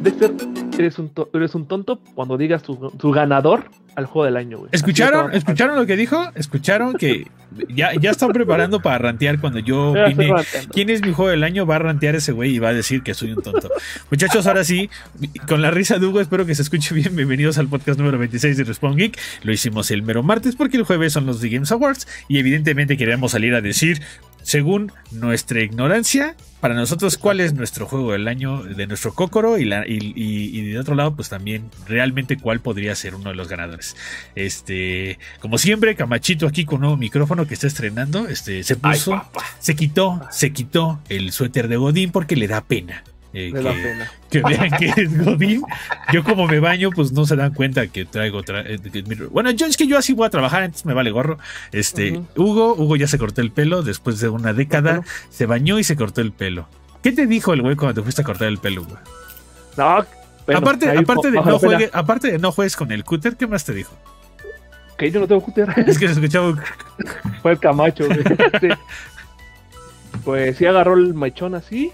Dexter, eres un, eres un tonto cuando digas tu, tu ganador al juego del año, güey. ¿Escucharon? ¿Escucharon lo que dijo? ¿Escucharon que ya, ya están preparando para rantear cuando yo opine ranteando. quién es mi juego del año? Va a rantear ese güey y va a decir que soy un tonto. Muchachos, ahora sí, con la risa de Hugo, espero que se escuche bien. Bienvenidos al podcast número 26 de Respawn Geek. Lo hicimos el mero martes porque el jueves son los The Games Awards y evidentemente queríamos salir a decir, según nuestra ignorancia, para nosotros cuál es nuestro juego del año de nuestro Kokoro y, la, y, y- y de otro lado pues también realmente cuál podría ser uno de los ganadores. Este, como siempre, Camachito aquí con un nuevo micrófono que está estrenando, este, se puso, se quitó, se quitó el suéter de Godín porque le da pena. Eh, que, pena. que vean que es Godín. Yo como me baño, pues no se dan cuenta que traigo... tra- eh, que bueno, yo es que yo así voy a trabajar, entonces me vale gorro. Este. Hugo, Hugo ya se cortó el pelo después de una década, se bañó y se cortó el pelo. ¿Qué te dijo el güey cuando te fuiste a cortar el pelo, güey? No, bueno, aparte, aparte, de no la pena. juegue- aparte de no juegues con el cúter, ¿qué más te dijo? Que yo no tengo cúter. Es que se escuchaba un- Fue el Camacho, güey. Sí. Pues sí agarró el mechón así.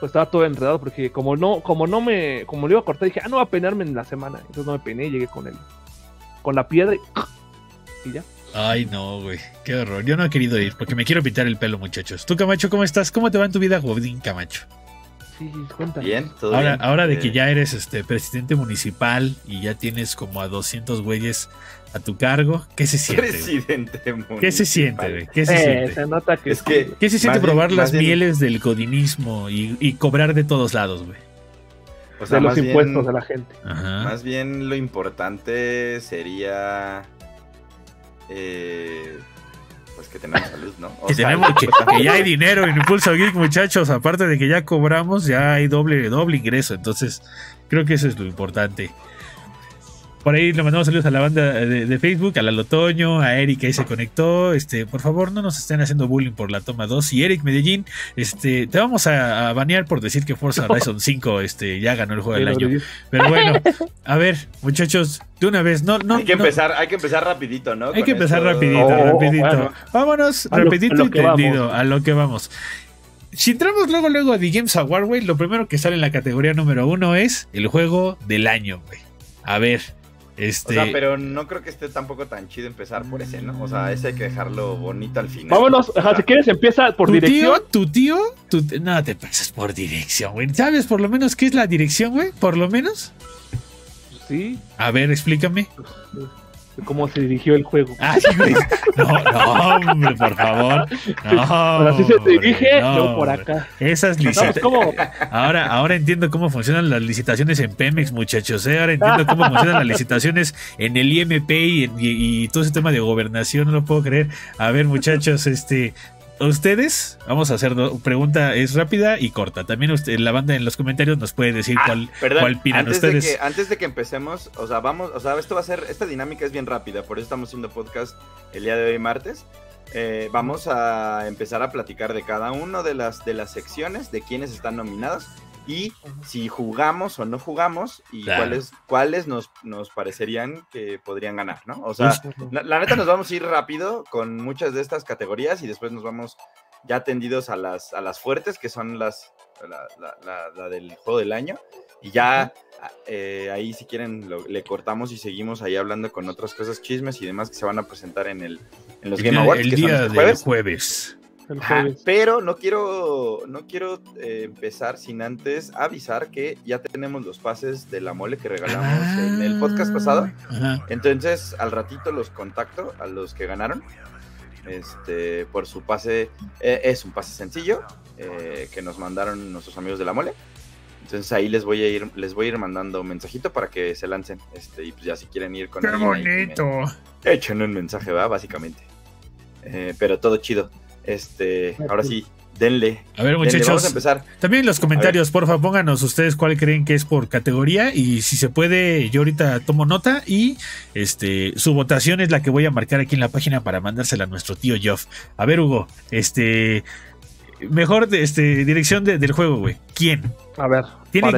Pues estaba todo enredado porque como no, como no me, como lo iba a cortar, dije, ah, no va a peinarme en la semana. Entonces no me peiné y llegué con él. Con la piedra y, y ya. Ay, no, güey. Qué horror. Yo no he querido ir porque me quiero pintar el pelo, muchachos. Tú, Camacho, ¿cómo estás? ¿Cómo te va en tu vida, Godín Camacho? Sí, sí, cuenta. Bien, todo Ahora, bien. ahora de Eh, que ya eres este presidente municipal y ya tienes como a 200 güeyes a tu cargo, ¿qué se siente? Presidente ¿Qué se siente? ¿Qué se Eh, siente? se nota que Es que- ¿Qué se siente bien- probar las bien- mieles del godinismo y, y cobrar de todos lados, güey? O sea, de los más bien- impuestos de la gente. Ajá. Más bien lo importante sería. eh, pues que tenemos salud, ¿no? O Que, sea, tenemos, que, que ya hay dinero en Impulso Geek, muchachos. Aparte de que ya cobramos, ya hay doble, doble ingreso. Entonces, creo que eso es lo importante. Por ahí le mandamos saludos a la banda de, de Facebook, a Lalo Toño, a Eric que ahí se conectó. Este, por favor, no nos estén haciendo bullying por la toma 2. Y Eric Medellín, este, te vamos a, a banear por decir que Forza Horizon 5 este, ya ganó el juego del año. Pero bueno, a ver, muchachos, de una vez, no, no. hay que no- empezar, hay que empezar rapidito, ¿no? hay Con que empezar esto. rapidito, Oh, rapidito. bueno. Vámonos, A lo- rapidito a lo que entendido, vamos. a lo que vamos. Si entramos luego, luego a The Games Award, güey, lo primero que sale en la categoría número uno es el juego del año, güey. A ver, O este... sea, pero no creo que esté tampoco tan chido empezar por ese, ¿no? O sea, ese hay que dejarlo bonito al final. Vámonos, ajá, si quieres empieza por tu dirección. tío, tu tío, tu- no te pasas por dirección, güey. ¿Sabes por lo menos qué es la dirección, güey? Por lo menos. Sí, A ver, explícame. De cómo se dirigió el juego. Ay, güey. No, no, hombre, por favor. No, Ahora sí se dirige, no, yo por acá. Esas pues, licitaciones. Ahora, ahora entiendo cómo funcionan las licitaciones en Pemex, muchachos. ¿eh? Ahora entiendo cómo funcionan las licitaciones en el IMP y, en- y- y todo ese tema de gobernación. No lo puedo creer. A ver, muchachos, este. Ustedes, vamos a hacer pregunta, es rápida y corta. También usted, la banda en los comentarios nos puede decir Ah, cuál, Perdón, cuál opinan antes ustedes. De que, antes de que empecemos, o sea, vamos, o sea, esto va a ser, esta dinámica es bien rápida, por eso estamos haciendo podcast el día de hoy martes. Eh, vamos a empezar a platicar de cada una de las, de las secciones, de quiénes están nominados y si jugamos o no jugamos y Claro. cuáles, cuáles nos, nos parecerían que podrían ganar, ¿no? O sea, la, la neta nos vamos a ir rápido con muchas de estas categorías y después nos vamos ya tendidos a las, a las fuertes, que son las la, la- la- la del juego del año. Y ya eh, ahí si quieren lo- le cortamos y seguimos ahí hablando con otras cosas, chismes y demás que se van a presentar en, el, en los el Game día, Awards, el que son día este del jueves. El Ajá, pero no quiero, no quiero eh, empezar sin antes avisar que ya tenemos los pases de la mole que regalamos en el podcast pasado. Ajá. Entonces, al ratito los contacto a los que ganaron. Este, por su pase. eh, es un pase sencillo eh, que nos mandaron nuestros amigos de la mole. Entonces ahí les voy a ir, les voy a ir mandando un mensajito para que se lancen. Este, y pues ya si quieren ir con ¡Qué ahí, me- bonito! Echen un mensaje, va, básicamente. Eh, pero todo chido. Este, ahora sí, denle. A ver, denle, muchachos. vamos a empezar. También en los comentarios, porfa, pónganos ustedes cuál creen que es por categoría y si se puede, yo ahorita tomo nota y este su votación es la que voy a marcar aquí en la página para mandársela a nuestro tío Geoff. A ver, Hugo, este mejor este, dirección de- del juego, güey. ¿Quién? A ver. Tiene,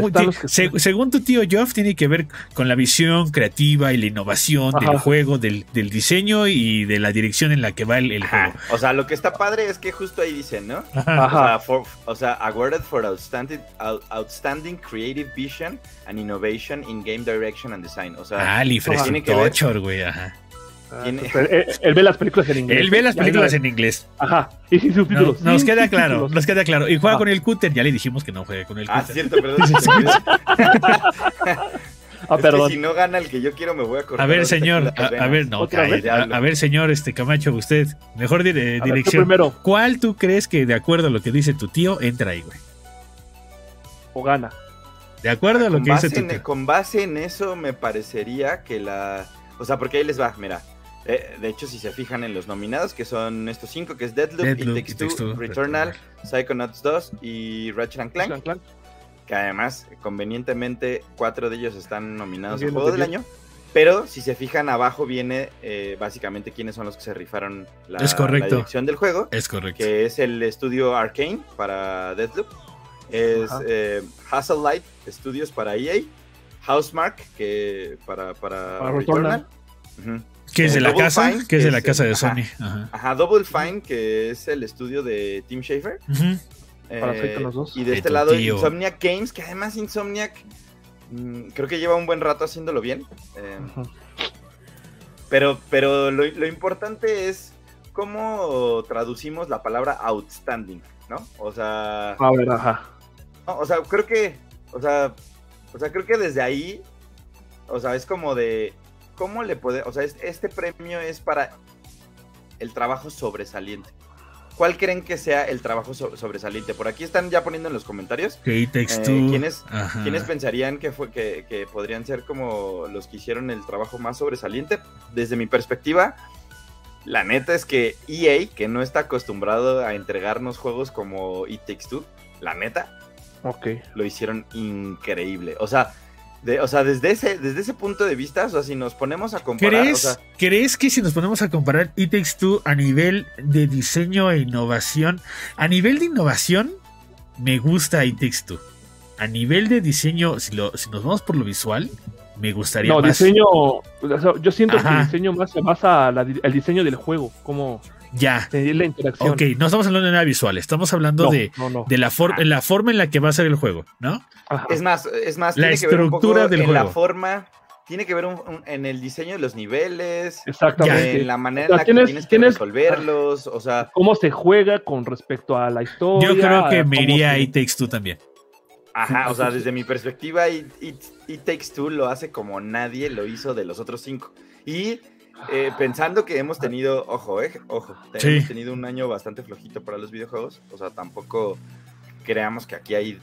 se- según tu tío Geoff, tiene que ver con la visión creativa y la innovación del Ajá. juego, del, del diseño y de la dirección en la que va el, el juego. O sea, lo que está padre es que justo ahí dicen, ¿no? Ajá. Ajá. O sea, for- o sea, awarded for outstanding, out- outstanding creative vision and innovation in game direction and design. O sea, Ah, tiene que ver- güey. Ajá. Ah, entonces, él, él ve las películas en inglés. Él ve las películas en inglés. Ajá. Y sin No, subtítulos. nos sin queda claro, nos queda claro. Y juega Ah. con el cúter. Ya le dijimos que no juegue con el Ah, cúter. cierto, perdón. Sí, sí, sí. Ah, Es perdón. que si no gana el que yo quiero, me voy a cortar. A ver, señor, a, a ver, no, a, a ver, señor este Camacho, usted, mejor dire- A ver, tú dirección. primero. ¿Cuál tú crees que, de acuerdo a lo que dice tu tío, entra ahí, güey? O gana. De acuerdo a lo que dice tu en, tío. con base en eso me parecería que la... O sea, porque ahí les va, mira. Eh, de hecho, si se fijan en los nominados, que son estos cinco, que es Deadloop, Deadloop, It Takes It Takes Two, Two, Returnal, Psychonauts 2 y Ratchet and Clank, que además, convenientemente, cuatro de ellos están nominados al Juego del. Año. Pero si se fijan abajo viene eh, básicamente quiénes son los que se rifaron la, Es correcto. la dirección del juego. Es correcto. que es el estudio Arcane para Deathloop, es eh, Hustle Light Studios para EA, Housemark que para, para, Para Returnal. Que es de la Double casa, Fine, que es de la casa de ajá. Sony. Ajá. Ajá, Double Fine que es el estudio de Tim Schafer. Ujú. Para eh, Psychonauts 2. y de este lado tío. Insomniac Games, que además Insomniac mm, creo que lleva un buen rato haciéndolo bien. eh. Pero, pero lo, lo importante es cómo traducimos la palabra outstanding, ¿no? O sea, A ver, ajá. no, o sea, creo que, o sea, o sea, creo que desde ahí, o sea, es como de, ¿cómo le puede, o sea, es- este premio es para el trabajo sobresaliente. ¿Cuál creen que sea el trabajo so- sobresaliente? Por aquí están ya poniendo en los comentarios. Eh. ¿quiénes-. ¿Quiénes pensarían que, fue, que, que podrían ser como los que hicieron el trabajo más sobresaliente? Desde mi perspectiva, la neta es que EA, que no está acostumbrado a entregarnos juegos como It Takes Two, la neta, Ok. lo hicieron increíble. O sea, de- o sea desde, ese, desde ese punto de vista, o sea, si nos ponemos a comparar, ¿Crees, o sea, ¿Crees que si nos ponemos a comparar It Takes Two a nivel de diseño e innovación, a nivel de innovación, me gusta It Takes Two? A nivel de diseño, si, lo, si nos vamos por lo visual, me gustaría No, más. diseño. o sea, yo siento que el diseño más se basa al diseño del juego. Como Ya. tener la interacción. Ok, no estamos hablando de nada visual, estamos hablando No, de, no, no. de la, for- la forma en la que va a ser el juego, ¿no? Ajá. es más, es más, La tiene que ver un poco estructura del en la juego. forma, tiene que ver un- un- en el diseño de los niveles, Exactamente. en la manera en la que tienes- tienes, que resolverlos, o sea, Cómo se juega con respecto a la historia. Yo creo que me iría a se- It Takes Two también. Ajá, o sea, desde mi perspectiva, It, It- It Takes Two lo hace como nadie lo hizo de los otros cinco. Y eh, pensando que hemos tenido, ojo, eh, ojo, Sí. hemos tenido un año bastante flojito para los videojuegos, o sea, tampoco creamos que aquí hay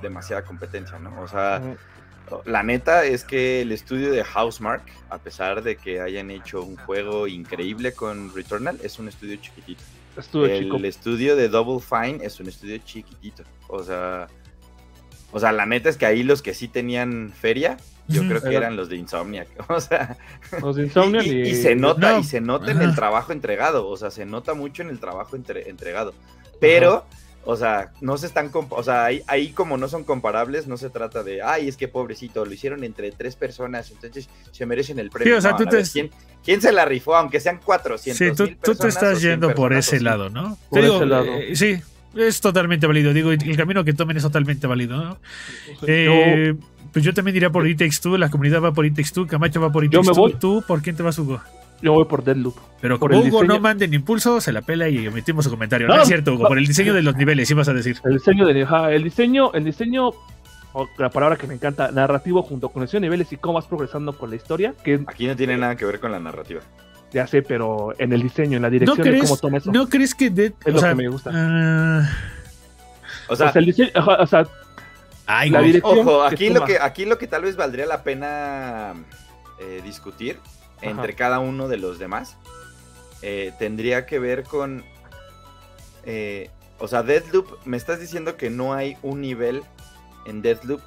demasiada competencia, ¿no? O sea, la neta es que el estudio de Housemark, a pesar de que hayan hecho un juego increíble con Returnal, es un estudio chiquitito. El chico. estudio de Double Fine es un estudio chiquitito. O sea, o sea, la neta es que ahí los que sí tenían feria, yo creo que Era- eran los de Insomniac. O sea, Los de y, Insomniac y- y, y se nota, No. y se nota en el trabajo entregado. O sea, se nota mucho en el trabajo entre- entregado. Pero, o sea, no se están, o sea, ahí, ahí como no son comparables, no se trata de, ay, es que pobrecito, lo hicieron entre tres personas, entonces se merecen el premio. Sí, o sea, No, tú a te- ver, ¿quién, quién se la rifó? Aunque sean 400 Sí, tú, tú te estás 100 yendo por ese lado, ¿no? Por Te digo, ese lado. eh, sí, es totalmente válido. Digo, el camino que tomen es totalmente válido, ¿no? Yo- Eh, pues yo también diría por It Takes Two, la comunidad va por It Takes Two, Camacho va por It Yo Takes me Two. voy. ¿Tú por quién te vas, Hugo? yo voy por Deadloop. Pero Por como Hugo no diseño. manda ni impulso, se la pela y omitimos su comentario. No, No, es cierto, Hugo, no. por el diseño de los niveles, ibas a decir. El diseño de ajá, el diseño, el diseño, o la palabra que me encanta, narrativo junto con el diseño de niveles y cómo vas progresando con la historia, que Aquí no tiene nada que ver con la narrativa. ya sé, pero en el diseño, en la ¿No dirección de crees, cómo toma eso. ¿No crees que Dead, Es o lo sea, que me gusta. ah, O sea, o sea, el diseño, o sea, ay, La güey. dirección ojo, aquí lo que, aquí lo que tal vez valdría la pena eh, discutir entre cada uno de los demás eh, tendría que ver con. eh, o sea, Deathloop, me estás diciendo que no hay un nivel en Deathloop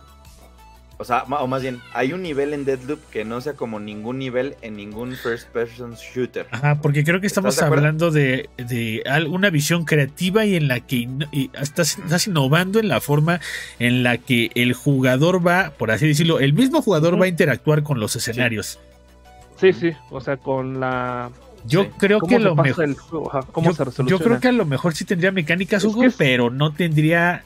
O sea, o más bien, hay un nivel en Deadloop que no sea como ningún nivel en ningún first person shooter. Ajá, porque creo que estamos hablando de, de una visión creativa y en la que y estás, estás innovando en la forma en la que el jugador va, por así decirlo, el mismo jugador va a interactuar con los escenarios. Sí, sí, o sea, con la... Yo Sí. creo ¿Cómo que se lo mejor. el ¿Cómo yo, se yo creo que a lo mejor sí tendría mecánicas, Es Hugo, que es- pero no tendría.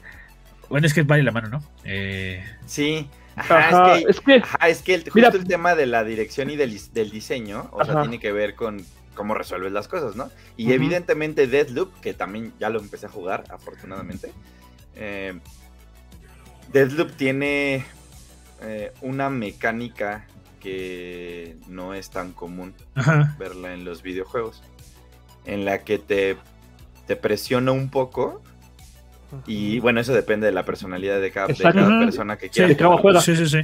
Bueno, es que vale la mano, ¿no? Eh, Sí. Ajá, Ajá, es que, es que... ajá, es que el, justo Mira- el tema de la dirección y del, dis- del diseño, o sea, tiene que ver con cómo resuelves las cosas, ¿no? Y Ujú. evidentemente Deadloop, que también ya lo empecé a jugar, afortunadamente. eh, Deadloop tiene eh, una mecánica que no es tan común verla en los videojuegos, en la que te, te presiona un poco y bueno, eso depende de la personalidad de cada, de cada persona que Sí, quiera. de cada jugar. juega. Sí, sí, sí.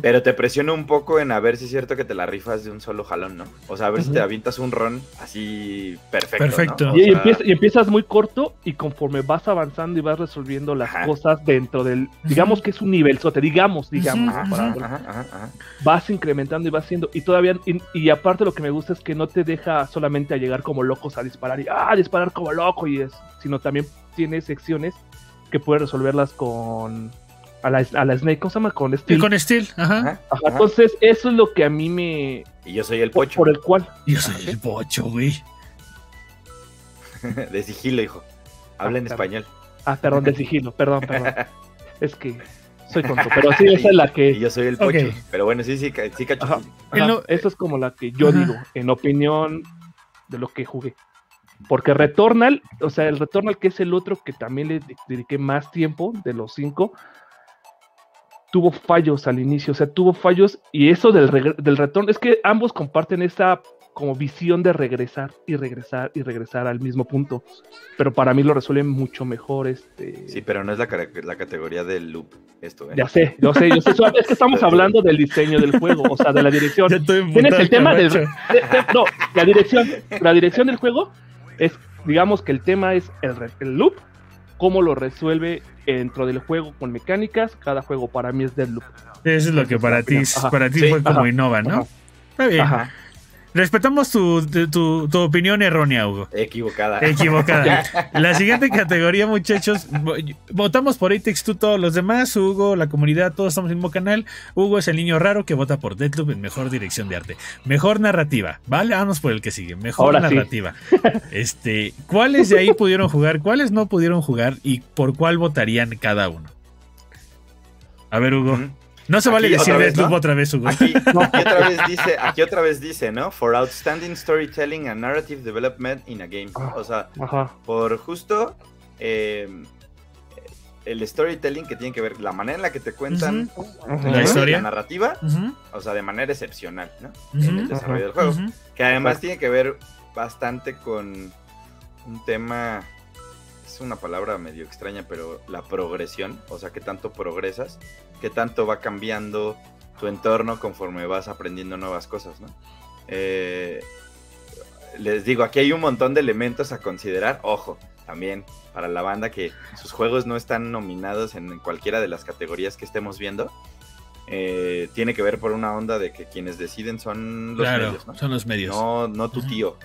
Pero te presiona un poco en a ver si es cierto que te la rifas de un solo jalón, ¿no? O sea, a ver si te avientas un ron así perfecto. Perfecto. ¿no? O Y, sea, empieza- y empiezas muy corto y conforme vas avanzando y vas resolviendo las Ajá. cosas dentro del, digamos que es un nivel sote, digamos, digamos, Ajá, para- ujú. ajá, ajá, ajá. vas incrementando y vas haciendo, y todavía, y, y aparte lo que me gusta es que no te deja solamente a llegar como locos a disparar y, ah, disparar como loco y es, sino también tiene secciones que puedes resolverlas con, a la, a la Snake, ¿cómo se llama? Con Y Steel. con Steel, ajá. Ajá, Ajá, ajá. entonces eso es lo que a mí me, Y yo soy el pocho por el cual, Yo soy el pocho, güey. de sigilo, hijo. Habla en Ah, español. ah, perdón, del sigilo, perdón, perdón, es que soy tonto, pero sí, esa es la que... Y yo soy el pocho. Pero bueno, sí, sí, sí, cacho. Ajá. no- Eso es como la que yo Ajá. digo, en opinión de lo que jugué. Porque Returnal, o sea, el Returnal, que es el otro que también le de- dediqué más tiempo de los cinco, tuvo fallos al inicio, o sea, tuvo fallos y eso del, del retorno, es que ambos comparten esa como visión de regresar y regresar y regresar al mismo punto, pero para mí lo resuelven mucho mejor, este... Sí, pero no es la, la categoría del loop esto, ¿eh? Ya sé, yo sé, yo sé, es que estamos hablando del diseño del juego, o sea, de la dirección. Tienes el tema del. De- no, la dirección. La dirección del juego es, digamos que el tema es el, re- el loop, cómo lo resuelve dentro del juego con mecánicas. Cada juego para mí es del loop. Eso es lo que para ti, para ti Sí, fue como innova, ¿no? ajá. Está bien. Ajá. Respetamos tu, tu, tu opinión errónea, Hugo. Equivocada. Equivocada. La siguiente categoría, muchachos, vo- votamos por Atex tú todos los demás, Hugo, la comunidad, todos estamos en el mismo canal. Hugo es el niño raro que vota por Deadloop en mejor dirección de arte. Mejor narrativa, ¿vale? Vamos por el que sigue. Mejor Ahora sí. narrativa. Este, ¿cuáles de ahí pudieron jugar? ¿Cuáles no pudieron jugar? ¿Y por cuál votarían cada uno? A ver, Hugo. Ujú. No se vale Aquí decir otra vez, otra vez, Hugo. Aquí, aquí otra vez dice, aquí otra vez dice, ¿no? For outstanding storytelling and narrative development in a game. O sea, Ajá. por justo eh, el storytelling que tiene que ver, la manera en la que te cuentan. La historia. la narrativa, o sea, de manera excepcional, ¿no? En el desarrollo del juego. Que además tiene que ver bastante con un tema, es una palabra medio extraña, pero la progresión, o sea, que tanto progresas, que tanto va cambiando tu entorno conforme vas aprendiendo nuevas cosas, ¿no? Eh, les digo, aquí hay un montón de elementos a considerar, ojo, también para la banda que sus juegos no están nominados en cualquiera de las categorías que estemos viendo. eh, tiene que ver por una onda de que quienes deciden son los Claro, medios, ¿no? son los medios. No, no tu tío.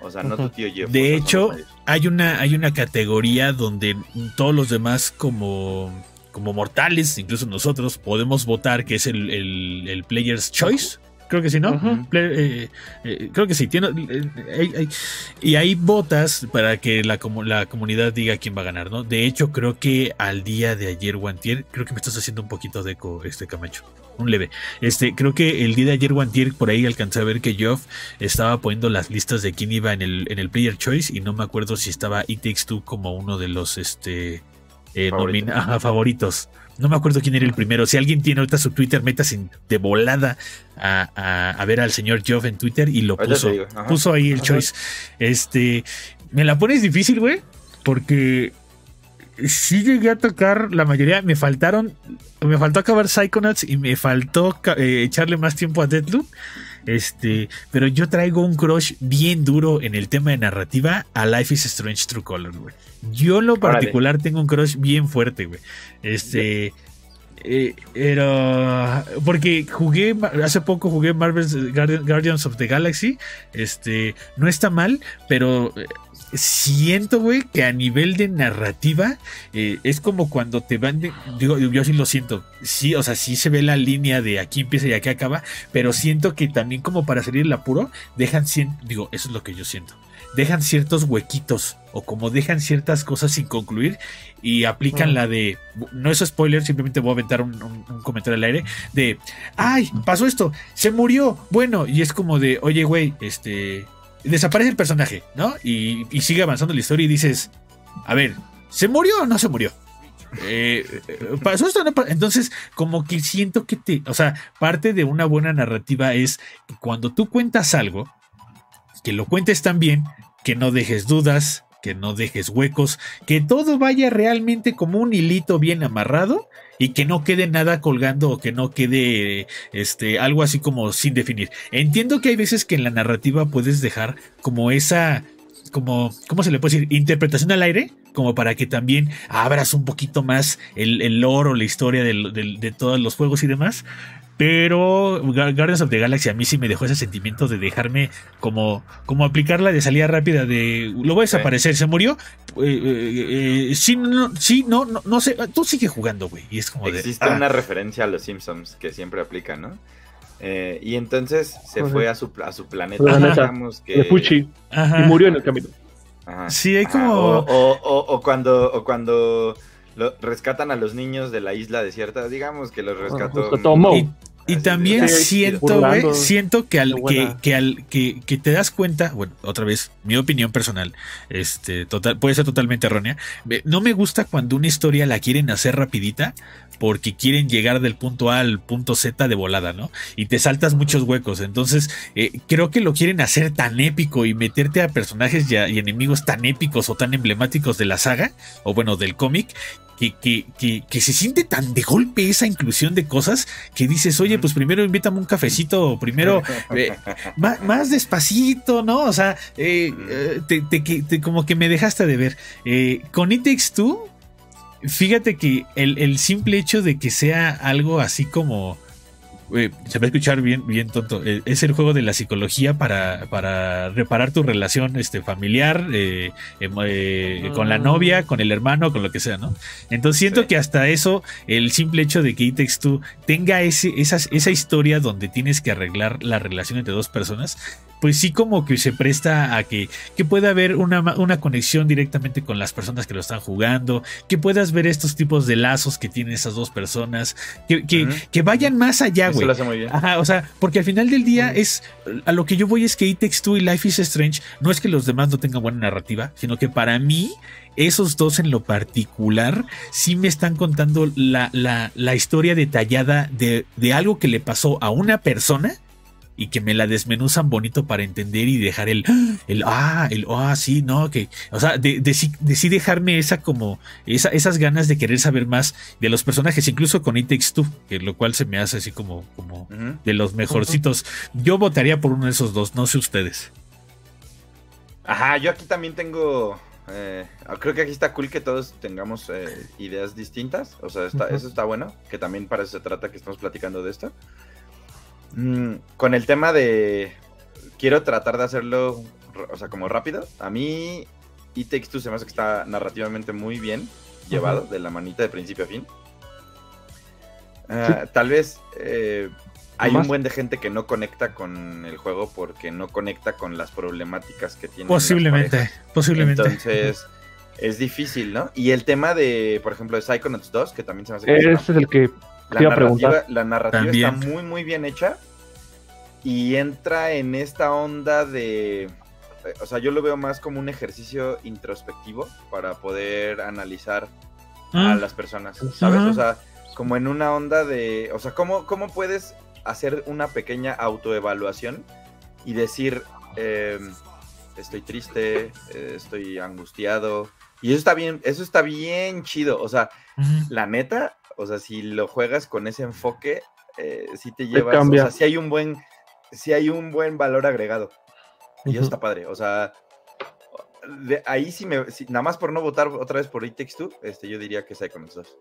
O sea, no tu tío Jeff. De son hecho, hay una, hay una categoría donde todos los demás como, como mortales, incluso nosotros, podemos votar, que es el, el- el Player's Choice. Creo que sí, ¿no? Play- eh, eh, creo que sí. Tiene, eh, y hay votas para que la, comu- la comunidad diga quién va a ganar, ¿no? De hecho, creo que al día de ayer, Wantier, creo que me estás haciendo un poquito de eco, este Camacho. Un leve. Este, creo que el día de ayer, Wantier, por ahí alcancé a ver que Geoff estaba poniendo las listas de quién iba en el, en el Player Choice y no me acuerdo si estaba It Takes Two como uno de los este, eh, ajá, favoritos. No me acuerdo quién era el primero. Si alguien tiene ahorita su Twitter, métase de volada a, a- a ver al señor Geoff en Twitter y lo puso. Puso ahí el Ajá. choice. Este. Me la pones difícil, güey. Porque sí llegué a tocar la mayoría. Me faltaron. Me faltó acabar Psychonauts y me faltó eh, echarle más tiempo a Deadloop. Este, pero yo traigo un crush bien duro en el tema de narrativa a Life is Strange True Color, güey. Yo en lo particular tengo un crush bien fuerte, güey. Este, Eh, era porque jugué hace poco jugué Marvel's Guardians of the Galaxy este no está mal pero eh, siento, güey, que a nivel de narrativa eh, es como cuando te van, digo, yo sí lo siento, sí, o sea, sí se ve la línea de aquí empieza y aquí acaba, pero siento que también como para salir el apuro, dejan, digo, eso es lo que yo siento, dejan ciertos huequitos o como dejan ciertas cosas sin concluir y aplican la de, no es spoiler, simplemente voy a aventar un, un, comentario al aire, de, ay, pasó esto, se murió, bueno, y es como de, oye, güey, este desaparece el personaje, ¿no? Y, sigue avanzando la historia y dices, a ver, ¿se murió o no se murió? Eh, eh, ¿Pasó esto no Entonces, como que siento que te. O sea, parte de una buena narrativa es que cuando tú cuentas algo, que lo cuentes tan bien, que no dejes dudas, que no dejes huecos, que todo vaya realmente como un hilito bien amarrado y que no quede nada colgando o que no quede este algo así como sin definir. Entiendo que hay veces que en la narrativa puedes dejar como esa como ¿cómo se le puede decir? interpretación al aire como para que también abras un poquito más el, el lore o la historia de todos los juegos y demás. Pero Guardians of the Galaxy a mí sí me dejó ese sentimiento de dejarme como, como aplicarla de salida rápida de lo voy a desaparecer, se murió. Eh, eh, eh, sí, no, sí, no, no, sé, tú sigue jugando, güey. Y es como Existe ah. una referencia a los Simpsons que siempre aplica, ¿no? y entonces se fue a su, a su planeta. Digamos que... Pucci, y murió en el camino. Sí, hay como. O, cuando, o cuando rescatan a los niños de la isla desierta, digamos que los rescató. Y también siento, siento que al, que, al que, que, te das cuenta, bueno, otra vez, mi opinión personal, este, total, puede ser totalmente errónea. No me gusta cuando una historia la quieren hacer rapidita porque quieren llegar del punto A al punto Z de volada, ¿no? Y te saltas muchos huecos. Entonces, eh, creo que lo quieren hacer tan épico y meterte a personajes y, y enemigos tan épicos o tan emblemáticos de la saga, o bueno, del cómic, que, que, se siente tan de golpe esa inclusión de cosas que dices, oye, pues primero invítame un cafecito, primero eh, más, despacito, ¿no? O sea, eh, eh, te, como que me dejaste de ver. con It Takes Two, fíjate que el, el simple hecho de que sea algo así como se va a escuchar bien, bien tonto. Eh, es el juego de la psicología para, para reparar tu relación este, familiar eh, em, eh, con la ah. novia, con el hermano, con lo que sea, ¿no? Entonces siento que hasta eso, el simple hecho de que It tenga ese, esa historia donde tienes que arreglar la relación entre dos personas, pues sí como que se presta a que, que pueda haber una, una, conexión directamente con las personas que lo están jugando, que puedas ver estos tipos de lazos que tienen esas dos personas, que, que, vayan más allá, güey. Ajá, o sea, porque al final del día es, a lo que yo voy es que It Takes Two y Life is Strange, no es que los demás no tengan buena narrativa, sino que para mí esos dos en lo particular sí me están contando la, la, la historia detallada de, de algo que le pasó a una persona y que me la desmenuzan bonito para entender y dejar el, el ah, el, ah, sí, no, que, o sea, de, de, sí dejarme esa como, esa, esas ganas de querer saber más de los personajes, incluso con It Takes Two, que lo cual se me hace así como, como de los mejorcitos. Yo votaría por uno de esos dos, no sé ustedes. Ajá, yo aquí también tengo, eh, creo que aquí está cool que todos tengamos eh, ideas distintas, o sea, está, eso está bueno, que también para eso se trata que estamos platicando de esto. Mm, con el tema de. Quiero tratar de hacerlo, o sea, como rápido. A mí, It Takes Two se me hace que está narrativamente muy bien llevado, de la manita de principio a fin. Ah, tal vez eh, hay un buen de gente que no conecta con el juego porque no conecta con las problemáticas que tiene. Posiblemente, posiblemente. Entonces, es difícil, ¿no? Y el tema de, por ejemplo, de Psychonauts 2, que también se me hace que. Ese es el que la narrativa, la narrativa está muy, muy bien hecha. Y entra en esta onda de. O sea, yo lo veo más como un ejercicio introspectivo para poder analizar a mm. las personas. ¿Sabes? O sea, como en una onda de. O sea, ¿cómo, cómo puedes hacer una pequeña autoevaluación y decir. Em, estoy triste, eh, estoy angustiado. Y eso está bien, eso está bien chido. O sea, la neta, o sea, si lo juegas con ese enfoque, eh, si te llevas, o sea, si hay un buen, si hay un buen valor agregado. Y eso está padre. O sea, de ahí sí me, nada más por no votar otra vez por It Takes este, yo diría que con dos.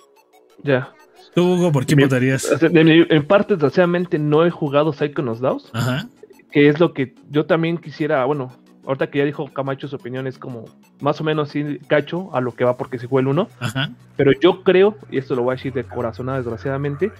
Ya. Tú, Hugo, ¿por Mi- votarías? En parte, desgraciadamente, no he jugado Psychonauts 2, Ajá. que es lo que yo también quisiera, bueno, ahorita que ya dijo Camacho su opinión, es como más o menos sí cacho a lo que va porque se fue el 1, Ajá. pero yo creo, y esto lo voy a decir de corazonada, desgraciadamente,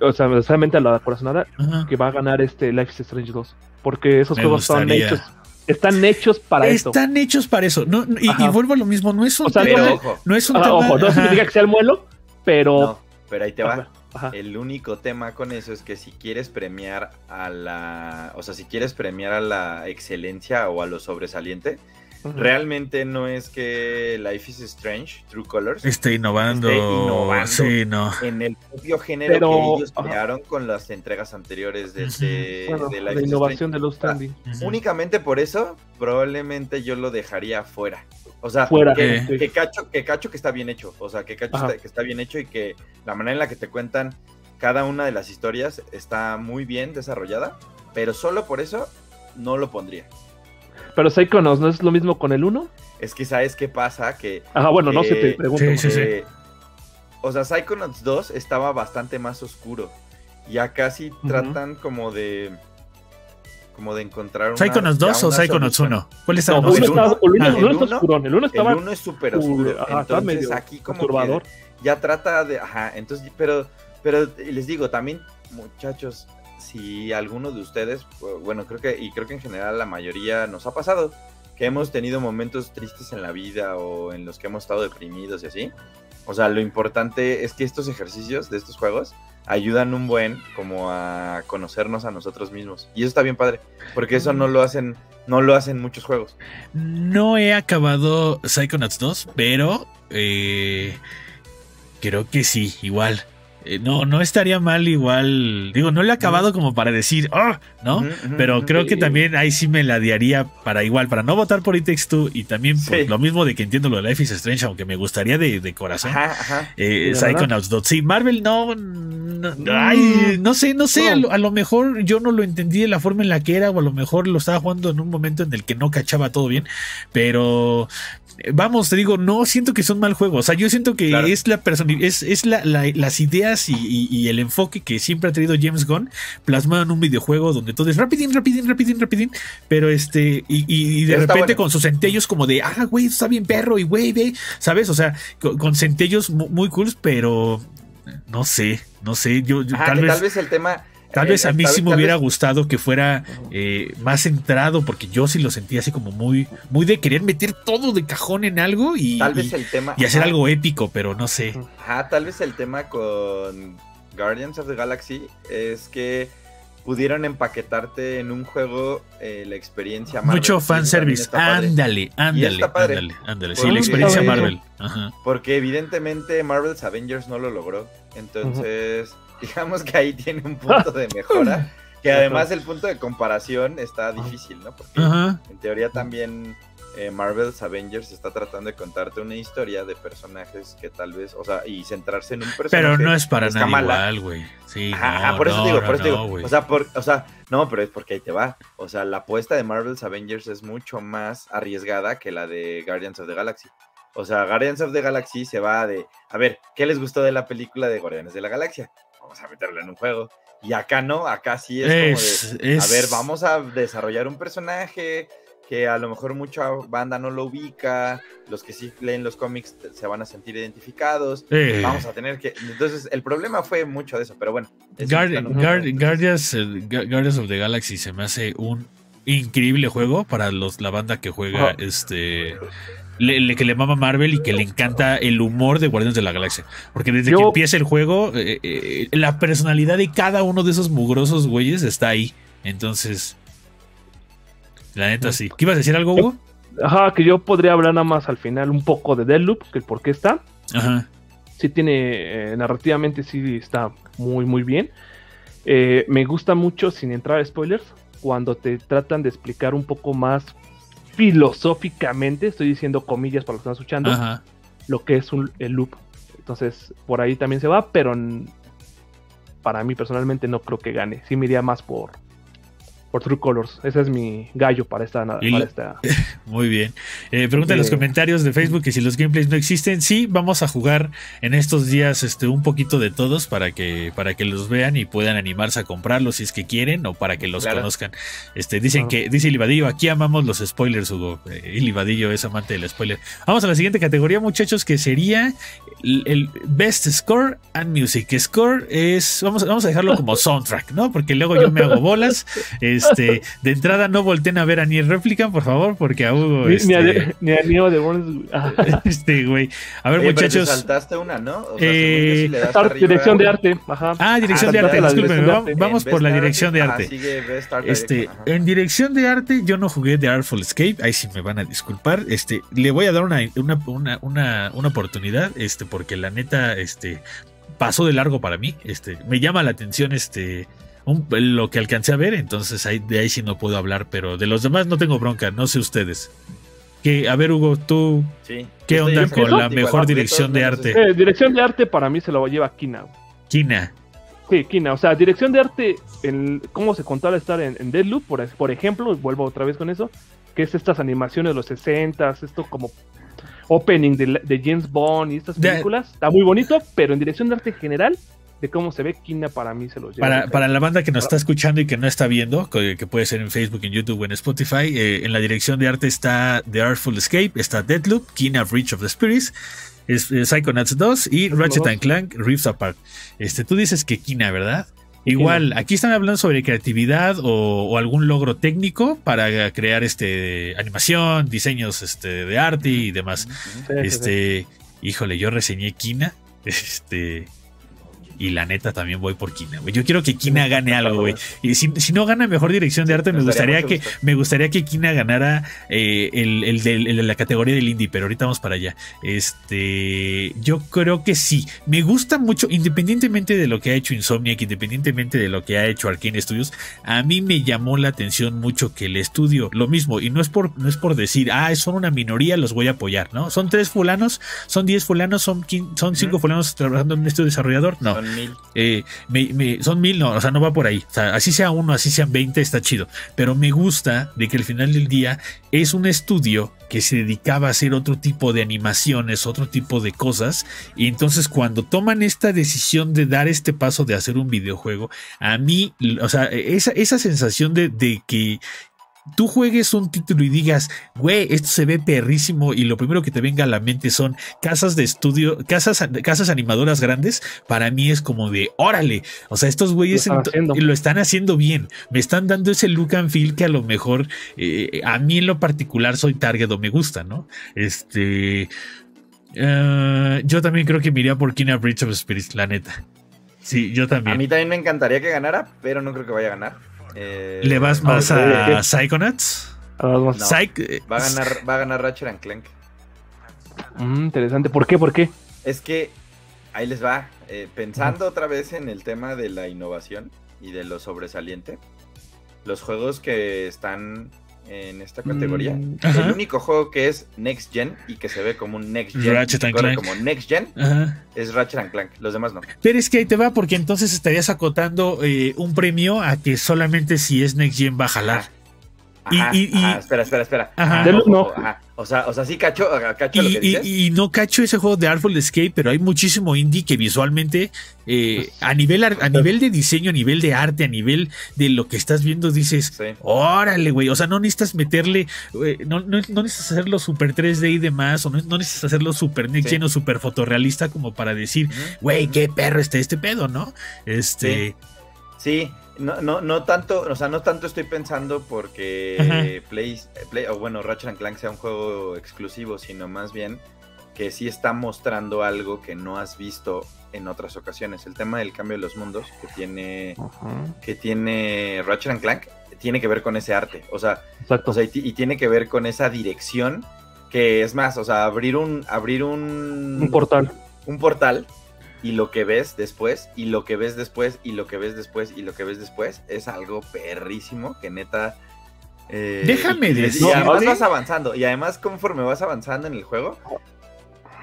o sea, desgraciadamente a la corazonada, Ajá. que va a ganar este Life is Strange 2, porque esos Me juegos están hechos, están hechos para esto. Están hechos para eso. No, no, y, y vuelvo a lo mismo, no es un O sea, tema- Pero no- ojo, no es un Ajá, tema- ojo, no ajá. significa que sea el muelo, pero... no, pero ahí te va. Ajá. El único tema con eso es que si quieres premiar a la, o sea, si quieres premiar a la excelencia o a lo sobresaliente, realmente no es que Life is Strange, True Colors, Esté innovando. Esté innovando. Sí, no. en el propio género Pero- que ellos ajá. crearon con las entregas anteriores de, Ujú. de, Bueno, de la is innovación Strange. de Stranding. Ujú. Únicamente por eso, probablemente yo lo dejaría fuera. O sea, Fuera. que, Eh. que cacho, que cacho que está bien hecho. O sea, que cacho está, que está bien hecho y que la manera en la que te cuentan cada una de las historias está muy bien desarrollada. Pero solo por eso no lo pondría. Pero Psychonauts no es lo mismo con el 1. Es que sabes qué pasa, que Ajá, bueno, no sé, te pregunto. sí, sí, sí. eh, o sea, Psychonauts 2 estaba bastante más oscuro. Y acá sí tratan como de como de encontrar una, ¿Psychonauts ya 2 o Psychonauts solución. 1? ¿Cuál estaba No, más uno el el uno- Ah, el uno está uno- oscurón, el uno estaba El 1 es súper oscuro. Ajá, entonces medio aquí como perturbador. que ya trata de, ajá, entonces, pero, pero les digo también, muchachos, si alguno de ustedes, bueno, creo que y creo que en general la mayoría nos ha pasado que hemos tenido momentos tristes en la vida o en los que hemos estado deprimidos y así. O sea, lo importante es que estos ejercicios de estos juegos ayudan un buen como a conocernos a nosotros mismos. Y eso está bien padre, porque eso no lo hacen no lo hacen muchos juegos. No he acabado Psychonauts 2, pero eh, creo que sí, igual. Eh, no, no estaría mal igual. Digo, no lo he acabado como para decir, "Ah", ¿no? Ujú, ujú, Pero creo que también ahí sí me la diaría para igual, para no votar por It Takes Two y también por Sí. lo mismo de que entiendo lo de Life is Strange, aunque me gustaría de, de corazón. Ajá, ajá. Eh, Psychonauts 2. Sí, Marvel no. no- ay, no sé, no sé. A, lo, a lo mejor yo no lo entendí de la forma en la que era, o a lo mejor lo estaba jugando en un momento en el que no cachaba todo bien. Pero. Vamos, te digo, no siento que son mal juego. O sea, yo siento que Claro. es la persona, es, es la- la- las ideas y, y- y el enfoque que siempre ha tenido James Gunn plasmado en un videojuego donde todo es rapidín, rapidín, rapidín, rapidín. Pero este, y, y- de repente bueno. con sus centellos como de, ah, güey, está bien perro, y güey, ve, ¿sabes? O sea, con, con centellos mu- muy cool, pero no sé, no sé, yo, yo Ajá, tal, que vez, tal vez el tema. Tal eh, vez a mí tal- sí me hubiera gustado que fuera eh, más centrado, porque yo sí lo sentía así como muy, muy de querer meter todo de cajón en algo y, Tal vez y- el tema. y hacer algo épico, pero no sé. Ajá, tal vez el tema con Guardians of the Galaxy es que pudieron empaquetarte en un juego eh, la experiencia Marvel. Mucho fanservice. Ándale, ándale, ándale, ándale. Sí, la experiencia Marvel. Ajá. Porque evidentemente Marvel's Avengers no lo logró. Entonces, digamos que ahí tiene un punto de mejora. Que además el punto de comparación está difícil, ¿no? Porque en teoría también eh, Marvel's Avengers está tratando de contarte una historia de personajes que tal vez, o sea, y centrarse en un personaje. Pero no es para nada igual, güey. Sí, Ajá, no, ajá, por eso no, digo, no, por eso no, digo. güey. o sea, por, o sea, no, pero es porque ahí te va. O sea, la apuesta de Marvel's Avengers es mucho más arriesgada que la de Guardians of the Galaxy. O sea, Guardians of the Galaxy se va de, a ver, ¿qué les gustó de la película de Guardianes de la Galaxia? Vamos a meterlo en un juego. Y acá no, acá sí es, Es- como de, es- a ver, vamos a desarrollar un personaje que a lo mejor mucha banda no lo ubica, los que sí leen los cómics se van a sentir identificados, Eh, vamos a tener que... Entonces, el problema fue mucho de eso, pero bueno. Guardians, eh, Gu- Guardians of the Galaxy se me hace un increíble juego para los la banda que juega este le- le- que le mama Marvel y que le encanta el humor de Guardianes de la Galaxia porque desde Yo- que empieza el juego eh, eh, la personalidad de cada uno de esos mugrosos güeyes está ahí entonces la neta sí ¿qué ibas a decir algo Hugo? Ajá, que yo podría hablar nada más al final un poco de Deadloop, que el por qué está. ajá Sí tiene, eh, narrativamente sí está muy, muy bien. Eh, me gusta mucho, sin entrar a spoilers, cuando te tratan de explicar un poco más filosóficamente, estoy diciendo comillas para los que están escuchando, ajá lo que es un, el loop. Entonces, por ahí también se va, pero para mí personalmente no creo que gane. Sí me iría más por, por True Colors. Ese es mi gallo para esta. Para esta Muy bien. Eh, pregunta en los Eh. comentarios de Facebook que si los gameplays no existen. Sí, vamos a jugar en estos días este, un poquito de todos para que, para que los vean y puedan animarse a comprarlos si es que quieren o para que los Claro. conozcan. Este, dicen Claro. que, dice Ilivadillo, aquí amamos los spoilers, Hugo. Eh, Ilivadillo es amante del spoiler. Vamos a la siguiente categoría, muchachos, que sería el, el Best Score and Music. Score es, vamos, vamos a dejarlo como soundtrack, ¿no? Porque luego yo me hago bolas. Este, de entrada no volteen a ver a ni réplica, por favor, porque a Hugo. Ni, este, ni a, Neo de Burns. ah, este, güey. A ver, Oye, pero te muchachos. saltaste una, ¿no? O sea, Eh, si arriba- dirección de arte. Ajá. Ah, dirección Ah, de arte, arte. Vamos por la dirección de Art, arte. Este, ajá. en dirección de arte, yo no jugué The Artful Escape. Ahí sí me van a disculpar. Este, le voy a dar una, una, una, una, una oportunidad. Este, porque la neta, este, pasó de largo para mí. Este, me llama la atención, este. Un- lo que alcancé a ver, entonces ahí, de ahí sí no puedo hablar, pero de los demás no tengo bronca, no sé ustedes. Que, a ver, Hugo, tú, Sí. ¿qué Yo onda con la mejor dirección de arte? Eh, dirección de arte para mí se lo lleva Kina. Kina. Sí, Kina. O sea, dirección de arte, en cómo se contó al estar en, en Deadloop, por, por ejemplo, vuelvo otra vez con eso, que es estas animaciones de los 60 esto como opening de, de James Bond y estas De- películas. Está muy bonito, pero en dirección de arte general, de cómo se ve, Kina para mí se los lleva. Para, para la banda que nos está escuchando y que no está viendo, que, que puede ser en Facebook, en YouTube o en Spotify, eh, en la dirección de arte está The Artful Escape, está Deadloop, Kina Reach of the Spirits, es, eh, Psychonauts 2 y Ratchet and Clank Rift Apart. Este, tú dices que Kina, ¿verdad? Igual, aquí están hablando sobre creatividad o, o algún logro técnico para crear este animación, diseños este, de arte y demás. Sí, sí. Este, híjole, yo reseñé Kina. Este. Y la neta también voy por Kina, güey. Yo quiero que Kina gane algo, güey. Y si, si no gana mejor dirección de arte, me gustaría que gusto. me gustaría que Kina ganara eh, el, el del- el de la categoría del indie, pero ahorita vamos para allá. Este, yo creo que sí. Me gusta mucho, independientemente de lo que ha hecho Insomniac, independientemente de lo que ha hecho Arkane Studios, a mí me llamó la atención mucho que el estudio, lo mismo, y no es por, no es por decir, ah, son una minoría, los voy a apoyar, ¿no? Son tres fulanos, son diez fulanos, son, quin- son cinco fulanos trabajando en un estudio desarrollador, no. Son mil. Eh, me- son mil, no, o sea, no va por ahí. O sea, así sea uno, así sean 20, está chido. Pero me gusta de que al final del día es un estudio que se dedicaba a hacer otro tipo de animaciones, otro tipo de cosas. Y entonces cuando toman esta decisión de dar este paso de hacer un videojuego, a mí, o sea, esa, esa sensación de, de que tú juegues un título y digas, güey, esto se ve perrísimo y lo primero que te venga a la mente son casas de estudio, casas, casas animadoras grandes, para mí es como de, órale, o sea, estos güeyes Lo están haciendo. lo están haciendo bien, me están dando ese look and feel que a lo mejor eh, a mí en lo particular soy target o me gusta, ¿no? Este... eh, yo también creo que me iría por Kina Bridge of Spirits, la neta. Sí, yo A también. mí también me encantaría que ganara, pero no creo que vaya a ganar. Eh, ¿Le vas más ok, a. Psychonauts? Ah, vamos. No. Psych- Va a ganar, va a ganar Ratchet and Clank. Mm, interesante. ¿Por qué? ¿Por qué? Es que ahí les va. eh, pensando otra vez en el tema de la innovación y de lo sobresaliente, los juegos que están en esta categoría, Mm, el único juego que es Next Gen y que se ve como un Next Gen, Ratchet and Clank. como Next Gen, Ajá. es Ratchet and Clank. Los demás no. Pero es que ahí te va, porque entonces estarías acotando eh, un premio a que solamente si es Next Gen va a jalar. Y- Ajá, y- y- ajá, espera, espera, espera. Ajá. Del- ojo, no. O sea, o sea, sí cacho, cacho lo Y, que y- dices. y no cacho ese juego de Artful Escape, pero hay muchísimo indie que visualmente, eh, a, nivel, a nivel de diseño, a nivel de arte, a nivel de lo que estás viendo, dices, Sí. órale, güey. O sea, no necesitas meterle, no, no, no necesitas hacerlo super 3D y demás, o no, no necesitas hacerlo super next Sí. gen o super fotorrealista como para decir, güey, qué perro está este pedo, ¿no? Este. Sí, no, no, no tanto, o sea, no tanto estoy pensando porque. Play, Play, o bueno, Ratchet and Clank sea un juego exclusivo, sino más bien que sí está mostrando algo que no has visto en otras ocasiones. El tema del cambio de los mundos que tiene, Ajá, que tiene Ratchet and Clank tiene que ver con ese arte, o sea, Exacto. o sea, y, y tiene que ver con esa dirección que es más, o sea, abrir un, abrir un, un portal. un portal y lo que ves después, y lo que ves después, y lo que ves después, y lo que ves después, es algo perrísimo que neta. eh, Déjame y- y- además vas avanzando, y además conforme vas avanzando en el juego,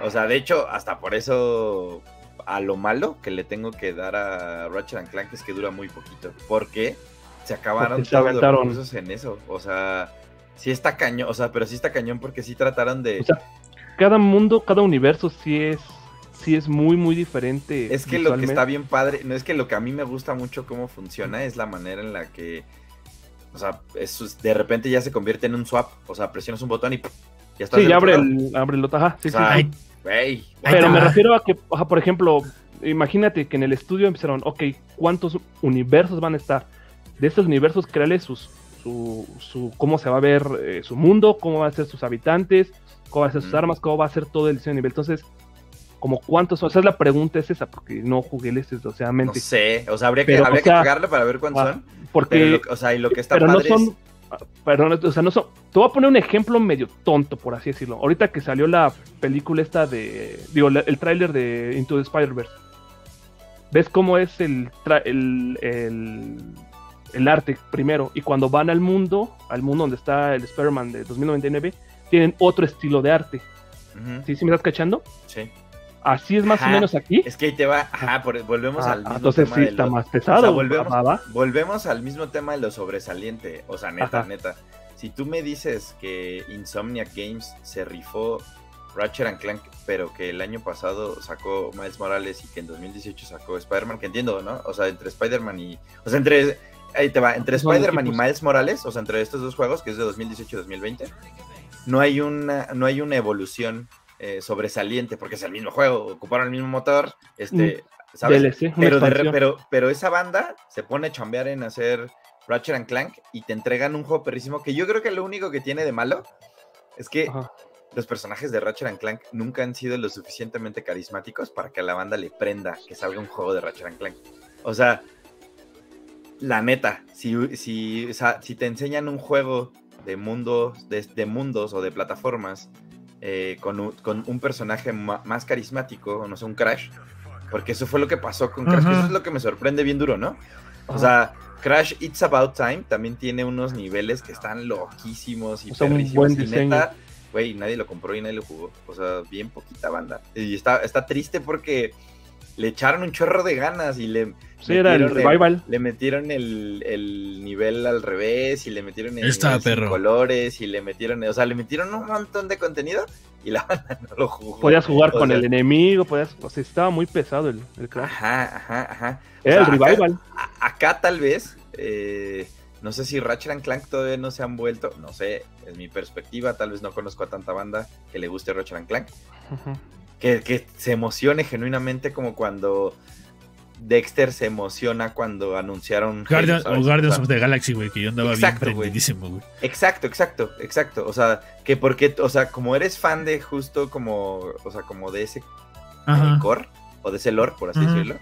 o sea, de hecho, hasta por eso a lo malo que le tengo que dar a Ratchet and Clank es que dura muy poquito, porque se acabaron Porque se todos los recursos en eso. O sea, sí está cañón, o sea, pero sí está cañón porque sí trataron de... O sea, cada mundo, cada universo sí es, sí es muy, muy diferente. Es que lo que está bien padre, no es que lo que a mí me gusta mucho cómo funciona es la manera en la que, o sea, es- de repente ya se convierte en un swap, o sea, presionas un botón y ¡pum! ya estás Sí, ya abre el, abre el ajá, sí, O sí, sea, Pero me refiero a que, ajá, por ejemplo, imagínate que en el estudio empezaron, ok, ¿cuántos universos van a estar? De estos universos, créale sus, su, su, cómo se va a ver eh, su mundo, cómo van a ser sus habitantes, cómo van a ser sus armas, cómo va a ser todo el diseño de nivel. Entonces, como cuántos, o sea, la pregunta es esa, porque no jugué el este no desgraciadamente. sé, o sea, habría que, Pero, habría o sea, que pegarle para ver cuántos ah, son, porque, pero lo, o sea, y lo que está pero no padre es- son, pero no, o sea, no son, te voy a poner un ejemplo medio tonto, por así decirlo. Ahorita que salió la película esta de, digo, la- el tráiler de Into the Spider-Verse, ves cómo es el, tra- el, el, el arte primero, y cuando van al mundo, al mundo donde está el Spider-Man de 2099, tienen otro estilo de arte. Ujú, ¿Sí, sí me estás cachando? sí. Así es más Ajá, o menos aquí. Es que ahí te va, ajá, por- volvemos Ah, al mismo entonces tema sí está lo- más o pesado. sea, volvemos, volvemos al mismo tema de lo sobresaliente. O sea, neta, Ajá. neta. Si tú me dices que Insomniac Games se rifó Ratchet and Clank, pero que el año pasado sacó Miles Morales y que en 2018 sacó Spider-Man, que entiendo, ¿no? O sea, entre Spider-Man y. O sea, entre. Ahí te va, entre Spider-Man y. Miles Morales, o sea, entre estos dos juegos, que es de 2018 y 2020, no hay una, no hay una evolución eh, sobresaliente, porque es el mismo juego, ocuparon el mismo motor, este, ¿sabes? DLC, una Pero, de pero, pero esa banda se pone a chambear en hacer Ratchet and Clank y te entregan un juego perrísimo que yo creo que lo único que tiene de malo es que Ajá. los personajes de Ratchet and Clank nunca han sido lo suficientemente carismáticos para que a la banda le prenda que salga un juego de Ratchet and Clank. O sea, la neta, si, si, o sea, si te enseñan un juego de mundos, de, de mundos o de plataformas eh, con, un, con un personaje más carismático, no sé, un Crash, porque eso fue lo que pasó con Crash, que eso es lo que me sorprende bien duro, ¿no? O sea, Crash It's About Time también tiene unos niveles que están loquísimos y O sea, un buen y diseño. neta, güey, nadie lo compró y nadie lo jugó. O sea, bien poquita banda. Y está, está triste porque le echaron un chorro de ganas y le, Sí, era el metieron revival. le metieron el, el nivel al revés y le metieron el sin perro. colores y le metieron, o sea, le metieron un montón de contenido y la banda no lo jugó. Podías jugar O con sea, el enemigo, podías, o sea, estaba muy pesado el, el Crash. Ajá, ajá, ajá. O Era sea, el acá- revival. acá tal vez, eh, no sé si Ratchet and Clank todavía no se han vuelto, no sé, es mi perspectiva, tal vez no conozco a tanta banda que le guste Ratchet and Clank, Ujú. Que, que se emocione genuinamente como cuando Dexter se emociona cuando anunciaron Halo, Guardian- ¿sabes? o Guardians O sea, of the Galaxy, güey, que yo andaba Exacto, bien prendidísimo, güey. Exacto, exacto, exacto. O sea, que porque, o sea, como eres fan de justo como, o sea, como de ese eh, core o de ese lore, por así Ajá. decirlo,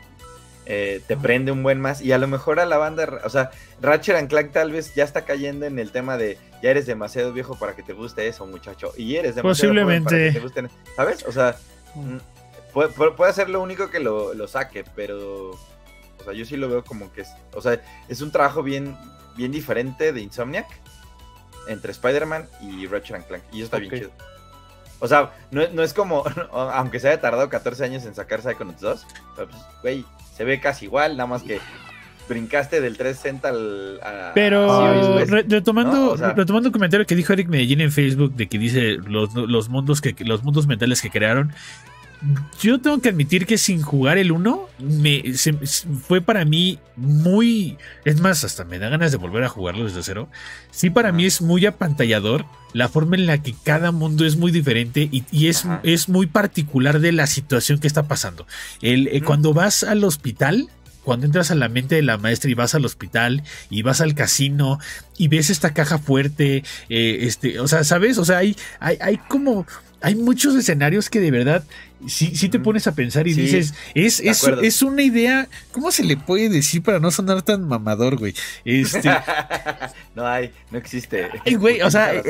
eh, te prende un buen más. Y a lo mejor a la banda, o sea, Ratchet and Clank tal vez ya está cayendo en el tema de ya eres demasiado viejo para que te guste eso, muchacho. Y eres demasiado joven para que Posiblemente. te gusten, ¿sabes? O sea, mm, puede, puede- ser lo único que lo, lo saque, pero, o sea, yo sí lo veo como que es, o sea, es un trabajo bien, bien diferente de Insomniac entre Spider-Man y Ratchet Clank. Y eso está bien chido. O sea, no, no es como, aunque se haya tardado 14 años en sacar Psychonauts 2, pero pues, güey, se ve casi igual, nada más que brincaste del 360 al... a- Pero a Series, re- retomando, ¿no? O sea- retomando un comentario que dijo Eric Medellín en Facebook de que dice los, los mundos que los mundos mentales que crearon. Yo tengo que admitir que sin jugar el 1 me, se- fue para mí muy... Es más, hasta me da ganas de volver a jugarlo desde cero. Sí, para mí es muy apantallador la forma en la que cada mundo es muy diferente y, y es, es muy particular de la situación que está pasando. El, eh. Cuando vas al hospital, cuando entras a la mente de la maestra y vas al hospital y vas al casino y ves esta caja fuerte, eh, este, o sea, ¿sabes? O sea, hay, hay, hay como, hay muchos escenarios que de verdad sí, sí te pones a pensar y Sí, dices, es, es, es una idea, ¿cómo se le puede decir para no sonar tan mamador, güey? Este, no hay, no existe. ay, güey, o sea, eh,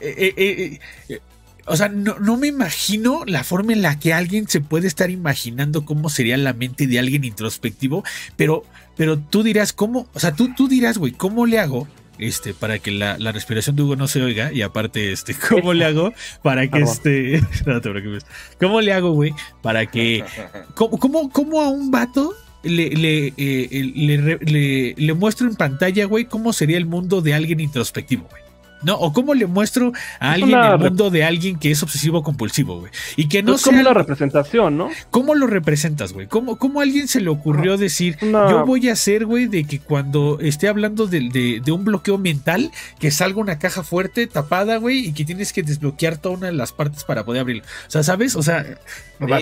eh, eh, eh, o sea, no, no me imagino la forma en la que alguien se puede estar imaginando cómo sería la mente de alguien introspectivo, pero, pero tú dirás, ¿cómo? O sea, tú, tú dirás, güey, ¿cómo le hago? Este, para que la, la respiración de Hugo no se oiga, y aparte, este, ¿cómo le hago para que este. No te preocupes. ¿Cómo le hago, güey? Para que. ¿Cómo, cómo, cómo a un vato le, le, eh, le, le, le muestro en pantalla, güey, cómo sería el mundo de alguien introspectivo, güey. ¿No? O cómo le muestro a alguien el mundo de alguien que es obsesivo compulsivo, güey. Y que no es como la representación, ¿no? ¿Cómo lo representas, güey? ¿Cómo, ¿Cómo, a alguien se le ocurrió decir, yo voy a hacer, güey, de que cuando esté hablando de, de, un bloqueo mental, que salga una caja fuerte, tapada, güey, y que tienes que desbloquear toda una de las partes para poder abrirlo? O sea, ¿sabes? O sea,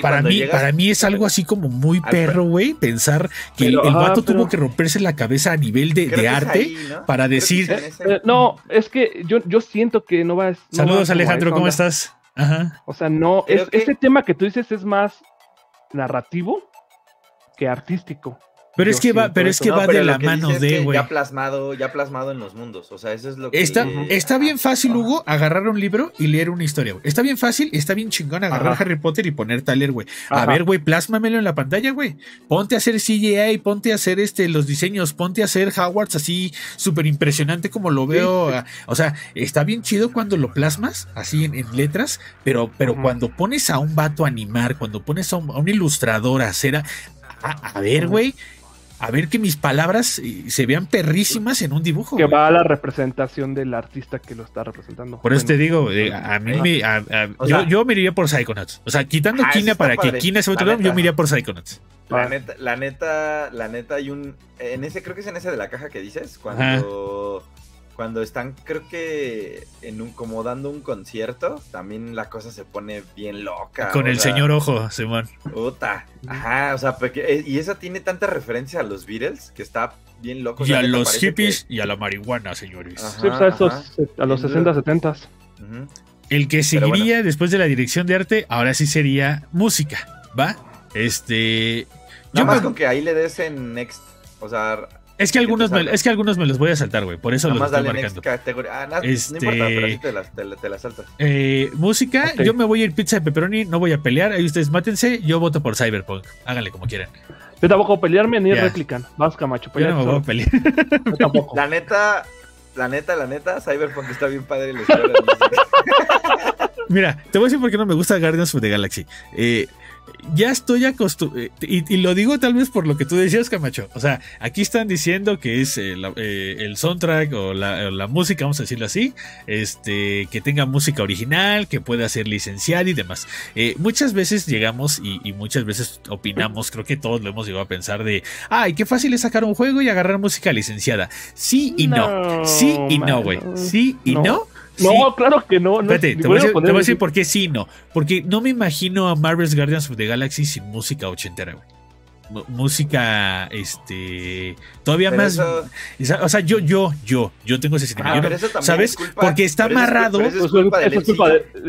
para, mí, para mí es algo así como muy perro, güey, pensar que el, vato tuvo que romperse la cabeza a nivel de, arte para decir... Eh, no, es que yo, yo siento que no va a... Saludos Alejandro, ¿cómo estás? Ajá. O sea, no, es, ese tema que tú dices es más narrativo que artístico. Pero es que va, pero es que va de la mano de, güey. Ya plasmado, ya plasmado en los mundos. O sea, eso es lo que. Está, está bien fácil, Hugo, agarrar un libro y leer una historia, güey. Está bien fácil, está bien chingón agarrar Harry Potter y ponerte a leer, güey. A ver, güey, plásmamelo en la pantalla, güey. Ponte a hacer CGI, ponte a hacer este, los diseños, ponte a hacer Hogwarts así súper impresionante como lo veo. O sea, está bien chido cuando lo plasmas, así en, letras, pero, pero cuando pones a un vato a animar, cuando pones a un, ilustrador a hacer. a ver, güey a ver que mis palabras eh, se vean perrísimas en un dibujo. Que va a la representación del artista que lo está representando. Por eso te digo, eh, a mí me, yo, me iría por Psychonauts. O sea, quitando ah, Kina para que Kina se otro yo me iría por Psychonauts. La neta, la neta, la neta, hay un. En ese, creo que es en ese de la caja que dices, cuando cuando están, creo que en un, como dando un concierto, también la cosa se pone bien loca. Con el señor Ojo, Simón. Puta. Ajá, o sea, porque, y esa tiene tanta referencia a los Beatles que está bien loco. Y a los hippies y a la marihuana, señores. sí, pues a, esos, a los 60, 70. El que seguiría después de la dirección de arte, ahora sí sería música, ¿va? Este. Nada más con que ahí le des en next. O sea, es que, algunos me, es que algunos me los voy a saltar, güey. Por eso los estoy marcando. Ah, no, este, no, importa, pero te las, te, las saltas. Eh, música, yo me voy a ir pizza de pepperoni, no voy a pelear. Ahí ustedes mátense, yo voto por Cyberpunk. Háganle como quieran. Yo tampoco pelearme ni replican. Vas, Camacho. Yo no me voy a pelear. Yo tampoco. La neta, la neta, la neta, Cyberpunk está bien padre la Mira, te voy a decir por qué no me gusta Guardians of the Galaxy. Eh, ya estoy acostumbrado, y, lo digo tal vez por lo que tú decías, Camacho. O sea, aquí están diciendo que es eh, eh, el soundtrack o la, música, vamos a decirlo así, este, que tenga música original, que pueda ser licenciada y demás. Eh, muchas veces llegamos y, muchas veces opinamos, creo que todos lo hemos llegado a pensar de, ay, qué fácil es sacar un juego y agarrar música licenciada. Sí y no, sí y no, güey, sí y no no, claro que no. no Espérate, te voy, a decir, por qué sí, no. Porque no me imagino a Marvel's Guardians of the Galaxy sin música ochentera, güey música este todavía más o sea yo yo yo yo tengo ese sentimiento ah, sabes porque está amarrado.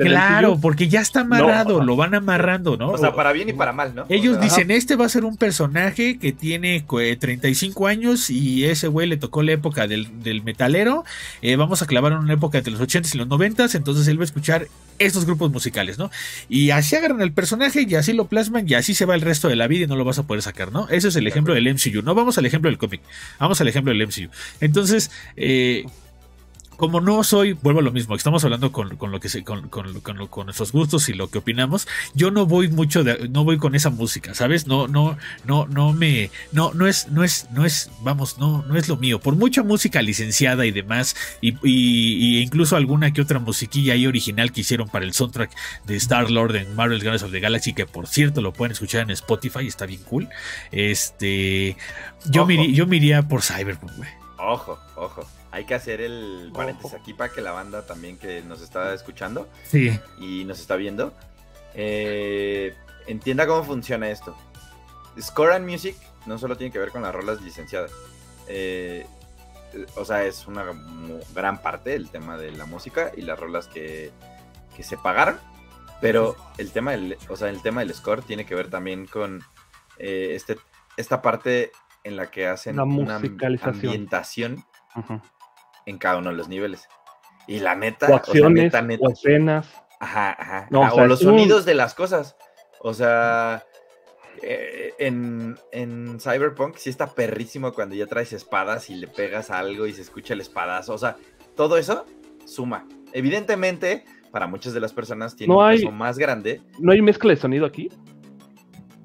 claro porque ya está amarrado lo van amarrando no o sea para bien y para mal no ellos dicen este va a ser un personaje que tiene 35 años y ese güey le tocó la época del, metalero. Eh, vamos a clavar en una época entre los 80 y los 90 entonces él va a escuchar estos grupos musicales no y así agarran el personaje y así lo plasman y así se va el resto de la vida y no lo vas a poder sacar, ¿no? Ese es el ejemplo del MCU. No vamos al ejemplo del cómic, vamos al ejemplo del MCU. Entonces, eh, como no soy, vuelvo a lo mismo, estamos hablando con, lo que se, con, con, nuestros gustos y lo que opinamos, yo no voy mucho de, no voy con esa música, ¿sabes? No, no, no, no me, no, no es, no es, no es, vamos, no, no es lo mío. Por mucha música licenciada y demás, y, incluso alguna que otra musiquilla ahí original que hicieron para el soundtrack de Star Lord en Marvel Guardians of the Galaxy, que por cierto lo pueden escuchar en Spotify, está bien cool. Este, yo, me, yo me iría por Cyberpunk, güey. Ojo, ojo hay que hacer el paréntesis aquí para que la banda también que nos está escuchando sí. y nos está viendo eh, entienda cómo funciona esto. Score and Music no solo tiene que ver con las rolas licenciadas. Eh, o sea, es una gran parte el tema de la música y las rolas que, se pagaron. Pero el tema del, o sea, el tema del score tiene que ver también con eh, este, esta parte en la que hacen una ambientación en cada uno de los niveles. Y la neta, o acciones, o, escenas. Ajá, ajá. o, los sonidos de las cosas. O sea, eh, en, en, Cyberpunk sí está perrísimo cuando ya traes espadas y le pegas algo y se escucha el espadazo. O sea, todo eso suma. Evidentemente, para muchas de las personas tiene un peso más grande. ¿No hay mezcla de sonido aquí?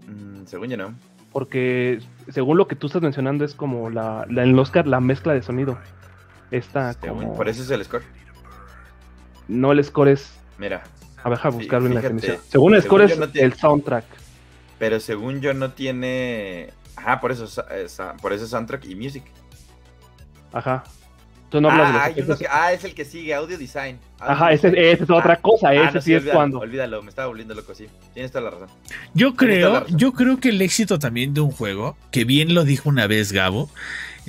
Mm, según yo no. porque según lo que tú estás mencionando es como la, la en el Oscar la mezcla de sonido. Esta Este, como... Por eso es el score. No el score es... Mira, A ver, buscarlo en la definición. Según el score es no tiene- el soundtrack. pero según yo no tiene. Ajá, por eso, sa- por eso soundtrack y music. Ajá. Tú no hablas de ah, los efectos. que- ah, es el que sigue, audio design. Audio Ajá, ese, design. ese es otra Ah, cosa, ah, ese no, sí es olvídalo, cuando. Olvídalo, me estaba volviendo loco, sí. Tienes toda la razón. Yo creo, razón. yo creo que el éxito también de un juego, que bien lo dijo una vez Gabo,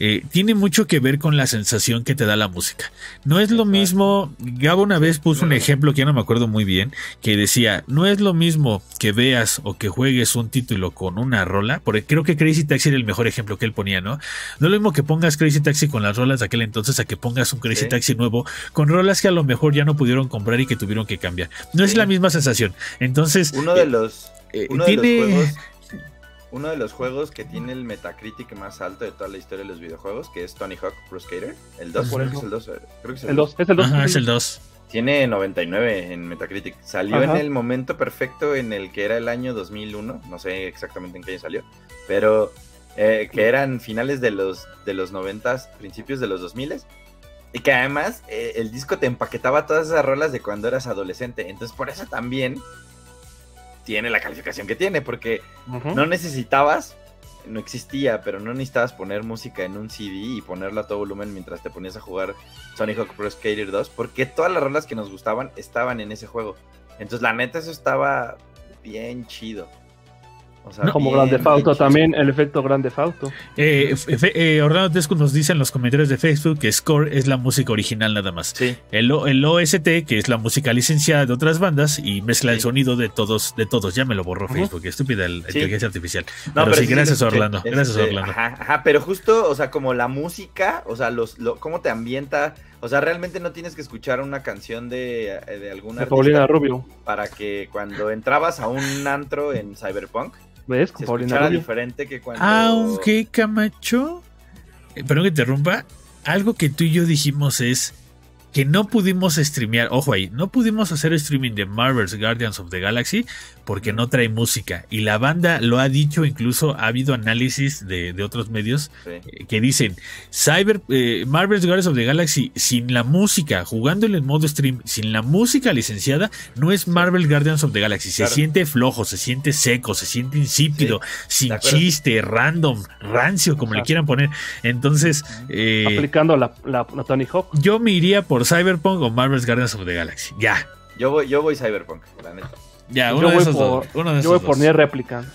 eh, tiene mucho que ver con la sensación que te da la música. No es lo mismo, Gabo una vez puso un ejemplo que ya no me acuerdo muy bien, que decía, no es lo mismo que veas o que juegues un título con una rola, porque creo que Crazy Taxi era el mejor ejemplo que él ponía, ¿no? No es lo mismo que pongas Crazy Taxi con las rolas de aquel entonces a que pongas un Crazy Sí. Taxi nuevo con rolas que a lo mejor ya no pudieron comprar y que tuvieron que cambiar. No es la misma sensación. Entonces, Uno de eh, los. eh, Uno de tiene... los juegos. Uno de los juegos que tiene el Metacritic más alto de toda la historia de los videojuegos, que es Tony Hawk Pro Skater. El 2, Por creo que eso. es el 2. Creo que es el, El 2, es el 2. Ajá, es el 2. Tiene 99 en Metacritic. Salió Ajá. en el momento perfecto en el que era el año 2001. No sé exactamente en qué año salió. Pero eh, que eran finales de los, de los 90, principios de los 2000. Y que además eh, el disco te empaquetaba todas esas rolas de cuando eras adolescente. Entonces por eso también tiene la calificación que tiene. Porque no necesitabas, no existía, pero no necesitabas poner música en un CD y ponerla a todo volumen mientras te ponías a jugar Sonic Hawk Pro Skater 2, porque todas las rolas que nos gustaban estaban en ese juego. Entonces, la neta, eso estaba bien chido. O sea, Como bien, Grande Fauto también, el efecto Grande Fauto. Eh, eh, Orlando Tesco nos dice en los comentarios de Facebook que Score es la música original nada más. Sí, El, el OST, que es la música licenciada de otras bandas y mezcla el Sí. sonido de todos, de todos. Ya me lo borró. Facebook, estúpida la Sí. inteligencia artificial. No, pero, sí, lo gracias escuché. Orlando, gracias Este, Orlando. Ajá, ajá, pero justo, o sea, como la música, o sea, los, lo, cómo te ambienta, o sea, realmente no tienes que escuchar una canción de, de algún De Paulina Rubio. para que cuando entrabas a un antro en Cyberpunk ¿Ves? se Con Paulina escuchara Rubio. diferente que cuando... Aunque Camacho, eh, perdón que te interrumpa, algo que tú y yo dijimos es que no pudimos streamear, ojo ahí, no pudimos hacer streaming de Marvel's Guardians of the Galaxy porque no trae música. Y la banda lo ha dicho, incluso ha habido análisis de, de otros medios Sí. eh, que dicen Cyber eh, Marvel's Guardians of the Galaxy sin la música, jugándolo en modo stream, sin la música licenciada, no es Marvel Guardians of the Galaxy. Se Claro. siente flojo, se siente seco, se siente insípido, sin chiste, random, rancio, como le quieran poner. Entonces, eh, Aplicando la, la, la Tony Hawk. yo me iría por Cyberpunk o Marvel's Guardians of the Galaxy. Ya, Yo voy, yo voy Cyberpunk, la neta. Ya, Yo uno de voy esos por- dos. Uno de Yo voy esos por dos. Nier Replicant.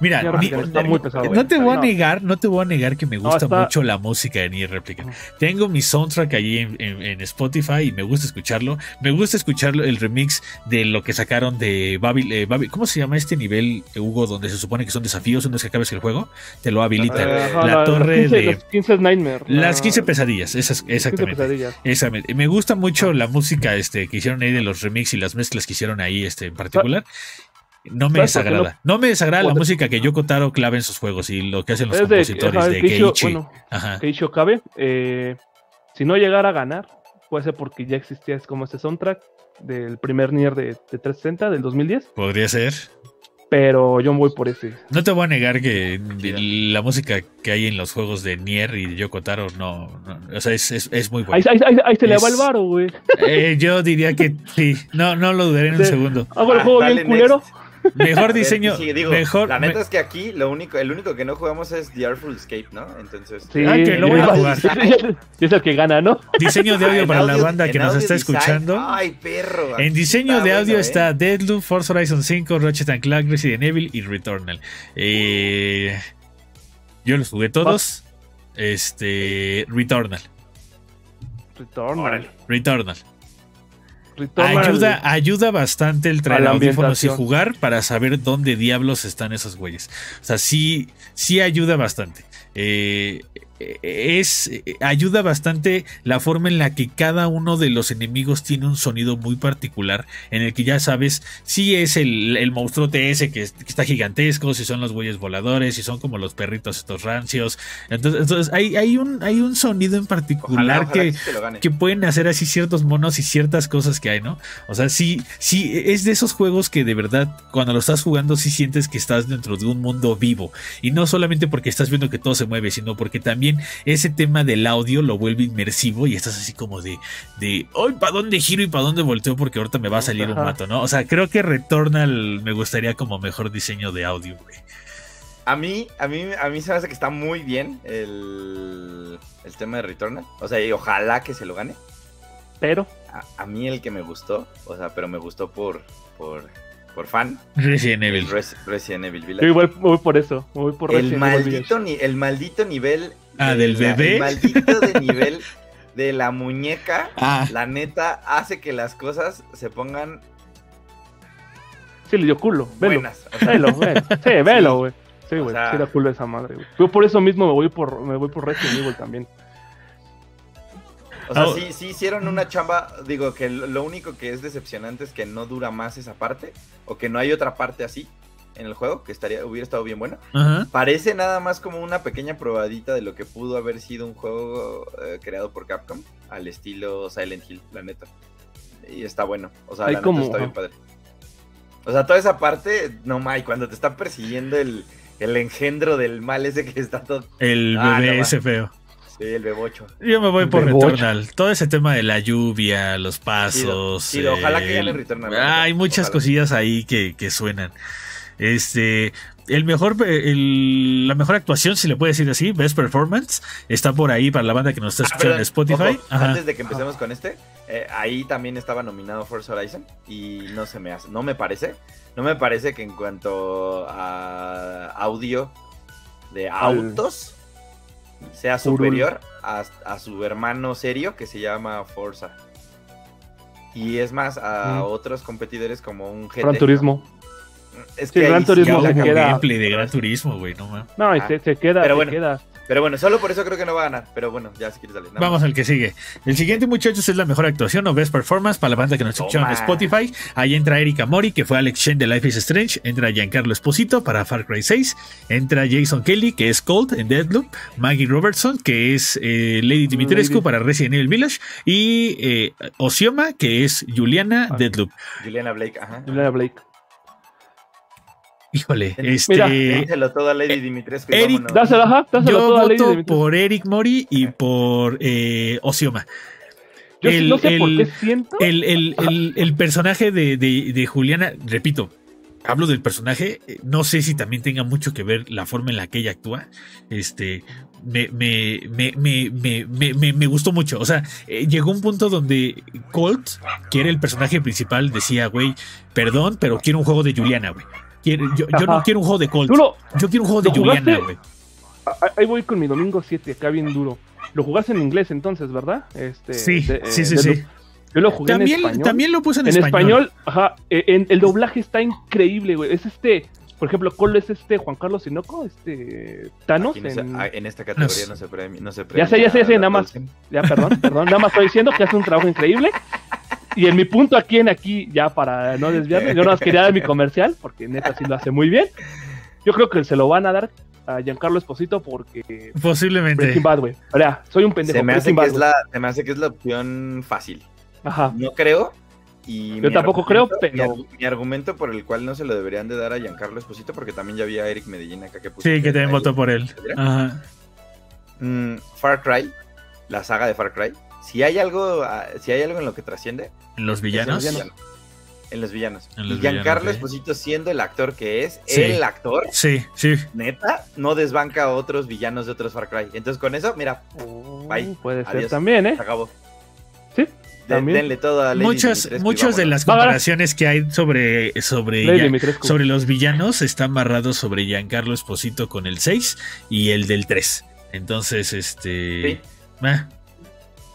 Mira, está muy pesado. no te voy a negar, no te voy a negar que me gusta mucho la música de Nier Replicant. Tengo mi soundtrack allí en, en- en Spotify y me gusta escucharlo. Me gusta escuchar el remix de lo que sacaron de Babil, eh, Babil- ¿Cómo se llama este nivel, eh, Hugo, donde se supone que son desafíos una vez que acabes el juego? Te lo habilita. Eh, la torre las 15, de- Las 15 Nightmare. Las la- 15 pesadillas, esas, las 15 exactamente. pesadillas. Exactamente. Me gusta mucho la música este, que hicieron ahí de los remix y las mezclas que hicieron ahí este, en particular. No me ¿Sabes por qué desagrada. No, me desagrada la música que Yoko Taro clava en sus juegos y lo que hacen los Es de, compositores ajá, de Keisho- Keiichi. bueno, Ajá. Keisho Okabe, eh, si no llegara a ganar, puede ser porque ya existía es como este soundtrack del primer Nier de, de 360 del 2010, Podría ser. pero yo me voy por ese. No te voy a negar que la música que hay en los juegos de Nier y de Yoko Taro no, no- o sea, es, es- es muy buena. ahí- ahí- ahí se le va el varo, güey. Eh, yo diría que sí. No, no lo dudaré en un segundo. Hago el Ah, juego dale bien culero. next. Mejor diseño. sí, digo, mejor. la neta me- es que aquí lo único, el único que no jugamos es The Artful Escape, ¿no? Entonces. Sí, Ah, que lo voy a jugar. y es el que gana, ¿no? diseño de audio Ah, para la banda que nos está design, escuchando. Ay, perro. En diseño Está de audio bueno, ¿eh? está Deadloop, Forza Horizon 5, Ratchet and Clank, Resident Evil y Returnal. Eh, yo los jugué todos. Este. Returnal. Returnal. Órale. Returnal. Ayuda, ayuda bastante el traer audífonos y jugar para saber dónde diablos están esos güeyes. O sea, sí, sí ayuda bastante. Eh, es ayuda bastante la forma en la que cada uno de los enemigos tiene un sonido muy particular en el que ya sabes si es el, el monstruote ese que, está gigantesco, si son los bueyes voladores, si son como los perritos estos rancios. Entonces, entonces hay, hay, un, hay un sonido en particular que, que, pueden hacer así ciertos monos y ciertas cosas que hay, ¿no? O sea, sí, sí, es de esos juegos que de verdad cuando lo estás jugando sí sientes que estás dentro de un mundo vivo. Y no solamente porque estás viendo que todo se mueve, sino porque también ese tema del audio lo vuelve inmersivo y estás así como de, de, hoy ¿para dónde giro y para dónde volteo? Porque ahorita me va a salir un mato, ¿no? O sea, creo que Returnal me gustaría como mejor diseño de audio, güey. A mí, a mí, a mí se me hace que está muy bien el, el tema de Returnal. O sea, y ojalá que se lo gane. Pero. A, mí el que me gustó, o sea, pero me gustó por, por, por fan. Resident Evil. Resident Evil Village. Yo igual voy por eso. Voy por el maldito, el maldito nivel Ah, del bebé. El maldito de nivel de la muñeca, ah. la neta, hace que las cosas se pongan. Sí, le dio culo. Velo. Buenas. velo, Sí, velo, güey. Sí, güey. sí, da culo esa madre, güey. Yo por eso mismo me voy por, me voy por Resident Evil también. O sea, oh. sí, sí hicieron una chamba. Digo que lo único que es decepcionante es que no dura más esa parte. O que no hay otra parte así en el juego, que estaría, hubiera estado bien bueno. Parece nada más como una pequeña probadita de lo que pudo haber sido un juego eh, creado por Capcom, al estilo Silent Hill, la neta. Y está bueno. O sea, la neta está bien padre. O sea, toda esa parte, no may, cuando te está persiguiendo el, el engendro del mal ese que está todo. El ah, bebé ese feo. Sí, el bebocho. Yo me voy por Returnal. Todo ese tema de la lluvia, los pasos. Sí, ojalá que gane Returnal. hay muchas cosillas ahí que, que suenan. Este, el mejor, la mejor actuación, si le puede decir así, best performance, está por ahí para la banda que nos está ah, escuchando en Spotify. antes de que empecemos con este, eh, ahí también estaba nominado Forza Horizon y no se me hace, no me parece, no me parece que en cuanto a audio de autos sea superior a, su hermano serio que se llama Forza. Y es más, a otros competidores como un GT. Gran Turismo. Es que Gran Turismo se queda. gameplay de Gran Turismo, güey, no No, y se, queda, pero bueno, queda. Pero bueno, solo por eso creo que no va a ganar. Pero bueno, ya si quieres salir. Vamos al que sigue. El siguiente, muchachos, es la mejor actuación o best performance para la banda que nos escuchó en Spotify. Ahí entra Erika Mori, que fue Alex Shen de Life is Strange. Entra Giancarlo Esposito para Far Cry 6. Entra Jason Kelly, que es Cold en Deadloop. Maggie Robertson, que es eh, Lady Dimitrescu para Resident Evil Village. Y eh, Osioma, que es Juliana ah. Deadloop. Juliana Blake, ajá. Juliana Blake. Híjole, este. todo a Lady Dimitrescu. Eric, dáselo, ajá, dáselo yo voto a Lady por Eric Mori y por eh, Osioma. Yo el, no sé por qué siento. El, el, el personaje de, de, de, Juliana, repito, hablo del personaje, no sé si también tenga mucho que ver la forma en la que ella actúa. Este, me, me, me, me, me gustó mucho. O sea, eh, llegó un punto donde Colt, que era el personaje principal, decía, güey, perdón, pero quiero un juego de Juliana, güey yo, no quiero un juego de Colt. yo quiero un juego de Juliana, güey. Ahí voy con mi domingo 7, acá bien duro. Lo jugaste en inglés entonces, ¿verdad? Este, sí, sí, sí, sí. Yo lo jugué también, en español. También lo puse en, español. En español, ajá. E, en, el doblaje está increíble, güey. Es este, por ejemplo, ¿cuál es este Juan Carlos Sinoco? Este Thanos. En, ah, en, esta categoría no, se premia. No se ya sé, ya sé, ya sé, nada más. Ya, perdón, perdón. Nada más estoy diciendo que hace un trabajo increíble. Y en mi punto aquí en aquí, ya para no desviarme, yo no más quería dar mi comercial, porque neta sí lo hace muy bien. Yo creo que se lo van a dar a Giancarlo Esposito porque. Posiblemente. Breaking Bad, güey. O sea, soy un pendejo. Se me, hace que es la, se me hace que es la opción fácil. Ajá. No creo. Y Yo tampoco creo, pero. Mi, argumento por el cual no se lo deberían de dar a Giancarlo Esposito, porque también ya había Eric Medellín acá que puso. Sí, que también votó por él. Ajá. Mm, Far Cry, la saga de Far Cry, si hay algo, ah, si hay algo en lo que trasciende. ¿En los villanos? En los villanos. y Giancarlo Esposito siendo el actor que es, el actor. Sí, sí. Neta, no desbanca a otros villanos de otros Far Cry. Entonces con eso, mira, uh, Puede ser también, ¿eh? Se acabó. Sí. Denle todo a muchas muchas de las comparaciones que hay sobre sobre, sobre los villanos están amarrados sobre Giancarlo Esposito con el 6 y el del 3. Entonces, este... Sí. Eh,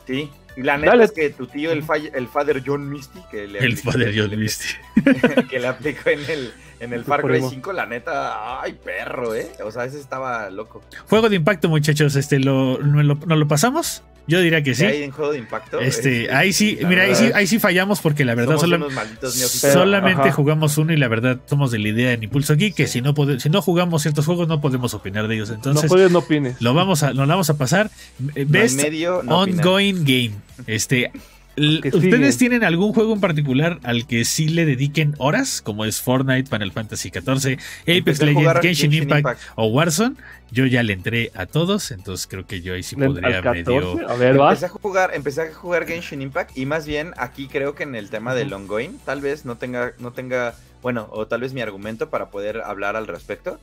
Sí, y la neta es que tu tío, el, el Father John Misty, que le el Father John Misty, que le aplicó en el, en el Far Cry emo. 5, la neta, ay, perro, ¿eh? O sea, ese estaba loco. Juego de impacto, muchachos, este, ¿lo, ¿no lo, ¿nos lo pasamos? Yo diría que ¿Qué sí. hay en juego de impacto? Este, ahí sí, la mira, ahí sí, ahí sí fallamos porque la verdad solamente ajá. jugamos uno y la verdad somos de la idea en Impulso aquí que si no pode- si no jugamos ciertos juegos no podemos opinar de ellos. Entonces, no puedes, no opines. lo vamos a, la vamos a pasar. No Best medio, no opinar. ongoing game. Este, ¿Ustedes sigue. tienen algún juego en particular al que sí le dediquen horas? Como es Fortnite, Final Fantasy XIV, Apex Legends, Genshin, Genshin Impact, Impact. o Warzone. Yo ya le entré a todos, entonces creo que yo ahí sí podría 14, medio. a ver. Empecé a jugar, empecé a jugar Genshin Impact y más bien aquí creo que en el tema del ongoing, tal vez no tenga, no tenga, bueno, o tal vez mi argumento para poder hablar al respecto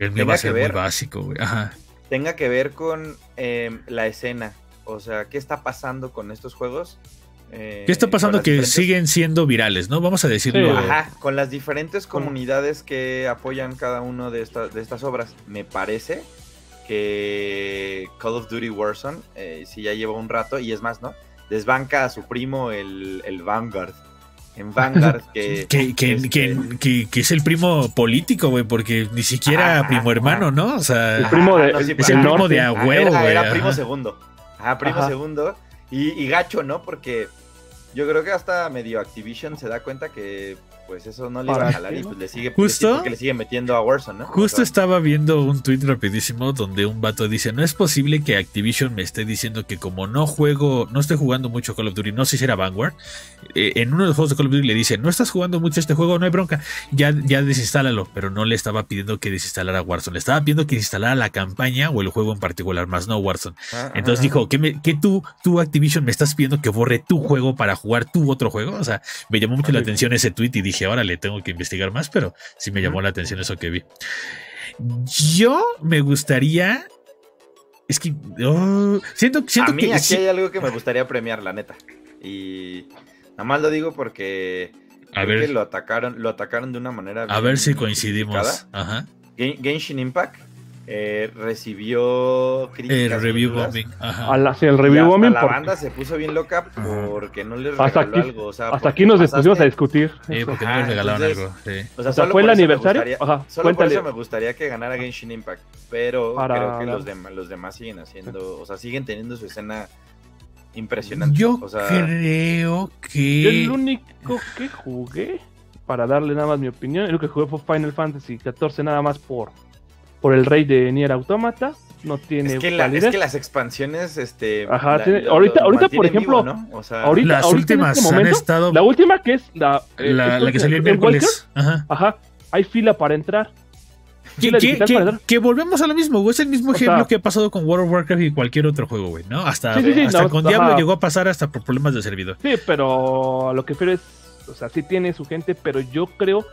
El mío va a ser muy ver. básico, güey. Ajá. tenga que ver con eh, la escena. O sea, ¿qué está pasando con estos juegos? Eh, ¿Qué está pasando que diferentes- siguen siendo virales, no? Vamos a decirlo. Sí. Ajá, con las diferentes comunidades que apoyan cada uno de, esta- de estas obras. Me parece que Call of Duty Warzone eh, sí ya lleva un rato y es más, ¿no? Desbanca a su primo el, el Vanguard. En Vanguard que... Que, que, este, que, que- que es el primo político, güey, porque ni siquiera Ajá, primo hermano, ajá. ¿no? O sea, El primo de- no, sí, es el primo de norte. a huevo, era, güey. era primo ajá. segundo. Ajá, primo Ajá. segundo. Y, y gacho, ¿no? Porque yo creo que hasta medio Activision se da cuenta que pues eso no le iba ¿Para a jalar y pues le sigue, Justo. porque le sigue metiendo a Warzone, ¿no? Justo O sea, estaba viendo un tweet rapidísimo donde un vato dice, no es posible que Activision me esté diciendo que como no juego, no estoy jugando mucho Call of Duty, no sé si era Vanguard, eh, en uno de los juegos de Call of Duty le dice, no estás jugando mucho este juego, no hay bronca, ya, ya desinstálalo, pero no le estaba pidiendo que desinstalara Warzone, le estaba pidiendo que instalara la campaña o el juego en particular, más no Warzone. ajá, Entonces ajá. dijo, ¿qué, me, qué tú, tú Activision me estás pidiendo que borre tu juego para jugar tu otro juego? O sea, me llamó mucho la atención ese tweet y dije, ahora le tengo que investigar más, pero sí me llamó la atención eso que vi. Yo me gustaría... Es que... oh, siento siento a mí que... aquí sí- hay algo que me gustaría premiar, la neta. Y nada más lo digo porque a ver, que lo atacaron, lo atacaron de una manera a ver si coincidimos. Ajá. Gen- Genshin Impact eh, recibió críticas El review duras. bombing. Ajá. La, sí, el review bombing. la por- banda se puso bien loca porque no les Hasta regaló aquí- algo. O sea, hasta aquí nos pasaste- pusimos a discutir. Eso. porque no les regalaron entonces- algo. sí. O sea, O sea, solo ¿fue el por eso me aniversario? gustaría- Ajá, Solo por cuéntale. eso me gustaría que ganara Genshin Impact. Pero Para creo que los, dem- los demás siguen haciendo. O sea, siguen teniendo su escena impresionante. Yo o sea, creo Yo que... el único que jugué, para darle nada más mi opinión, el único que jugué fue Final Fantasy XIV nada más por, por el rey de Nier Automata. No tiene es que, la- es validez. que las expansiones, este. Ajá, la- tiene- lo- ahorita- lo ahorita, por ejemplo, ¿no? O sea, ahorita- Las últimas este han estado... La última que es la, eh, La, que salió el en miércoles. Ajá. Ajá, hay fila para entrar. Que, volvemos a lo mismo, güey. Es el mismo O ejemplo sea- que ha pasado con World of Warcraft y cualquier otro juego, güey, ¿no? Hasta, Sí, sí, sí, hasta no, con ajá. Diablo llegó a pasar hasta por problemas de servidor. Sí, pero lo que refiero es, o sea, sí tiene su gente, pero yo creo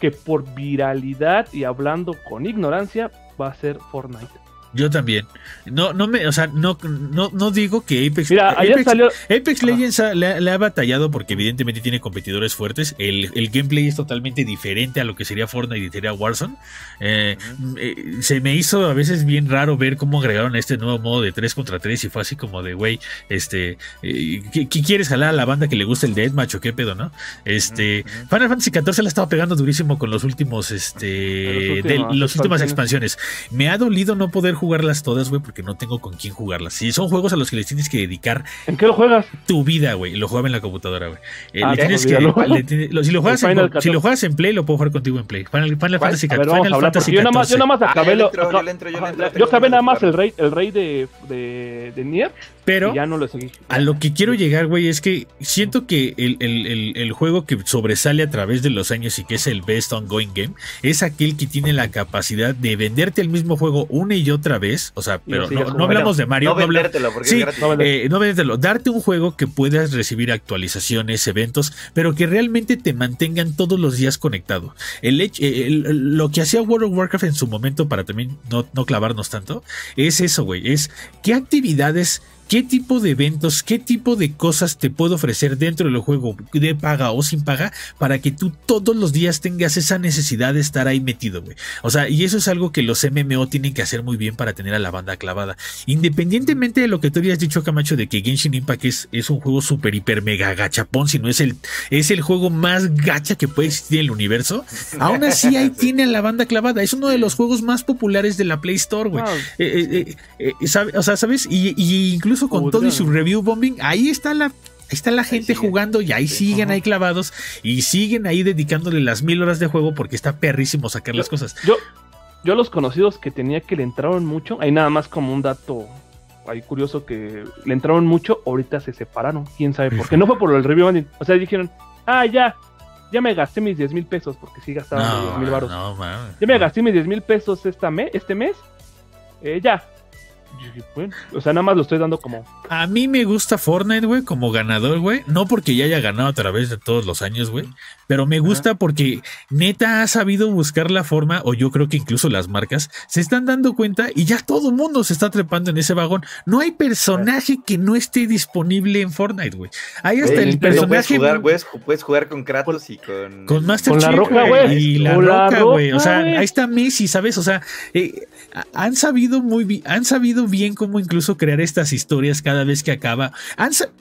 que por viralidad y hablando con ignorancia va a ser Fortnite. Yo también. No, no me, o sea, no, no, no digo que Apex. Mira, Apex, salió, Apex. Legends le, ha- le ha batallado porque evidentemente tiene competidores fuertes. El, el gameplay es totalmente diferente a lo que sería Fortnite y sería Warzone. Eh, eh, se me hizo a veces bien raro ver cómo agregaron este nuevo modo de 3 contra 3 y fue así como de, güey, este, eh, ¿qué, qué quieres jalar a la banda que le gusta el Deathmatch o qué pedo, no? Este, Ujú, ujú. Final Fantasy XIV la estaba pegando durísimo con los últimos, este, Las de- últimas expansiones. Me ha dolido no poder jugarlas todas, güey, porque no tengo con quién jugarlas. Si son juegos a los que les tienes que dedicar ¿en qué lo juegas? tu vida, güey. Lo jugaba en la computadora, güey. Eh, Ah, tienes que, le lo- si, lo juegas en, si 14. lo juegas en Play, lo puedo jugar contigo en Play. Final, Final. Fantasy, ver, Final hablar, Fantasy yo nada más, yo 14. nada más Ah, yo lo- entro, yo yo yo acabé nada más el rey, el rey de, de, de Nier Pero y ya no lo seguí. A lo que quiero llegar, güey, es que siento que el, el- el- el juego que sobresale a través de los años y que es el best ongoing game es aquel que tiene la capacidad de venderte el mismo juego una y otra vez. O sea, pero no, hablamos de Mario, no no vendértelo porque Sí, es Eh, no vendértelo, darte un juego que puedas recibir actualizaciones, eventos, pero que realmente te mantengan todos los días conectado. Eh, el- lo que hacía World of Warcraft en su momento, para también no, no clavarnos tanto, es eso, güey. Es qué actividades qué tipo de eventos, qué tipo de cosas te puedo ofrecer dentro del juego de paga o sin paga para que tú todos los días tengas esa necesidad de estar ahí metido, güey. O sea, y eso es algo que los MMO tienen que hacer muy bien para tener a la banda clavada. Independientemente de lo que tú habías dicho, Camacho, de que Genshin Impact es, es un juego súper, hiper, mega gachapón, si no es el, es el juego más gacha que puede existir en el universo, aún así ahí tiene a la banda clavada. Es uno de los juegos más populares de la Play Store, güey. Eh, eh, eh, o sea, ¿sabes? Y, y incluso con todo y su review bombing, ahí está la. Ahí está la gente jugando y ahí siguen ahí clavados y siguen ahí dedicándole las mil horas de juego porque está perrísimo sacar las cosas. Yo, yo los conocidos que tenía que le entraron mucho, ahí nada más como un dato ahí curioso que le entraron mucho, ahorita se separaron, quién sabe por qué. No fue por el review banding, o sea, dijeron, ah, ya, ya me gasté mis 10 mil pesos, porque sí gastaban 10 mil baros. no. Ya me gasté mis 10 mil pesos esta me este mes, eh, ya. Bueno, o sea, nada más lo estoy dando como... A mí me gusta Fortnite, güey, como ganador, güey. No porque ya haya ganado a través de todos los años, güey. Pero me gusta porque neta ha sabido buscar la forma, o yo creo que incluso las marcas se están dando cuenta y ya todo el mundo se está trepando en ese vagón. No hay personaje que no esté disponible en Fortnite, güey. Hay hasta el pero puedes personaje. jugar, puedes, puedes jugar con Kratos y con. Con Master Con la Roca, güey. Y la Con roca, güey. O sea, ahí está Messi, ¿sabes? O sea, eh, han sabido muy bien, han sabido bien cómo incluso crear estas historias cada vez que acaba.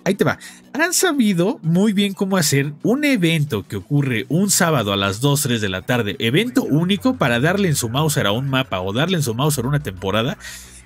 Ahí te va. Han sabido muy bien cómo hacer un evento que ocurre un sábado a las 2, 3 de la tarde, evento único para darle en su Mauser a un mapa o darle en su Mauser a una temporada.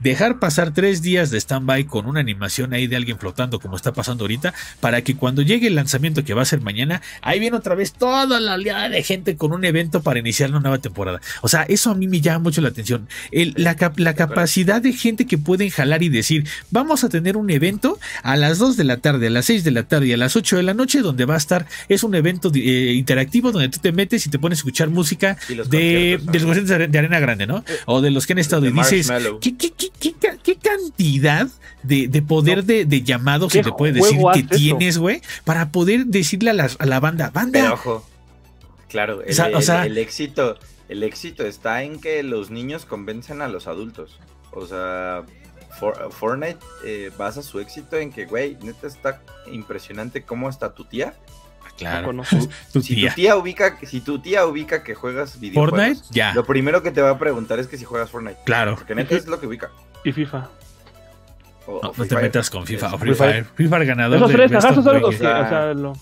Dejar pasar tres días de stand-by con una animación ahí de alguien flotando como está pasando ahorita, para que cuando llegue el lanzamiento que va a ser mañana, ahí viene otra vez toda la oleada de gente con un evento para iniciar una nueva temporada. O sea, eso a mí me llama mucho la atención. El- la, cap- la capacidad de gente que pueden jalar y decir, vamos a tener un evento a las 2 de la tarde, a las 6 de la tarde y a las 8 de la noche, donde va a estar, es un evento eh, interactivo donde tú te metes y te pones a escuchar música de, de los de, Arena Grande, ¿no? O de los que han estado De y dices, Marshmallow. ¿qué, qué, qué, qué ca- qué cantidad de, de poder No. de, de llamados se ¿Qué te puede decir que tienes, güey? Para poder decirle a la, a la banda, banda, Pero ojo, claro, el, O sea- o el- sea- el éxito, el éxito está en que los niños convencen a los adultos. O sea, For- Fortnite eh, basa su éxito en que, güey, neta está impresionante cómo está tu tía. Claro, tu Si tía. tu tía ubica, si tu tía ubica que juegas videojuegos, Fortnite, ya, lo primero que te va a preguntar es que si juegas Fortnite. claro. Porque neta es lo que ubica. Y FIFA. O- No, o no Free te metas con FIFA Es- o Free Fire. Free Fire ganador Esos tres, ajá, esos son los que, o sea, lo...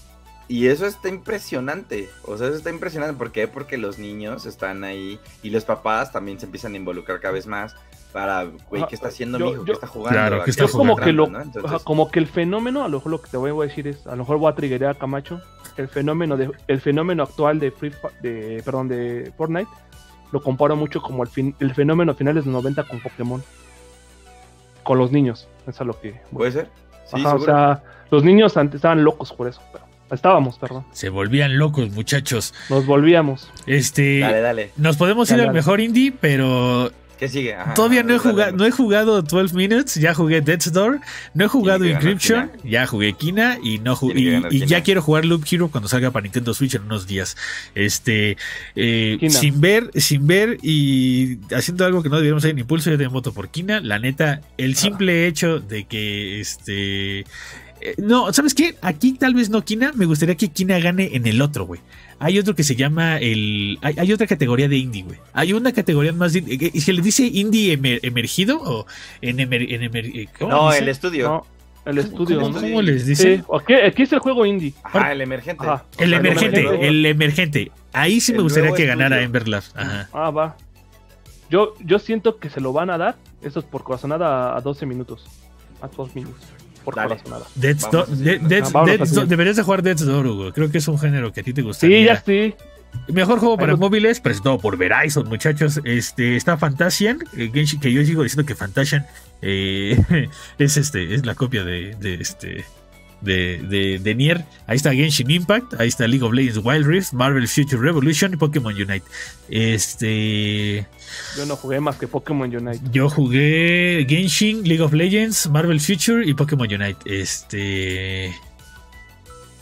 Y eso está impresionante. O sea, eso está impresionante. ¿Por qué? Porque los niños están ahí y los papás también se empiezan a involucrar cada vez más para, güey, ¿qué está haciendo yo- mi hijo? yo- ¿Qué está jugando? Claro, ¿A ¿qué qué está Yo como jugando? que lo, ¿no? Entonces, ajá, como que el fenómeno, a lo mejor lo que te voy a decir es, a lo mejor voy a triggerar a Camacho, el fenómeno de, el fenómeno actual de Free de, perdón, de Fortnite, lo comparo mucho como el, fin, el fenómeno finales de los 90 con Pokémon. Con los niños, eso es lo que. ¿Puede ser? Sí, Ajá, o sea, los niños antes estaban locos por eso, pero estábamos, perdón. Se volvían locos, muchachos. Nos volvíamos. Este, Dale, dale. nos podemos ir Dale, al mejor indie, pero ¿Qué sigue? Ajá, Todavía no he, jugado, no he jugado 12 Minutes, ya jugué Death's Door, no he jugado Encryption, ya jugué Kina y no y, ganar y Kina. ya quiero jugar Loop Hero cuando salga para Nintendo Switch en unos días. Este, eh, sin ver, sin ver y haciendo algo que no deberíamos hacer en impulso, yo tengo voto por Kina. La neta, el simple hecho de que este. eh, No, ¿sabes qué? Aquí tal vez no Kina, me gustaría que Kina gane en el otro, güey. Hay otro que se llama el. Hay, hay otra categoría de indie, güey. Hay una categoría más. de- eh, ¿Se le dice indie emer- emergido o en emer, en emer- eh, ¿cómo No, dice? el estudio. No, el estudio, ¿Cómo, les dice? Sí, aquí, aquí es el juego indie. Ajá, el emergente. Ajá. O El sea, emergente, el emergente. Ahí sí me gustaría que ganara estudio. Ember. Ajá. Ah, va. Yo, yo siento que se lo van a dar, eso es por corazonada a 12 minutos. A 2 minutos. Por Dale. corazonada. Death's Vamos Door- así. De- Death's- Ah, vámonos Death's así. Door- Deberías de jugar Death's Door, Hugo. Creo que es un género que a ti te gustaría. Sí, ya estoy. Mejor juego para móviles, presentado por Verizon, muchachos. Este está Fantasian, eh, que yo sigo diciendo que Fantasian eh, es este, es la copia de, de este. De, de, de Nier, ahí está Genshin Impact, ahí está League of Legends Wild Rift, Marvel Future Revolution y Pokémon Unite. Este, Yo no jugué más que Pokémon Unite. yo jugué Genshin, League of Legends, Marvel Future y Pokémon Unite. Este,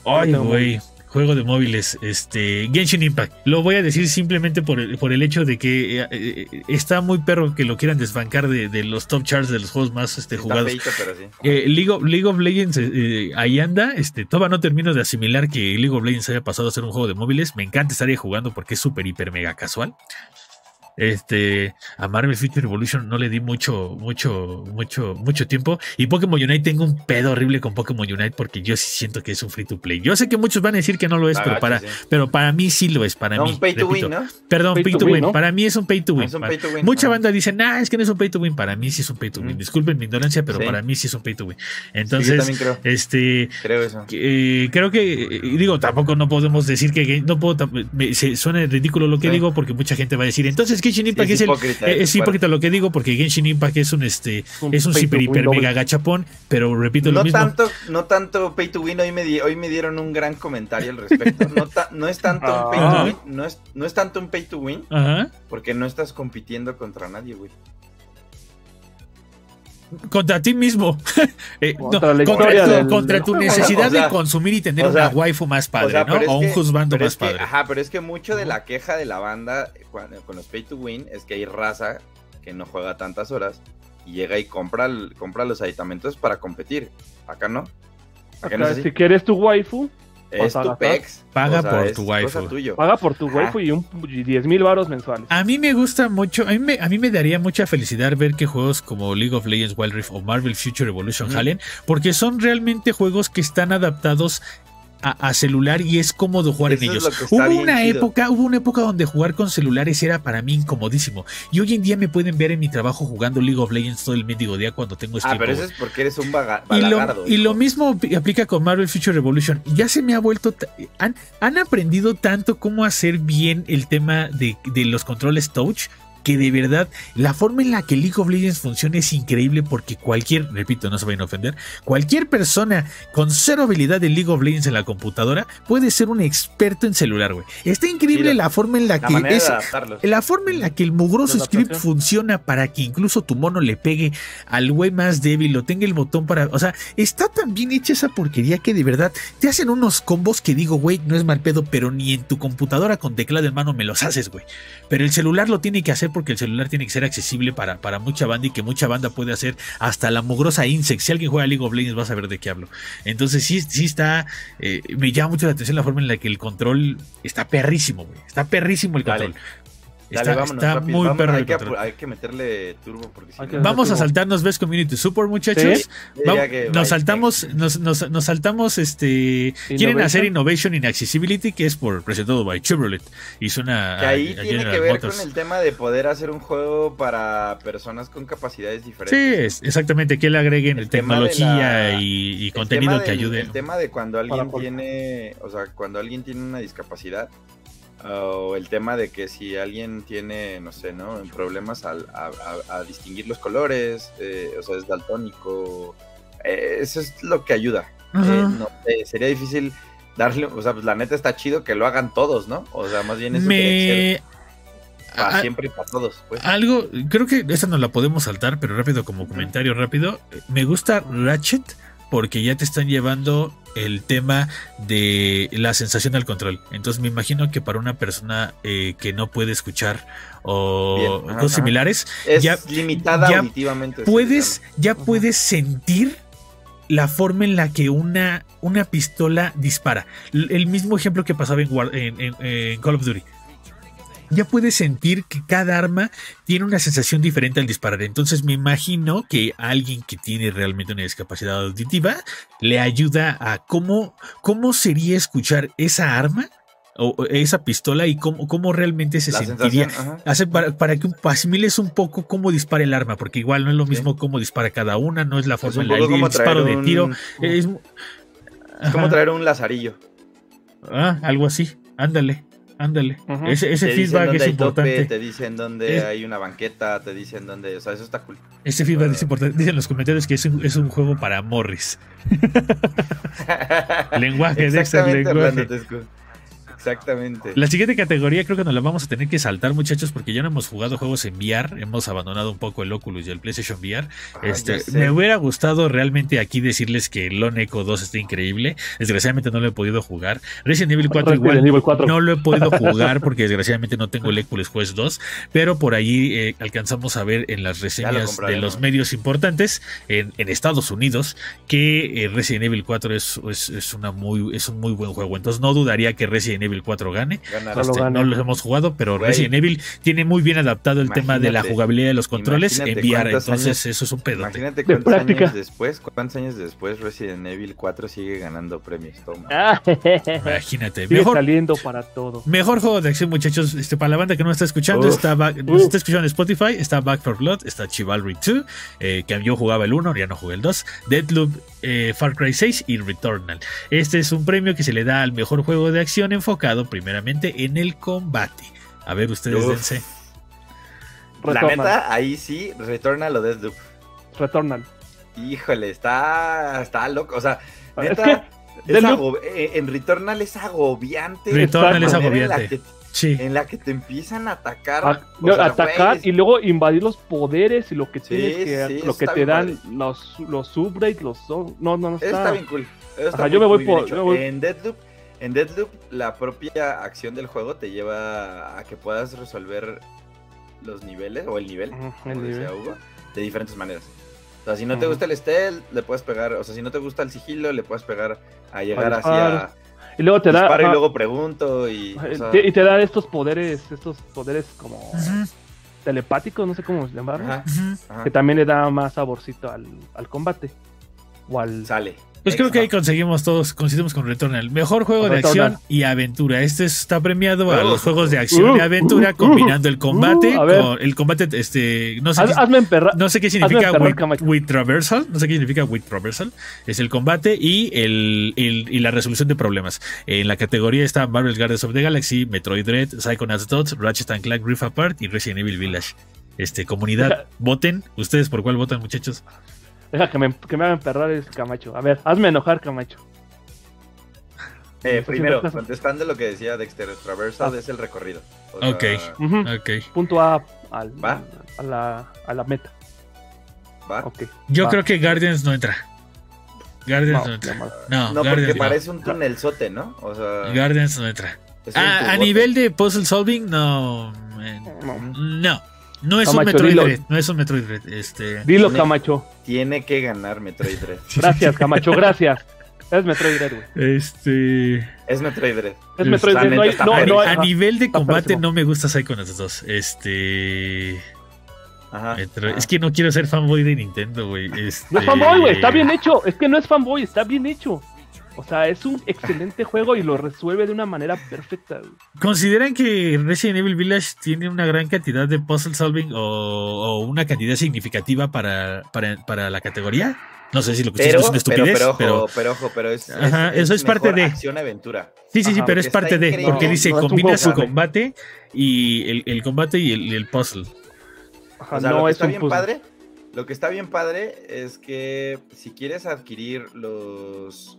ay, güey, Juego de móviles, este, Genshin Impact. Lo voy a decir simplemente por el, por el hecho de que eh, eh, está muy perro que lo quieran desbancar de, de los top charts de los juegos más este, jugados. feito, pero sí. Eh, League, of, League of Legends, eh, ahí anda. Este, todavía no termino de asimilar que League of Legends haya pasado a ser un juego de móviles. Me encanta estar ahí jugando porque es súper, hiper, mega casual. Este, a Marvel Future Revolution no le di mucho, mucho, mucho, mucho tiempo. Y Pokémon Unite tengo un pedo horrible con Pokémon Unite porque yo sí siento que es un free to play. Yo sé que muchos van a decir que no lo es, pero para, pero para mí sí lo es. Para No, mí. un pay to win, ¿no? Perdón, Pay pay, to to win, win. ¿no? Para mí es un pay to win. Es un Para- pay to win. Mucha ajá. banda dice, nah, es que no es un pay to win. Para mí sí es un pay to win. Mm. Disculpen mi ignorancia, pero Sí. para mí sí es un pay to win. Sí, yo Entonces, también creo, este, creo eso. que, eh, creo que, eh, digo, tampoco no podemos decir que, no puedo, me- se, suena ridículo lo que Sí. digo porque mucha gente va a decir, entonces Genshin Impact Sí, es, el, hipócrita, eh, es hipócrita lo que digo porque Genshin Impact es un, este, Un es un super hiper mega gachapón, pero repito lo No mismo. tanto, no tanto pay to win, hoy me, di- hoy me dieron un gran comentario al respecto. No, ta- no es tanto un pay Ah. to win, no es, no es tanto un pay to win, Ajá. porque no estás compitiendo contra nadie, güey. Contra ti mismo. Eh, no, Contra tu, del- contra del tu juego, necesidad o sea, de consumir y tener o sea, una waifu más padre, o sea, ¿no? O un juzgando más es que- padre. Ajá, pero es que mucho de la queja de la banda cuando- con los pay to win es que hay raza que no juega tantas horas y llega y compra, el- compra los aditamentos para competir. Acá no. Acá no es Acá, así. si quieres tu waifu, Es tu pex. Paga por es tu waifu. paga por tu waifu y un y 10 mil varos mensuales. A mí me gusta mucho, a mí me, a mí me daría mucha felicidad ver que juegos como League of Legends Wild Rift o Marvel Future Evolution Ujú. jalen, porque son realmente juegos que están adaptados a, a celular y es cómodo jugar Eso en ellos. Hubo una chido. época, hubo una época donde jugar con celulares era para mí incomodísimo. Y hoy en día me pueden ver en mi trabajo jugando League of Legends todo el mendigo día cuando tengo Ah, pero eso güey. es porque eres un vaga- Y lo, y lo mismo ap- aplica con Marvel Future Revolution. Ya se me ha vuelto. Han, han aprendido tanto cómo hacer bien el tema de, de los controles touch. Que de verdad, la forma en la que League of Legends funciona es increíble porque cualquier, repito, no se vayan a ofender, cualquier persona con cero habilidad de League of Legends en la computadora puede ser un experto en celular, güey. Está increíble la- la forma en la, La que es, la forma en la que el mugroso script funciona para que incluso tu mono le pegue al güey más débil o tenga el botón para. O sea, está tan bien hecha esa porquería que de verdad te hacen unos combos que digo, güey, no es mal pedo, pero ni en tu computadora con teclado en mano me los haces, güey. Pero el celular lo tiene que hacer porque el celular tiene que ser accesible para, para mucha banda y que mucha banda puede hacer hasta la mugrosa Insect. Si alguien juega League of Legends, va a saber de qué hablo. Entonces, sí, sí está. eh, me llama mucho la atención la forma en la que el control está perrísimo, güey. Está perrísimo el control. Dale, está vámonos, está rápido, muy vámonos, perro hay que, hay que meterle turbo porque si Hay que no- Vamos a Turbo. saltarnos Best Community Support, muchachos. Sí. Nos saltamos, nos, nos- nos saltamos, este, quieren hacer Innovation in Accessibility, que es por presentado by Chevrolet. Que ahí a- a tiene General que ver Motors. con el tema de poder hacer un juego para personas con capacidades Sí, diferentes. es exactamente que le agreguen El tema de tecnología la- y, y El contenido tema que del- ayude. El tema de cuando alguien tiene, o sea, cuando alguien tiene una discapacidad, o el tema de que si alguien tiene, no sé, ¿no? Problemas al- a, a- a distinguir los colores, eh, o sea, es daltónico, eh, eso es lo que ayuda. Eh, no sería difícil darle, o sea, pues la neta está chido que lo hagan todos, ¿no? O sea, más bien eso Me para a- siempre y para todos, pues. algo, creo que esta no la podemos saltar, pero rápido como comentario rápido. Me gusta Ratchet porque ya te están llevando el tema de la sensación al control. Entonces me imagino que para una persona eh, que no puede escuchar o Bien, cosas similares, es ya- limitada ya auditivamente. puedes, ya puedes sentir la forma en la que una, una pistola dispara. El mismo ejemplo que pasaba en, War- en- en- en Call of Duty. Ya puedes sentir que cada arma tiene una sensación diferente al disparar. Entonces me imagino que alguien que tiene realmente una discapacidad auditiva le ayuda a cómo, cómo sería escuchar esa arma o esa pistola y cómo, cómo realmente se la sentiría. Hace para, para que asimiles un poco cómo dispara el arma, porque igual no es lo Sí. mismo cómo dispara cada una, no es la Es forma un en la poco el como disparo de tiro. Es, Es como traer un lazarillo. Ah, algo así. Ándale, ándale. Ese, ese feedback es tope, importante. te dicen dónde Es- hay una banqueta, te dicen dónde, o sea, eso está cool. Ese feedback es importante. Dicen en los comentarios que es un, es un juego para Morris. Lenguaje, Dexter, Exactamente, lenguaje. Orlando. Exactamente. La siguiente categoría creo que nos la vamos a tener que saltar, muchachos, porque ya no hemos jugado juegos en VR, hemos abandonado un poco el Oculus y el PlayStation VR. Ah, Este, me hubiera gustado realmente aquí decirles que Lone Echo 2 está increíble. Desgraciadamente no lo he podido jugar. Resident Evil 4 Resident igual Evil 4. no lo he podido jugar porque desgraciadamente no tengo el Oculus Quest 2, pero por ahí eh, alcanzamos a ver en las reseñas de los medios importantes en, en Estados Unidos que eh, Resident Evil 4 es, es, es una muy, es un muy buen juego. Entonces no dudaría que Resident Evil 4 gane. Ganar. Solo Este, gane. no los hemos jugado, pero. Resident Evil tiene muy bien adaptado el tema de la jugabilidad de los controles en VR. Entonces, años- eso es un pedote. Imagínate De cuántos práctica. años después, cuántos años después Resident Evil 4 sigue ganando premios. Toma. Ah, Imagínate. Sigue Mejor, saliendo para todo. Mejor juego de acción, muchachos. Este, para la banda que no está escuchando, Uf, está, Back- nos uf. está escuchando en Spotify, está Back for Blood, está Chivalry 2, eh, que yo jugaba el 1, ya no jugué el 2, Deadloop, eh, Far Cry 6 y Returnal. Este es un premio que se le da al mejor juego de acción enfocado primeramente en el combate. A ver, ustedes Uf. dense. La neta, ahí sí, Returnal o Deathloop. Returnal. Híjole, está, está loco. O sea, Es neta, que es ago- eh, en Returnal es agobiante. Returnal es manera en la agobiante. Sí. En la que te empiezan a atacar. a- sea, atacar güey, y luego invadir los poderes y lo que Sí, tienes que sí, lo que te dan los los upgrades, los son- no no no Eso está, está bien cool. Eso está Ajá, yo me voy por- me voy- En Deadloop, en Deadloop, la propia acción del juego te lleva a que puedas resolver los niveles o el nivel, Ujú, como el decía nivel. Hugo, de diferentes maneras. O sea, si no te gusta el stealth, le puedes pegar, o sea, si no te gusta el sigilo, le puedes pegar a llegar hacia y luego te da disparo y ajá, luego pregunto y o sea, te- y te da estos poderes estos poderes como telepáticos no sé cómo llamarlos que también le da más saborcito al, al combate o al sale. Pues creo que ahí conseguimos todos, coincidimos con Returnal. Mejor juego de acción y aventura. Este está premiado a Uh, los juegos de acción y uh, aventura uh, combinando el combate uh, con el combate, este, no sé, Haz- qué, hazme emperrar no sé qué significa with, traversal, no sé qué significa with traversal. Es el combate y el, el- y la resolución de problemas. En la categoría está Marvel Guardians of the Galaxy, Metroid Dread, Psychonauts 2, Ratchet and Clank Rift Apart y Resident Evil Village. Este, comunidad, voten. ¿Ustedes por cuál votan, muchachos? Deja que me, que me haga emperrar es Camacho a ver hazme enojar Camacho Eh, primero, contestando lo que decía Dexter, Traversal Ah. es el recorrido. O Ok. sea, Ujú. Ok. punto A al, ¿Va? a la a la meta ¿va? ok Yo Va. creo que Guardians no entra. Guardians no, no, entra. no porque parece un tunelzote, ¿no? O sea, Guardians no entra. Ah, a nivel de puzzle solving, no. man. No. No. No es un Camacho, Metroid dilo. Dread, No es un Metroid Dread, Este. dilo Tiene- Camacho Tiene que ganar Metroid Dread. gracias Camacho gracias es Metroid Dread güey Este. Es Metroid es Metroid no hay, no, no hay- a nivel de combate no me gusta Psychonauts 2. Este. Ajá. Es que no quiero ser fanboy de Nintendo, güey. Este... No es fanboy, güey, está bien hecho. Es que no es fanboy, está bien hecho. O sea, es un excelente juego y lo resuelve de una manera perfecta. güey. ¿Consideran que Resident Evil Village tiene una gran cantidad de puzzle solving o, o una cantidad significativa para, para, para la categoría? No sé si lo que Pero, es pero, estupidez, pero, pero. ojo, pero ojo, pero es, Ajá, eso es parte de- acción-aventura. Sí, sí, sí, Ajá, pero es parte de. Porque No, dice, no combina su combate y el, el combate y el, puzzle. Ajá, O sea, no lo que es está un bien puzzle. padre, lo que está bien padre es que si quieres adquirir los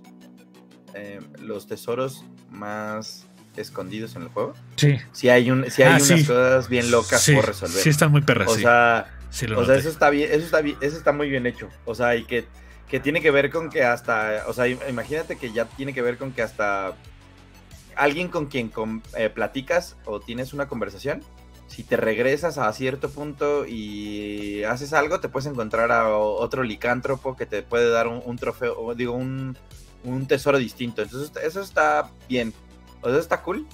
eh, los tesoros más escondidos en el juego, Sí. si hay un, si hay Ah, unas sí. cosas bien locas sí, por resolver. Sí, están muy perras. o sí. sea, Sí o eso está bien, eso está bien, eso está muy bien hecho. O sea, y que, que tiene que ver con que hasta, o sea, im- imagínate que ya tiene que ver con que hasta alguien con quien eh, platicas o tienes una conversación, si te regresas a cierto punto y haces algo, te puedes encontrar a otro licántropo que te puede dar un, un trofeo, digo, un, un tesoro distinto. Entonces, eso está bien. O sea, eso está cool.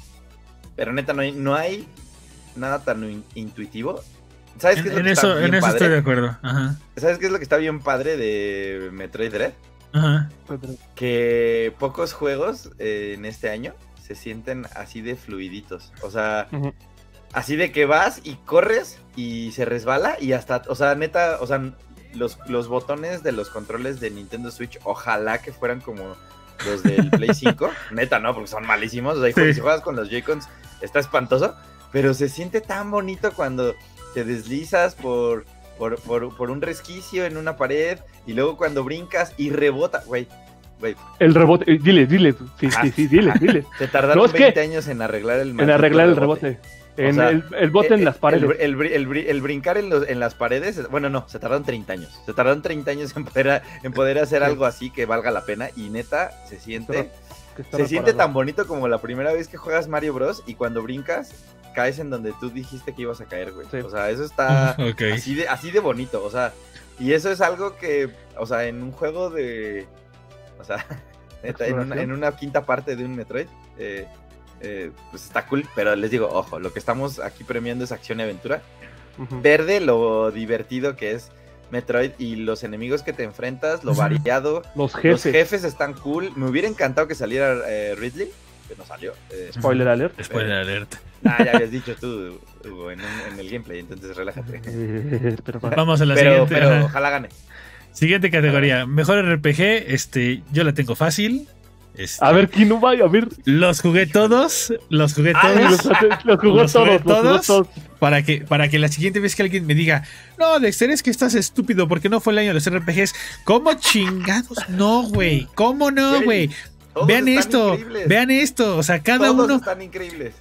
Pero neta, no hay, no hay nada tan in- intuitivo. ¿Sabes qué es En, lo en que eso, está bien en eso padre? estoy de acuerdo. Ajá. ¿Sabes qué es lo que está bien padre de Metroid Dread? Ajá. Que pocos juegos eh, en este año se sienten así de fluiditos. O sea, así de que vas y corres y se resbala y hasta, o sea, neta, o sea, los, los botones de los controles de Nintendo Switch, ojalá que fueran como los del Play 5. neta, no, porque son malísimos. O sea, Sí. si juegas con los Joy-Cons está espantoso, pero se siente tan bonito cuando te deslizas por, por, por, por un resquicio en una pared y luego cuando brincas y rebota, güey. güey, El rebote. eh, Diles, diles. Sí, sí, sí, diles, diles. se tardaron No, es que- 20 años en arreglar el En arreglar el rebote. En sea, el, el bote Eh, en las eh, paredes. El, el bri- el bri- el brincar en, los- en las paredes, bueno, no, se tardaron 30 años. Se tardaron 30 años en poder, en poder hacer algo así que valga la pena. Y neta, se siente, se siente tan bonito como la primera vez que juegas Mario Bros. Y cuando brincas, caes en donde tú dijiste que ibas a caer, güey. Sí. O sea, eso está así, de, así de bonito. O sea, y eso es algo que, o sea, en un juego de. O sea, neta, en una, Exploración. en una quinta parte de un Metroid. eh, eh, pues está cool, pero les digo, ojo, lo que estamos aquí premiando es acción y aventura verde lo divertido que es Metroid y los enemigos que te enfrentas, lo variado. Los Los jefes. están cool. Me hubiera encantado que saliera eh, Ridley, que no salió. Eh, Spoiler alert. Spoiler alert. ah, ya habías dicho tú, Hugo, en, un- en el gameplay, entonces relájate. Pero va. Vamos a la Pero, siguiente. pero ojalá gane. Siguiente categoría. Mejor RPG. Este, yo la tengo fácil. Este, A ver, ¿quién no va? A ver. Los jugué todos. Los jugué Ah, todos. Los, los jugó ¿Los jugué. Los todos. Para que, para que la siguiente vez que alguien me diga, no, Dexter, es que estás estúpido porque no fue el año de los RPGs. ¿Cómo chingados? No, güey. ¿Cómo no, güey? Todos Vean están esto, increíbles. vean esto. O sea, cada Todos uno. están increíbles.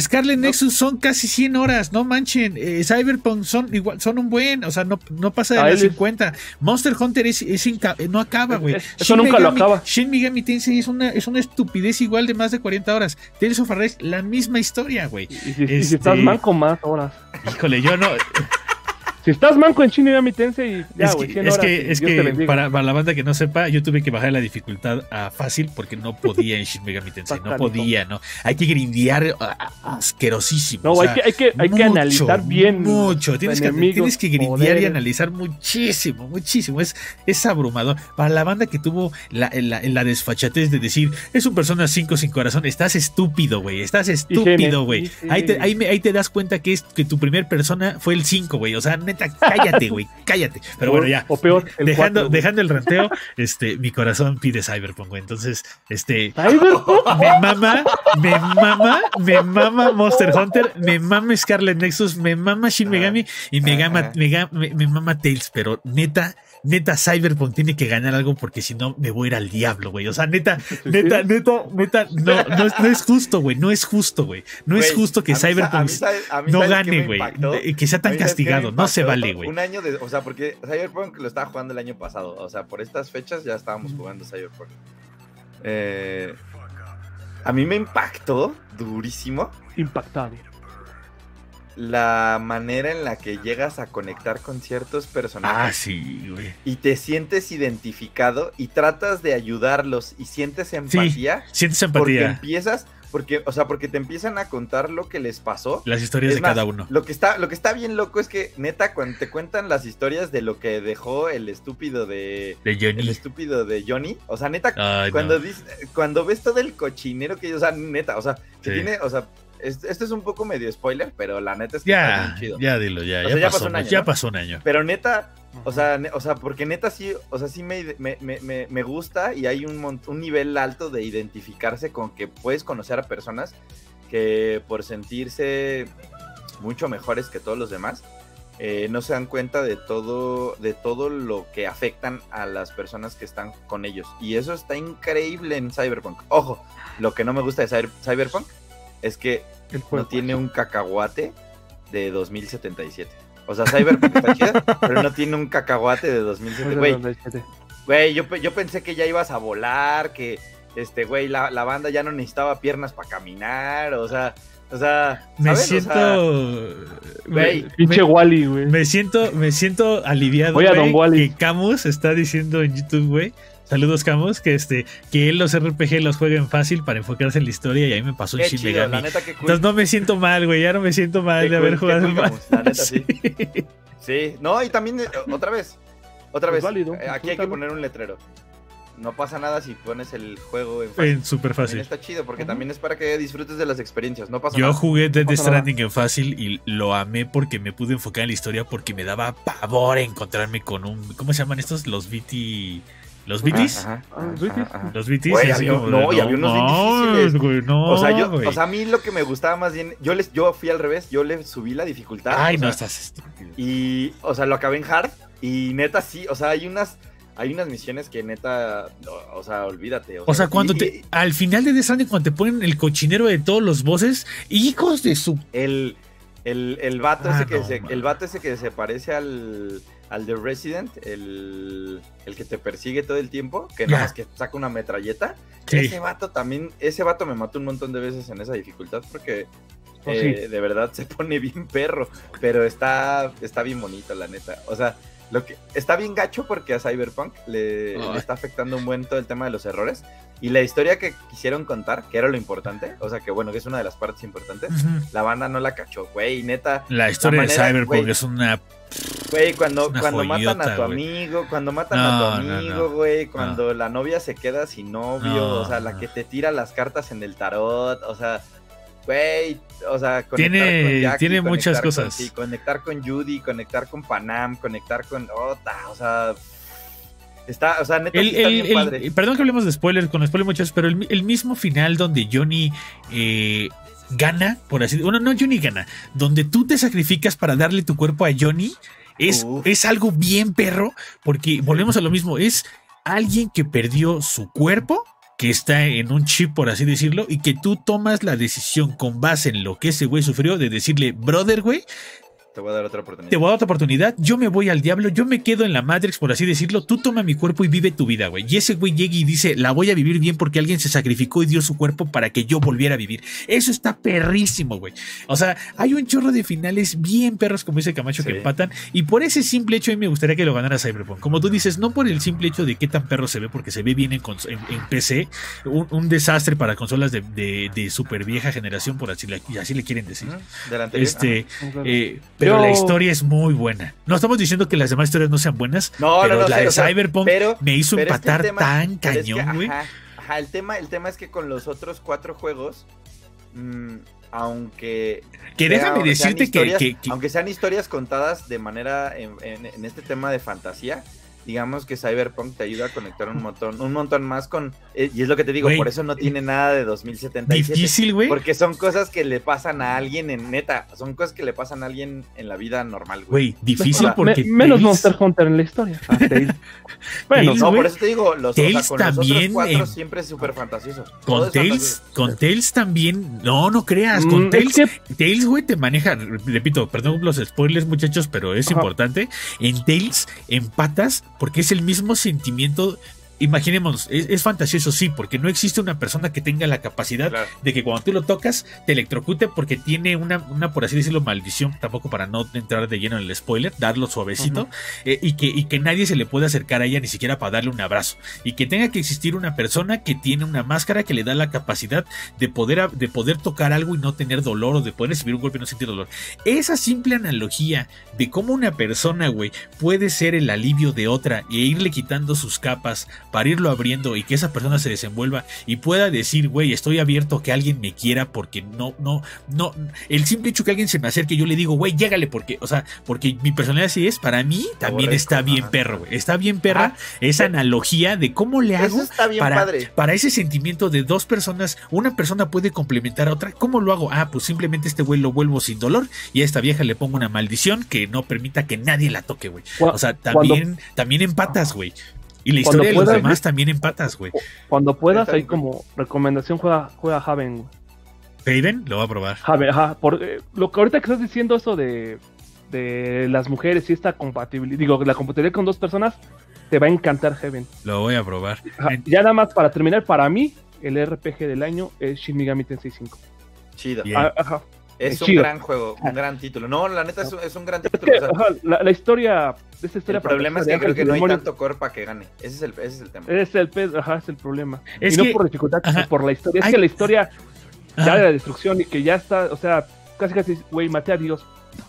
Scarlet No. Nexus son casi 100 horas, no manchen. Eh, Cyberpunk son igual, son un buen, o sea, no, no pasa de A las él es- 50. Monster Hunter es, es inca- eh, no acaba, güey. Es- eso nunca lo acaba. Shin Megami Tensei es una, es una estupidez igual de más de 40 horas. Tales of Arise, la misma historia, güey. Y, si, y si Este- estás manco, más horas. Híjole, yo no. Si estás manco en Shin Megami Tensei, ya, es que, 100 es horas y que, es que para, para la banda que no sepa, yo tuve que bajar la dificultad a fácil porque no podía en Shin Megami Tensei. No podía, ¿no? Hay que grindear ah, asquerosísimo. No, o hay que, hay que, hay que analizar bien. Mucho, tienes que, tienes que grindear y analizar muchísimo, muchísimo. Es, es abrumador. Para la banda que tuvo la, la, la desfachatez de decir, es un persona 5 sin corazón, estás estúpido, güey. Estás estúpido, güey. Ahí te, ahí, ahí te das cuenta que, es, que tu primer persona fue el 5, güey. O sea, neta, cállate, güey, cállate. Pero bueno, ya. O peor, el Dejando, dejando el ranteo, este, mi corazón pide Cyberpunk, güey. Entonces, este, Cyberpunk. me mama, me mama, me mama Monster Hunter, me mama Scarlet Nexus, me mama Shin Megami y me, gama, me- me mama Tails, pero neta, neta, Cyberpunk tiene que ganar algo porque si no me voy a ir al diablo, güey. O sea, neta, neta, neta, neta, no, no, es, no es justo, güey, no es justo, güey. No es justo que sa- a Cyberpunk mí sabe- a mí no ¿sabes qué gane, güey. Que sea tan mí, ¿sabes qué me castigado, no se vale, güey. Un año de. O sea, porque Cyberpunk lo estaba jugando el año pasado. O sea, por estas fechas ya estábamos jugando Cyberpunk. Eh, a mí me impactó durísimo Impactado. La manera en la que llegas a conectar con ciertos Ah, personajes sí, güey. y te sientes identificado y tratas de ayudarlos y sientes empatía Sientes porque empatía. empiezas, porque, o sea, porque te empiezan a contar lo que les pasó. Las historias Es de más, cada uno. Lo que está, lo que está bien loco es que, neta, cuando te cuentan las historias de lo que dejó el estúpido de. De El Johnny. estúpido de Johnny. O sea, neta, Ay, cuando, no. cuando ves todo el cochinero que. O sea, neta, o sea, que Sí. tiene. O sea, es- esto es un poco medio spoiler, pero la neta es que está Ya, bien chido. ya dilo, ya, O ya, sea, ya pasó, pasó un año, ya ¿no? pasó un año. Pero neta, o sea, ne- o sea, porque neta sí, o sea, sí me, me, me- me- gusta y hay un, mont- un nivel alto de identificarse con que puedes conocer a personas que por sentirse mucho mejores que todos los demás, eh, no se dan cuenta de todo, de todo lo que afectan a las personas que están con ellos. Y eso está increíble en Cyberpunk. Ojo, lo que no me gusta de Cyber- Cyberpunk es que no tiene un cacahuate de 2077. O sea, Cyberpunk está chida, pero no tiene un cacahuate de 2007. Güey, yo, yo pensé que ya ibas a volar, que este, güey, la, la banda ya no necesitaba piernas para caminar, o sea, o sea, Me siento. güey, me- Pinche Wally, güey. Me siento, me siento aliviado, Voy a güey, Don Wally. que Camus está diciendo en YouTube, güey. Saludos, Camus, que este, que él los RPG los juega en fácil para enfocarse en la historia y ahí me pasó un qué Shin chido, la Megami. neta, qué cool. Entonces no me siento mal, güey. Ya no me siento mal Qué de haber cool, jugado cool, Camus, la neta, sí. Sí. Sí, no, y también, eh, otra vez, otra vez, válido, eh, aquí hay que poner un letrero. No pasa nada si pones el juego en fácil. En súper También fácil. está chido, porque también es para que disfrutes de las experiencias, no pasa Yo nada. jugué Dead nada. Stranding en fácil y lo amé porque me pude enfocar en la historia porque me daba pavor encontrarme con un. ¿Cómo se llaman estos? Los BT. ¿Los BTs? Ajá, Ah, ajá, ¿BTs? ajá. Los BTs. Güey, así había- como no, y había unos bien difíciles. güey, no, O sea, yo, güey. o sea, a mí lo que me gustaba más bien, yo les, yo fui al revés, yo le subí la dificultad. Ay, no sea, estás estúpido. Y, o sea, lo acabé en hard y neta sí, o sea, hay unas, hay unas misiones que neta, o, o sea, olvídate. O sea, cuando y- te. Al final de Death cuando te ponen el cochinero de todos los bosses, hijos de su. El, el, el vato Ah, ese que no, se, el vato ese que se parece al, al de Resident, el, el que te persigue todo el tiempo, que nada más que saca una metralleta. Sí. Ese vato también, ese vato me mató un montón de veces en esa dificultad porque Oh, eh, de verdad se pone bien perro, pero está, está bien bonito, la neta. O sea, lo que está bien gacho porque a Cyberpunk le, está afectando un buen todo el tema de los errores. Y la historia que quisieron contar, que era lo importante, o sea que bueno, que es una de las partes importantes, la banda no la cachó, güey, neta. La historia manera, de Cyberpunk es una. Güey, cuando, cuando matan a tu amigo, cuando matan No, a tu amigo, güey, cuando la novia se queda sin novio, No, o sea, la que te tira las cartas en el tarot, o sea, güey, o sea, conectar Tiene- con Jackie, tiene muchas con- cosas. sí, conectar con Judy, conectar con Panam, conectar con Ota, o sea, está, o sea, neta, El, sí está el- bien el- padre. perdón que hablemos de spoilers, con spoilers muchachos, pero el, el mismo final donde Johnny eh, gana, por así Bueno, no, Johnny gana. Donde tú te sacrificas para darle tu cuerpo a Johnny. Es, Uf. es algo bien perro, porque volvemos a lo mismo. Es alguien que perdió su cuerpo, que está en un chip, por así decirlo, y que tú tomas la decisión con base en lo que ese güey sufrió de decirle, brother, güey, Te voy a dar otra oportunidad. te voy a dar otra oportunidad, yo me voy al diablo, yo me quedo en la Matrix, por así decirlo, tú toma mi cuerpo y vive tu vida, güey. Y ese güey llega y dice, la voy a vivir bien porque alguien se sacrificó y dio su cuerpo para que yo volviera a vivir. Eso está perrísimo, güey. O sea, hay un chorro de finales bien perros, como dice Camacho, que empatan. Y por ese simple hecho, a mí me gustaría que lo ganara Cyberpunk. Como tú dices, no por el simple hecho de qué tan perro se ve, porque se ve bien en, cons- en- en PC, un, un desastre para consolas de, de- de super vieja generación, por así, le- así le quieren decir. Ujú, del anterior, Este, eh, pero la historia es muy buena. No estamos diciendo que las demás historias no sean buenas, No, pero no, no, la de Cyberpunk pero- me hizo pero es que el empatar tema- tan pero es que, cañón, güey. ajá, ajá, el tema, el tema es que con los otros cuatro juegos, mm, aunque Que déjame decirte que, historias- que- que- aunque sean historias contadas de manera en, en- en este tema de fantasía, digamos que Cyberpunk te ayuda a conectar un montón, un montón más con eh, y es lo que te digo, por eso no tiene nada de 2077. difícil, güey. Porque son cosas que le pasan a alguien en neta, son cosas que le pasan a alguien en la vida normal, güey. Güey, difícil porque. Me- menos Tales- Monster Hunter en la historia. Ah, Tales. bueno, Tales, No, por eso te digo, los, o sea, Tales con los otros también cuatro en- siempre es súper fantasioso. Con es Tails, fantasioso. con Tails también. No, no creas. Con mm, es Tails, que Tails, güey, te maneja. Repito, perdón los spoilers, muchachos, pero es Ajá. importante. En Tails empatas porque es el mismo sentimiento. Imaginemos, es, es fantasioso, sí, porque no existe una persona que tenga la capacidad Claro. de que cuando tú lo tocas te electrocute porque tiene una, una por así decirlo, maldición, tampoco para no entrar de lleno en el spoiler, darlo suavecito, eh, y, que, y que nadie se le pueda acercar a ella ni siquiera para darle un abrazo. Y que tenga que existir una persona que tiene una máscara que le da la capacidad de poder, de poder tocar algo y no tener dolor o de poder recibir un golpe y no sentir dolor. Esa simple analogía de cómo una persona, güey, puede ser el alivio de otra e irle quitando sus capas para irlo abriendo y que esa persona se desenvuelva y pueda decir, güey, estoy abierto a que alguien me quiera porque no, no, no, el simple hecho que alguien se me acerque, yo le digo, güey, llégale porque, o sea, porque mi personalidad así es, para mí también está bien ajá. perro, güey, está bien perra esa analogía de cómo le hago Eso está bien para, padre. para ese sentimiento de dos personas, una persona puede complementar a otra. ¿Cómo lo hago? Ah, pues simplemente este güey lo vuelvo sin dolor y a esta vieja le pongo una maldición que no permita que nadie la toque, güey. O sea, cuando- también, también empatas, güey. Y la Cuando historia de los puedas, demás también empatas, güey. cuando puedas, ahí como recomendación, juega, juega Haven. güey. Hayden lo va a probar. Haven, ajá. Por, eh, lo que ahorita que estás diciendo eso de, de las mujeres y esta compatibilidad, digo, la compatibilidad con dos personas, te va a encantar Heaven. Lo voy a probar. Ajá, Ya nada más para terminar, para mí, el RPG del año es Shin Megami Tensei 5. Chido. Ah, Ajá. Es Es un chido. gran juego, un gran título. No, la neta es un, es un gran Es título. que, o sea, ajá, la, la historia de esta historia el problema es que creo que no hay tanto core para que gane. Ese es el, ese es el tema. Es el pez, ajá, es el problema. Es y no que- por dificultad, ajá. sino por la historia. Es Ay. que la historia ya de la destrucción y que ya está, o sea, casi casi, güey, maté a Dios.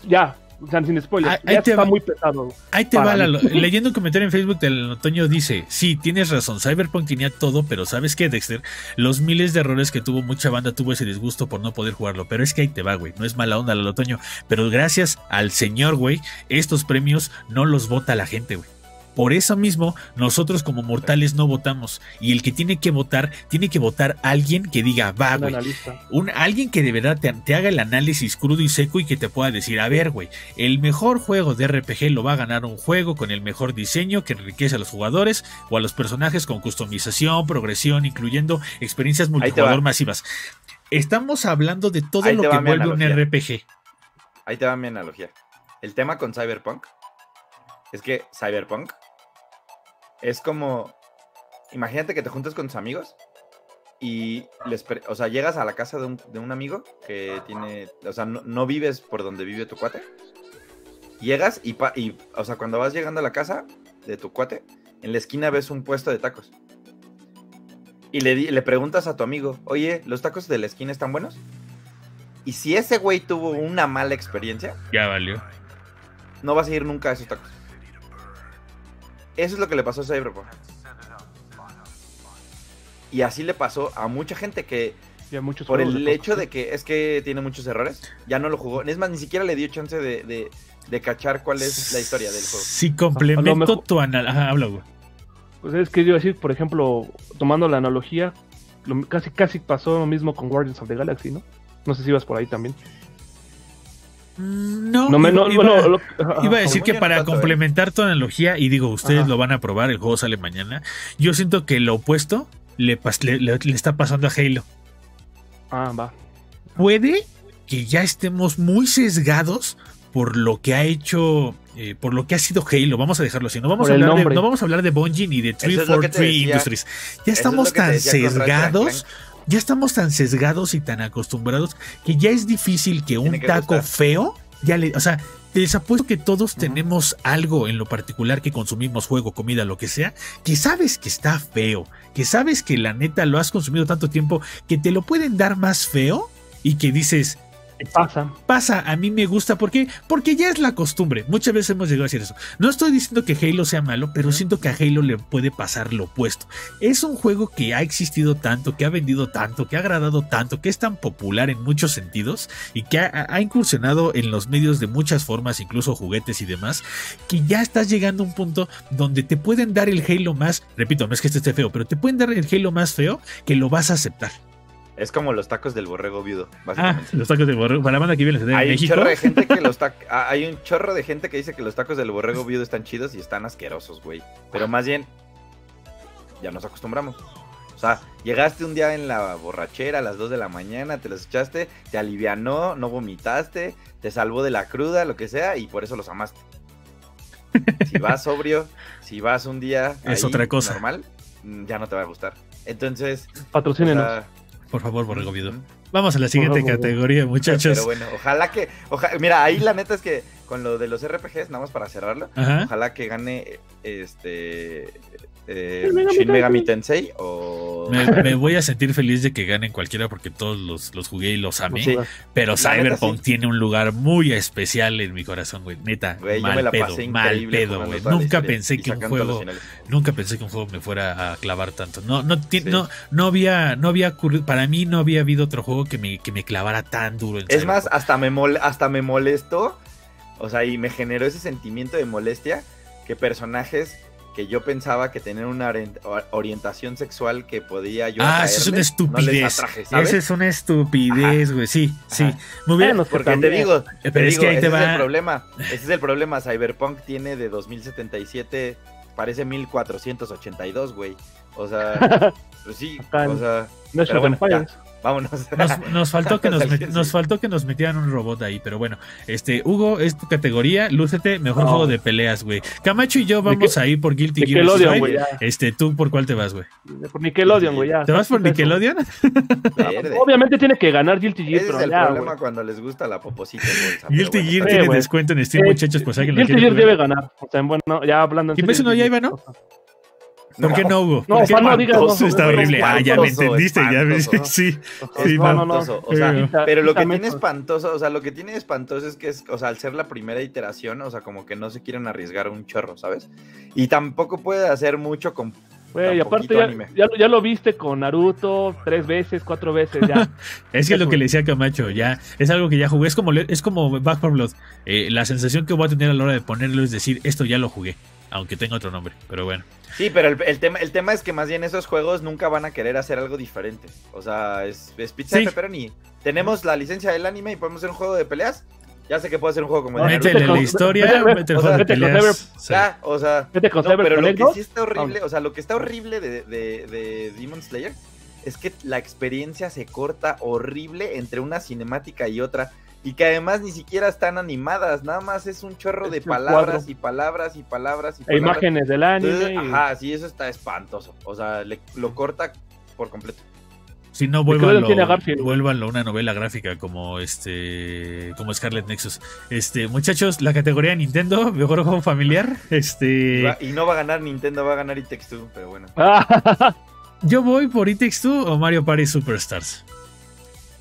Ya, o sea, sin spoilers. Ahí- ya te está va. muy pesado. Ahí te va. Lalo. leyendo un comentario en Facebook del otoño dice, sí, tienes razón, Cyberpunk tenía todo, pero ¿sabes qué, Dexter? Los miles de errores que tuvo mucha banda tuvo ese disgusto por no poder jugarlo, pero es que ahí te va, güey, no es mala onda, Lalo otoño, pero gracias al señor, güey, estos premios no los vota la gente, güey. Por eso mismo, nosotros como mortales no votamos. Y el que tiene que votar, tiene que votar alguien que diga, va, güey. Un, alguien que de verdad te, te haga el análisis crudo y seco y que te pueda decir, a ver, güey, el mejor juego de RPG lo va a ganar un juego con el mejor diseño que enriquece a los jugadores o a los personajes con customización, progresión, incluyendo experiencias multijugador masivas. Estamos hablando de todo Ahí lo que vuelve un. RPG. Ahí te va mi analogía. El tema con Cyberpunk es que Cyberpunk es como. Imagínate que te juntas con tus amigos y les. O sea, llegas a la casa de un, de un amigo que tiene. O sea, no, no vives por donde vive tu cuate. Llegas y, pa- y. O sea, cuando vas llegando a la casa de tu cuate, en la esquina ves un puesto de tacos. Y le, le preguntas a tu amigo, oye, ¿los tacos de la esquina están buenos? Y si ese güey tuvo una mala experiencia, Ya valió. no vas a ir nunca a esos tacos. Eso es lo que le pasó a Cyberpunk. Y así le pasó a mucha gente que, Ya muchos por el de hecho de que es que tiene muchos errores, ya no lo jugó. Es más, ni siquiera le dio chance de, de- de cachar cuál es la historia del juego. Si complemento mejor- tu análisis. Habla, güey. Pues es que yo iba a decir, por ejemplo, tomando la analogía, lo- casi casi pasó lo mismo con Guardians of the Galaxy, ¿no? No sé si ibas por ahí también. No, No, me, no, iba- lo- Iba a decir que no para ¿eh? complementar tu analogía, y digo, ustedes Ajá. lo van a probar, el juego sale mañana. Yo siento que lo opuesto le, pas- le- le- le está pasando a Halo. Ah, va. Puede que ya estemos muy sesgados por lo que ha hecho, eh, por lo que ha sido Halo. Vamos a dejarlo así. No vamos, a hablar, de, no vamos a hablar de Bungie ni de es lo que te 343 decía. Industries. Ya es estamos tan sesgados. Ya estamos tan sesgados y tan acostumbrados que ya es difícil que un que taco gustar. feo ya le, o sea, les apuesto que todos tenemos algo en lo particular que consumimos, juego, comida, lo que sea, que sabes que está feo, que sabes que la neta lo has consumido tanto tiempo que te lo pueden dar más feo y que dices, ¿Qué pasa? pasa, a mí me gusta, ¿por qué? Porque ya es la costumbre. Muchas veces hemos llegado a decir eso. No estoy diciendo que Halo sea malo, pero siento que a Halo le puede pasar lo opuesto. Es un juego que ha existido tanto, que ha vendido tanto, que ha agradado tanto, que es tan popular en muchos sentidos y que ha, ha incursionado en los medios de muchas formas, incluso juguetes y demás, que ya estás llegando a un punto donde te pueden dar el Halo más, repito, no es que este esté feo, pero te pueden dar el Halo más feo que lo vas a aceptar. Es como los tacos del borrego viudo, Ah, básicamente. los tacos de borrego. Para la banda que viene de hay un chorro de gente que los ah, hay un chorro de gente que dice que los tacos del borrego viudo están chidos y están asquerosos, güey. Pero más bien ya nos acostumbramos. O sea, llegaste un día en la borrachera a las 2 de la mañana, te los echaste, te alivianó, no vomitaste, te salvó de la cruda, lo que sea, y por eso los amaste. Si vas sobrio, si vas un día Es ahí, otra cosa. normal, ya no te va a gustar. Entonces, o Patrocínenos. sea, Por favor, borrego viudo. Vamos a la siguiente favor. categoría, muchachos. Pero bueno, ojalá que. oja- mira, ahí la neta es que con lo de los RPGs, nada más para cerrarlo, Ajá. ojalá que gane este. Eh, Megami Shin Megami Tensei. O. Me, me voy a sentir feliz de que ganen cualquiera porque todos los, los jugué y los amé. Sí. Pero La neta, Cyberpunk sí. tiene un lugar muy especial en mi corazón, güey. Neta, Güey, yo mal me la pedo, pasé mal pedo, güey. Nunca pensé que un juego, nunca pensé que un juego me fuera a clavar tanto. No, no, Sí. no, no había, no había ocurrido, para mí no había habido otro juego que me, que me clavara tan duro en Es más, hasta me, mol- hasta me molestó. O sea, y me generó ese sentimiento de molestia que personajes que yo pensaba que tenían una orient- or- orientación sexual que podía yo. Ah, eso es una no estupidez. atraje, ¿sabes? Esa es una estupidez, güey. Sí, sí. Me hubiera- Bueno, Porque te también. digo, pero te es digo, que ahí te es el va. problema. Ese es el problema. Cyberpunk tiene de 2077, parece 1482, güey. O sea, pues sí, o sea, No es pero bueno, Empires. Vámonos. Nos, nos faltó que nos, nos faltó que nos metieran un robot ahí, pero bueno, este Hugo es tu categoría, lúcete mejor No. juego de peleas, güey. Camacho y yo ¿De vamos qué- a ir por Guilty Gear Nickelodeon, güey. Este, tú por cuál te vas, güey? Por Nickelodeon, güey. ¿Te vas por. Nickelodeon? Obviamente tiene que ganar Guilty Gear, Ese es pero el ya, problema cuando les gusta la poposita bolsa. pero Guilty bueno, Gear tiene descuento en Steam, Eh, muchachos, pues alguien lo Guilty quiere Gear debe ganar. O sea, bueno, ya hablando en ¿Y serio, eso no ya iba, no? ¿Por qué no, Hugo? No. Juan, no digas, no, Eso está horrible. Ah, ya me entendiste, ya me... Sí, sí, no, no, no. espantoso, o sea, Sí, Quita- Pero lo que tiene espantoso, o sea, lo que tiene espantoso es que es, o sea, al ser la primera iteración, o sea, como que no se quieren arriesgar un chorro, ¿sabes? Y tampoco puede hacer mucho con Güey, aparte ya, anime. ya, lo- ya lo viste con Naruto tres veces, cuatro veces ya. Es que es lo que le decía Camacho, ya es algo que ya jugué, es como es como Back 4 Blood. Eh, la sensación que voy a tener a la hora de ponerlo es decir, esto ya lo jugué. Aunque tenga otro nombre, pero bueno. Sí, pero el, el tema, el tema es que más bien esos juegos nunca van a querer hacer algo diferente. O sea, es, es pizza Sí. de pepperoni. Tenemos la licencia del anime y podemos hacer un juego de peleas. Ya sé que puede ser un juego como el de Métele la historia, métele el o juego sea, de con. Ya, o sea, con no, pero lo que sí ¿no? está horrible, o sea, lo que está horrible de, de, de Demon Slayer es que la experiencia se corta horrible entre una cinemática y otra. Y que además ni siquiera están animadas, nada más es un chorro de Es palabras cuadro. y palabras y palabras y E palabras. imágenes del anime. Entonces, y- ajá, sí, eso está espantoso. O sea, le- lo corta por completo. Si no, vuélvanlo, vuélvanlo una novela gráfica como este como Scarlet Nexus. Este, muchachos, la categoría Nintendo, mejor juego familiar. Y, Este, y no va a ganar Nintendo, va a ganar It Takes Two, pero bueno. Ah, yo voy por It Takes Two o Mario Party Superstars.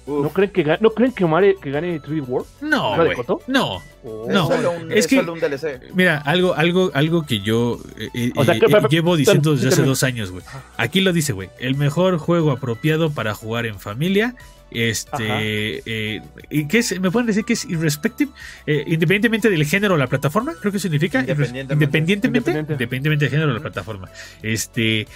Uf, ¿No creen que, ga- ¿no creen que, Mare, que gane 3D World? No, ¿No de güey. Coto? No. Oh. es no, solo un, es que- solo un DLC. Mira, algo, algo, algo que yo eh, eh, O sea, eh, que- eh, llevo diciendo desde hace dos años, güey. Aquí lo dice, güey. El mejor juego apropiado para jugar en familia. Este, eh, ¿y qué es? ¿Me pueden decir que es irrespective? Eh, independientemente del género o la plataforma, creo que significa. Independientemente. Independientemente, Independiente. independientemente del género o la plataforma. Este,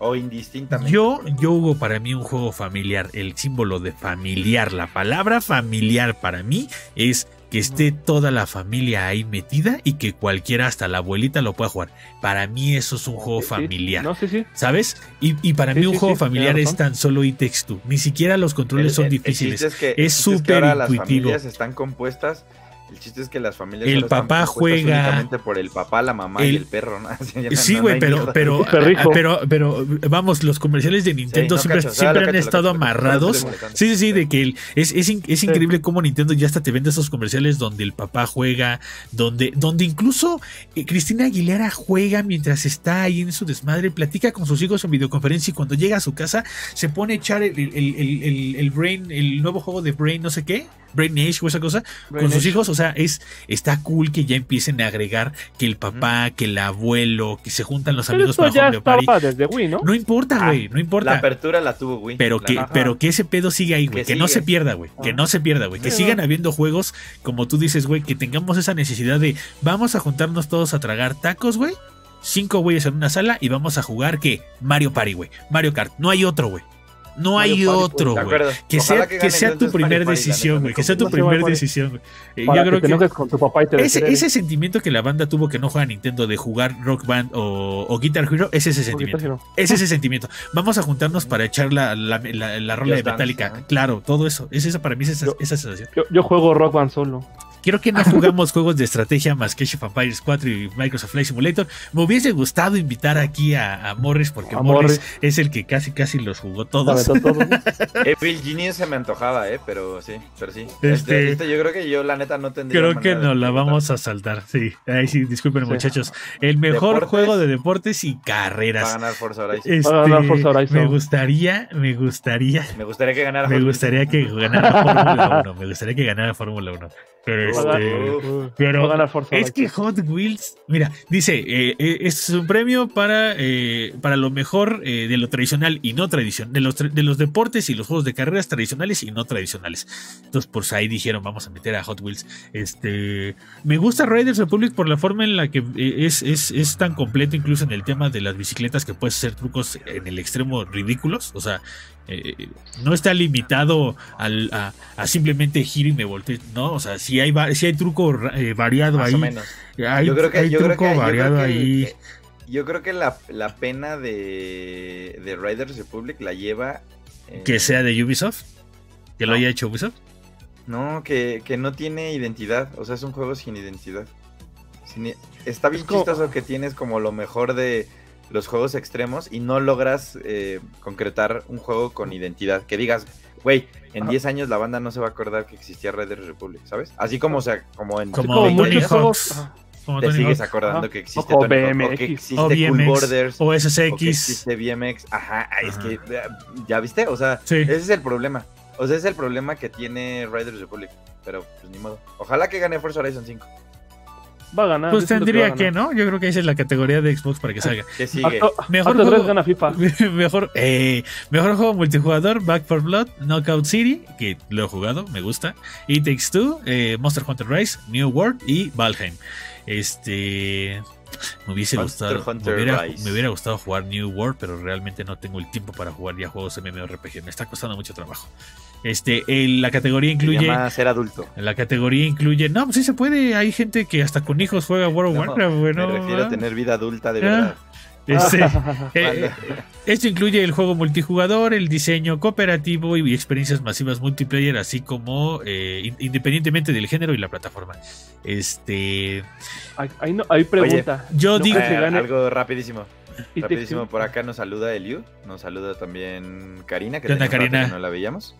O indistintamente. yo, yo hubo para mí un juego familiar, el símbolo de familiar, la palabra familiar para mí es que esté toda la familia ahí metida y que cualquiera, hasta la abuelita, lo pueda jugar. Para mí eso es un juego Sí, sí. familiar. No, sí, sí. ¿Sabes? Y, y para Sí, mí un sí, juego sí, familiar es tan solo Takes Two. Ni siquiera los controles El- son el- el difíciles. Es que súper ahora las intuitivo. familias están compuestas. El chiste es que las familias El papá juega- únicamente por el papá, la mamá y El- perro, ¿no? Sí, no güey, pero, pero, pero, pero, vamos, los comerciales de Nintendo siempre, cacho, siempre han estado cacho, amarrados. Sí, sí, sí, de que el- es, es, es increíble cómo Nintendo ya hasta te vende esos comerciales donde el papá juega, donde, donde incluso eh, Cristina Aguilera juega mientras está ahí en su desmadre, platica con sus hijos en videoconferencia y cuando llega a su casa se pone a echar el, el, el- el- el Brain, el nuevo juego de Brain, no sé qué, Brain Age o esa cosa, con sus hijos, o sea, es está cool que ya empiecen a agregar que el papá, que el abuelo, que se juntan los Pero amigos esto para ya Party. estaba desde Wii, ¿no? No importa, Ah, güey, no La importa. apertura la tuvo, güey. Pero La que, neta. pero que ese pedo siga ahí, güey. Que, Que no se pierda, güey. Que Ah. no se pierda, güey. Que Sí, sigan no. habiendo juegos, como tú dices, güey, que tengamos esa necesidad de vamos a juntarnos todos a tragar tacos, güey. Cinco güeyes en una sala y vamos a jugar que Mario Party, güey. Mario Kart. No hay otro, güey. No Mario hay Party, otro, güey. Que sea, que sea tu primer Mario decisión, güey. Que sea tu primer decisión, güey. Eh, Yo creo que con tu papá y te ese, ese sentimiento que la banda tuvo que no juega Nintendo de jugar Rock Band o, o Guitar Hero, es ese sentimiento. Es ese sentimiento. Vamos a juntarnos para echar la, la, la, la rola de Dance, Metallica. Claro, todo eso. Es esa para mí es esa, Yo- esa sensación. Yo, yo juego Rock Band solo. Quiero que no jugamos juegos de estrategia más que Age of Empires 4 y Microsoft Flight Simulator. Me hubiese gustado invitar aquí a, a Morris porque A Morris Morris. es el que casi casi los jugó todos. aventó todo. Evil Genius se me antojaba, ¿eh? Pero sí, pero sí. Este- Este, este, yo creo que yo, la neta, no tendría. Creo que nos la vamos a saltar. Sí, ahí sí, disculpen Sí. muchachos. El mejor Deportes. juego de deportes y Va a carreras. ganar Forza Horizon. Este, Va a ganar Forza Horizon. me gustaría, me gustaría Me gustaría que ganara Me gustaría que ganara Fórmula 1. Me gustaría que ganara Fórmula 1. Pero Va este. Pero es que. Hot Wheels, mira, dice, eh, eh, es un premio para, eh, para lo mejor eh, de lo tradicional y no tradicional, de los, tra- de los deportes y los juegos de carreras tradicionales y no tradicionales. Entonces, por ahí dijeron, vamos a meter a Hot Wheels. Este, me gusta Riders Republic por la forma en la que es, es, es tan completo, incluso en el tema de las bicicletas, que puedes hacer trucos en el extremo ridículos. O sea, eh, no está limitado al, a, a simplemente giro y me volteo, ¿no? O sea, si hay, si hay truco eh, variado Más ahí. o menos. Hay, yo creo que, hay yo creo truco que, yo variado creo que- ahí. eh, yo creo que la, la pena de, de Riders Republic la lleva. eh, Que sea de Ubisoft. Que lo no. haya hecho Ubisoft. No, que, que no tiene identidad. O sea, es un juego sin identidad. Sin está bien Es como- chistoso que tienes como lo mejor de los juegos extremos y no logras eh, concretar un juego con identidad. Que digas, güey, en Ajá. 10 años la banda no se va a acordar que existía Riders Republic, ¿sabes? Así como, o sea, como en Como como muchos Hawk, juegos. Como te sigues Hawk. acordando Ajá. que existe O Tony Hawk, o BMX. que existe O Cool BMX. Borders. O O que SSX. existe BMX, ajá, es Ajá. que, eh, ¿ya viste? O sea, Sí. ese es el problema. O sea, ese es el problema que tiene Riders Republic. Pero, pues ni modo. Ojalá que gane Forza Horizon 5. Va a ganar. Pues tendría que. ¿no? Yo creo que esa es la categoría de Xbox para que salga. ¿Qué sigue? Octo- Mejor tres juego- gana FIFA. mejor, eh, mejor juego multijugador, Back for Blood, Knockout City, que lo he jugado, me gusta. It Takes Two, eh, Monster Hunter Rise, New World y Valheim. Este. Me hubiese Monster gustado. Hunter me, hubiera, Rise. me hubiera gustado jugar New World, pero realmente no tengo el tiempo para jugar ya juegos MMORPG. Me está costando mucho trabajo. Este, el- la categoría incluye. ser adulto. La categoría incluye. No, pues sí se puede. Hay gente que hasta con hijos juega World of No, Warcraft, güey, me refiero a tener vida adulta de Ah. verdad. Este, eh, Cuando- esto incluye el juego multijugador, el diseño cooperativo y experiencias masivas multiplayer, así como eh, in- independientemente del género y la plataforma. Este, Ahí, no, ahí pregunta. yo No digo- creo que Eh, gane- algo rapidísimo. Rapidísimo, por acá nos saluda Eliu, nos saluda también Karina, que ¿Qué onda, tenía un rato Karina? que no la veíamos.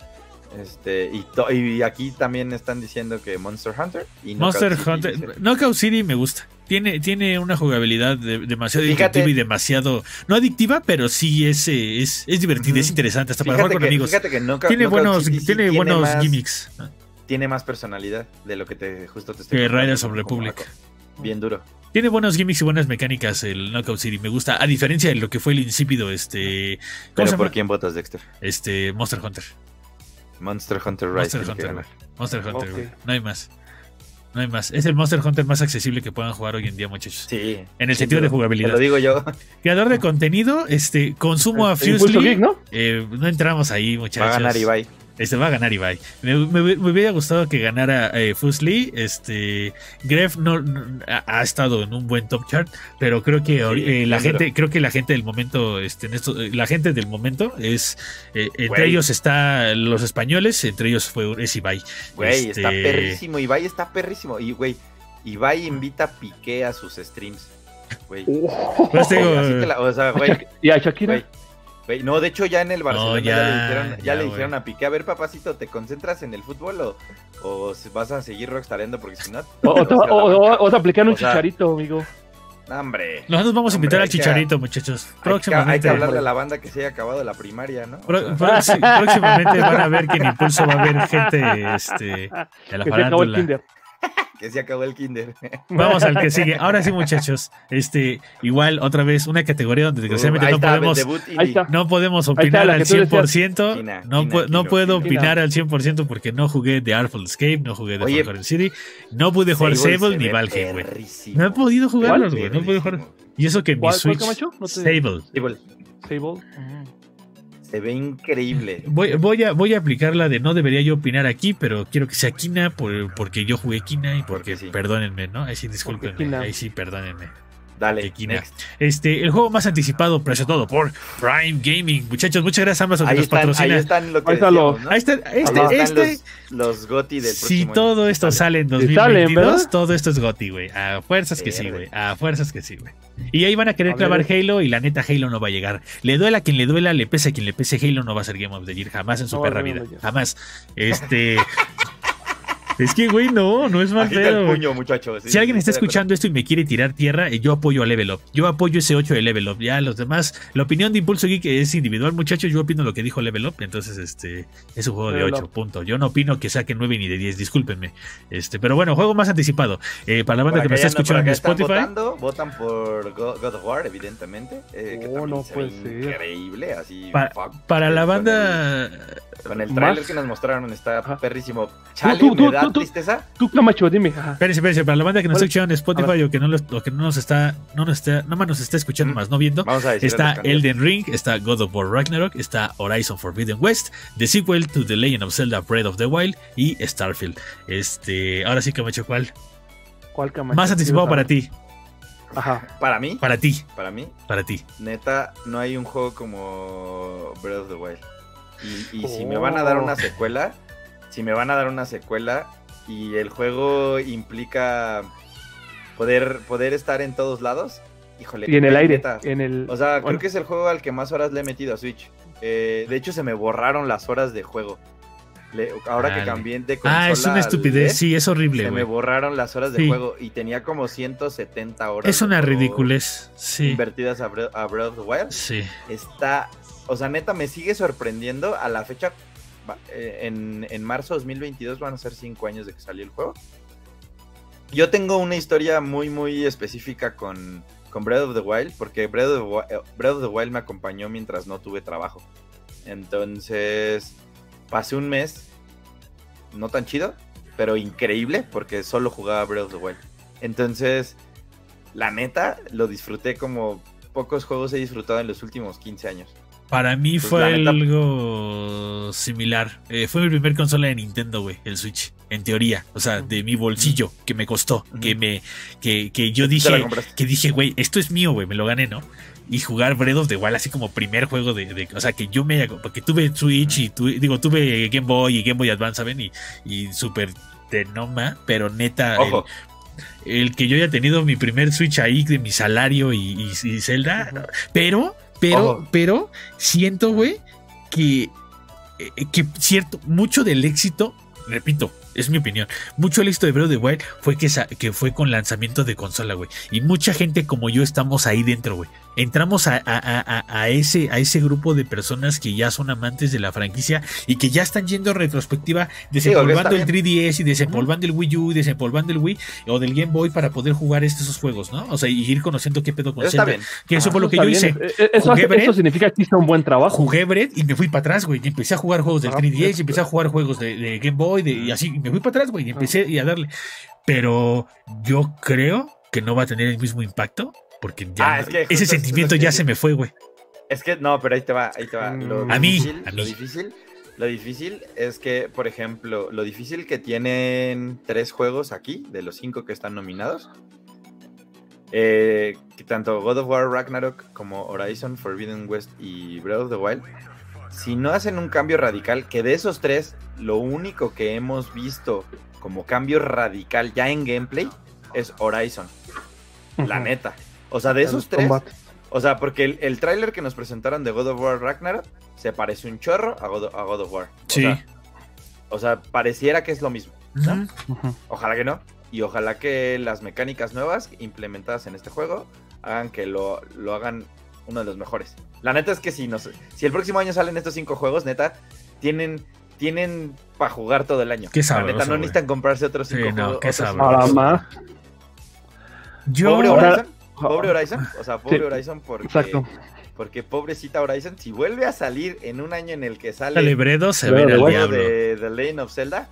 Este, y, y aquí también están diciendo que Monster Hunter y Knockout Monster City, Hunter, dice. Knockout City me gusta. Tiene, tiene una jugabilidad de- demasiado Fíjate. adictiva y demasiado. No adictiva, pero sí es, eh, es, es divertida, es interesante, hasta para jugar con que, amigos. que Knockout- Tiene Knockout buenos, City tiene buenos más- gimmicks. Tiene más personalidad de lo que te justo te Que contando, Riders of Republic. Bien duro. Tiene buenos gimmicks y buenas mecánicas el Knockout City. Me gusta. A diferencia de lo que fue el insípido, este. ¿Cómo Pero se ¿por quién votas, Dexter? Este. Monster Hunter. Monster Hunter Rise. Monster Hunter. Monster. No hay más. No hay más. Es el Monster Hunter más accesible que puedan jugar hoy en día, muchachos. Sí. En el sentido de jugabilidad. Te lo digo yo. Creador de contenido, este, consumo a Este, Impulso Fusely. Geek, ¿no? Eh, no entramos ahí, muchachos. Va a ganar Ibai. Este va a ganar Ibai. Me, me- me hubiera gustado que ganara eh, Fusely. Este Gref no, no- ha, ha estado en un buen top chart, pero creo que eh, la gente, creo que la gente del momento, este, en esto, eh, la gente del momento es eh, entre ellos está los españoles, entre ellos fue es Ibai. Güey, Este, está perrísimo. Ibai está perrísimo. Y, güey, Ibai invita a Piqué a sus streams. Güey. Pues te digo, Así que la- o sea, güey, Shak- ¿Y a Shakira? güey, güey, no, de hecho ya en el Barcelona ya, ya, le dijeron, ya ya, le dijeron a Piqué, a ver papacito, ¿te concentras en el fútbol o, vas a seguir rockstareando? Porque si no... O, o, o- o- o te aplican un O sea, chicharito, amigo. No, hombre. nosotros vamos a invitar al que- Chicharito, muchachos. Hay que, hay Próximamente. que hablarle a la banda que se haya acabado la primaria, ¿no? O sea, próximamente van a ver que en Impulso va a haber gente este, de la Que se acabó el farándula. Que se acabó el kinder. Vamos al que sigue. Ahora sí, muchachos. Este, igual, otra vez, una categoría donde desgraciadamente no está, podemos. No podemos opinar al que tú decías. 100%. Kina, no, no puedo opinar al 100% porque no jugué The Artful Escape, no jugué The Oye, Forgotten City, no pude jugar Sable ni Valheim, güey. No he podido jugarlos, güey. No pude jugar. Perrísimo. Y eso que mi ¿Cuál- cuál, Switch. Camacho? No te- Sable. Sable, Sable. Se ve increíble. Voy, voy, a, voy a aplicar la de no debería yo opinar aquí, pero quiero que sea Kina por, porque yo jugué Kina y porque, Porque sí. perdónenme, ¿no? Ahí sí, discúlpenme. Ahí sí, perdónenme. Dale. Este, el juego más anticipado, presentado por Prime Gaming. Muchachos, muchas gracias a Amazon que Ahí nos están, ahí patrocina. están lo que Ahí están decíamos. Ahí está, este, Ahí están este, los, los GOTY del si todo año. esto sale en salen, 2022, ¿verdad? todo esto es GOTY, güey. A fuerzas que sí, güey. A fuerzas que sí, güey. Y ahí van a querer A clavar ver. Halo y la neta Halo no va a llegar. Le duela a quien le duela, le pese a quien le pese. Halo no va a ser Game of the Year jamás en su No, perra no, no, vida. no. Jamás. Este. es que, güey, no, no es el pedo. güey. puño, muchachos. Sí, Si alguien está escuchando esto y me quiere tirar tierra, eh, yo apoyo a Level Up. Yo apoyo ese 8 de Level Up. Ya los demás, la opinión de Impulso Geek es individual, muchachos. Yo opino lo que dijo Level Up. Entonces, este es un juego de Level 8 Up. puntos. Yo no opino que saque 9 ni de 10, discúlpenme. Este, pero bueno, juego más anticipado. Eh, para la banda que me está escuchando en Spotify. Votando, votan por Go- God of War, evidentemente. eh, que Oh, también no se puede ser. increíble. Así, Pa- fuck, Para la con banda. el- Con el Más- trailer que nos mostraron está perrísimo. Chale, tú, tú, me da tú, tú. tristeza. Tú, Camacho, dime. Espérense, espérense, para la banda que nos está escuchando en Spotify o que no, los- o que no nos está, no nos está, nada más nos está escuchando Mm. más, no viendo. Vamos a decir. Está. Elden Ring, está God of War Ragnarok, está Horizon Forbidden West, The Sequel to The Legend of Zelda Breath of the Wild y Starfield. Este, ahora sí que me hecho cuál. ¿Cuál Camacho? Más anticipado para ti, Ajá. Para mí, para ti, para mí, para ti. neta, no hay un juego como Breath of the Wild. Y, y si me van a dar Oh. una secuela, si me van a dar una secuela y el juego implica poder, poder estar en todos lados, híjole. Y en el aire. neta. En el... O sea, creo que es el juego al que más horas le he metido a Switch. Eh, de hecho, se me borraron las horas de juego. Le- ahora Dale. que cambié de consola Ah, es una estupidez, LED, sí, es horrible, Se me borraron las horas de Sí. juego y tenía como 170 horas. Es de una juego ridiculez, sí, Invertidas a Breath, a Breath of the Wild. sí. Está, o sea, neta, me sigue sorprendiendo. A la fecha, en, en marzo de 2022 van a ser 5 años de que salió el juego. Yo tengo una historia muy, muy específica con, con Breath of the Wild, porque Breath of eh, Breath of the Wild me acompañó mientras no tuve trabajo. Entonces, pasé un mes, no tan chido, pero increíble, porque solo jugaba Breath of the Wild. Entonces, la neta, lo disfruté como pocos juegos he disfrutado en los últimos 15 años. Para mí Pues, fue algo similar. Eh, fue mi primer consola de Nintendo, güey, el Switch. En teoría. O sea, de mi bolsillo, que me costó. Que me. Que, que yo dije. Que dije, güey, esto es mío, güey. Me lo gané, ¿no? Y jugar Breath of the Wild así como primer juego de. de- o sea, que yo me. Porque tuve Switch y tu- digo, tuve Game Boy y Game Boy Advance, ¿saben? Y, y Super de Noma. Pero neta. el- Ojo, el que yo haya tenido mi primer Switch ahí de mi salario y, y, y Zelda. Pero, pero, Ojo. pero, siento, güey, que, eh, que cierto, mucho del éxito, repito, es mi opinión, mucho del éxito de Breath of the Wild fue que, que fue con lanzamiento de consola, güey. Y mucha gente como yo estamos ahí dentro, güey. Entramos a, a- a- a- a ese, a ese grupo de personas que ya son amantes de la franquicia y que ya están yendo retrospectiva, desempolvando el 3DS y desempolvando el Wii U, y desempolvando el Wii o del Game Boy para poder jugar estos juegos, ¿no? O sea, y ir conociendo qué pedo con eso Zelda. Que eso fue lo que yo hice. bien. Eh, Eso, Jugué hace- Breath. eso significa que hizo un buen trabajo. Jugué Bread y me fui para atrás, güey. Y empecé a jugar juegos del Ah, 3DS, pues, y empecé a jugar juegos de, de Game Boy, de- y así, y me fui para atrás, güey. Y empecé y a darle. Pero yo creo que no va a tener el mismo impacto, porque ya Ah, es que justo ese lo sentimiento que ya se me fue, güey. Es que no, pero ahí te va, ahí te va. Lo Mm. A mí, difícil, a Lo mí. difícil, lo difícil es que, por ejemplo, lo difícil que tienen tres juegos aquí, de los cinco que están nominados, eh, que tanto God of War Ragnarok como Horizon Forbidden West y Breath of the Wild, si no hacen un cambio radical, que de esos tres, lo único que hemos visto como cambio radical ya en gameplay es Horizon, la neta. O sea, de esos tres, combates. o sea, porque el, el tráiler que nos presentaron de God of War Ragnarok se parece un chorro a God, a God of War. O Sí. Sea, o sea, pareciera que es lo mismo. ¿no? Ojalá que no. Y ojalá que las mecánicas nuevas implementadas en este juego hagan que lo, lo hagan uno de los mejores. La neta es que si, nos, si el próximo año salen estos cinco juegos, neta, tienen, tienen para jugar todo el año. Qué La sabroso, neta, no necesitan comprarse otros Sí, cinco no, juegos. qué otros sabroso. cinco Ahora juegos. más. Yo. Pobre Ahora- Horizon. Pobre Horizon. O sea, pobre Sí, Horizon porque, Exacto. porque pobrecita Horizon, si vuelve a salir en un año en el que sale Dale, Bredo se ve juego diablo. de The Legend of Zelda,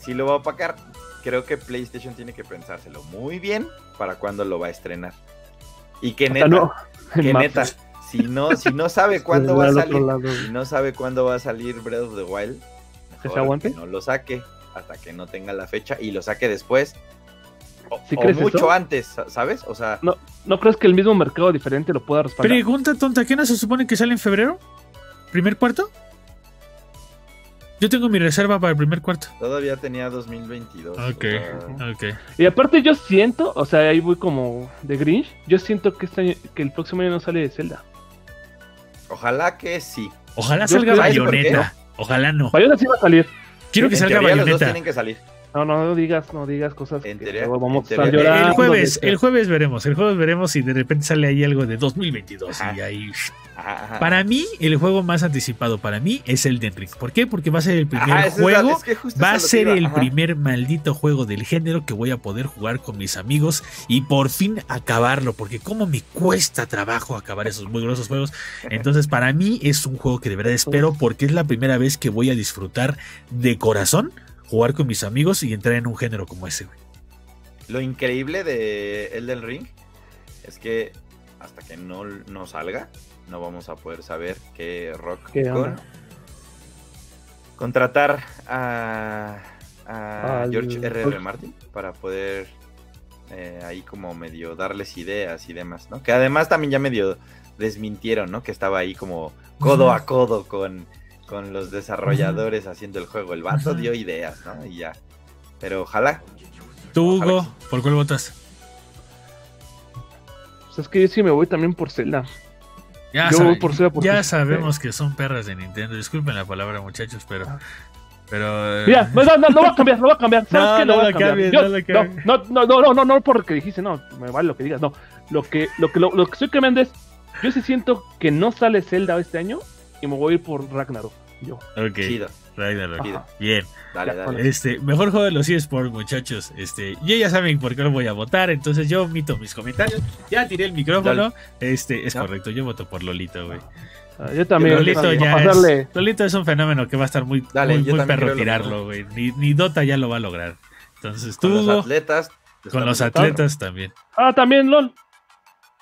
si lo va a opacar. Creo que PlayStation tiene que pensárselo muy bien para cuando lo va a estrenar. Y que neta, no, que neta, si no, si no sabe cuándo va a salir, lado. si no sabe cuándo va a salir Breath of the Wild, ¿Que se mejor aguante? que no lo saque hasta que no tenga la fecha y lo saque después. O, ¿Sí o crees mucho eso? antes, ¿sabes? O sea, ¿No crees que el mismo mercado diferente lo pueda respaldar? Pregunta tonta, ¿qué no se supone que sale en febrero? ¿Primer cuarto? Yo tengo mi reserva para el primer cuarto. todavía tenía 2022. o Ok, sea, ok. Y aparte yo siento, o sea, ahí voy como de Grinch, yo siento que este año- que el próximo año no sale de Zelda. ojalá que sí. Ojalá Yo salga. Bayonetta. Ojalá no. Bayonetta sí va a salir. Quiero que En salga teoría los dos Bayonetta. tienen que salir. No, no, no digas, no digas cosas que luego vamos a estar teoría- llorando. El jueves, de- el jueves veremos. El jueves veremos si de repente sale ahí algo de 2022. Ajá. Y ahí. Ajá, ajá. Para mí, el juego más anticipado para mí es el Den Ring. ¿Por qué? Porque va a ser el primer Ajá, esa es la- juego. es que justo Va a ser el primer maldito juego del género que voy a poder jugar con mis amigos y por fin acabarlo, porque como me cuesta trabajo acabar esos muy grosos juegos. Entonces, para mí es un juego que de verdad espero porque es la primera vez que voy a disfrutar de corazón jugar con mis amigos y entrar en un género como ese, güey. Lo increíble de Elden Ring es que hasta que no, no salga, no vamos a poder saber qué Rock ¿Qué con contratar a, a Al- George R.R. Martin para poder eh, ahí como medio darles ideas y demás, ¿no? Que además también ya medio desmintieron, ¿no? Que estaba ahí como codo a codo con, con los desarrolladores haciendo el juego. El vato dio ideas, ¿no? Y ya. Pero ojalá. Tú, Ojalá Hugo, ¿por cuál votas? Pues es que yo sí me voy también por Zelda. Ya, Yo sabe- voy por Zelda porque- ya sabemos que son perras de Nintendo. Disculpen la palabra, muchachos, pero. Ah. Pero. eh, Mira, no, no, no, lo voy a cambiar, lo voy a cambiar. ¿Sabes No, qué? no voy lo a cambiar. cambies, Yo- no no, no, no, no, no, no porque dijiste, no, me vale lo que digas, no. Lo que, lo que, lo, lo que estoy cambiando es, yo sí siento que no sale Zelda este año y me voy a ir por Ragnarok. Yo. Ok, Chido. Ragnarok. Ajá. Bien. Dale, Ya, dale. Este, mejor juego de los eSports, muchachos. Este, yo ya saben por qué lo voy a votar, entonces yo omito mis comentarios. Ya tiré el micrófono. Este, es correcto, yo voto por Lolito, güey. Ah, Yo también. Lolito ya pasarle- es, Lolito es un fenómeno que va a estar muy, Dale, muy, yo muy también perro tirarlo, güey. Ni, ni Dota ya lo va a lograr. Entonces, tú, Con los atletas Con los atletas también. Ah, también LOL.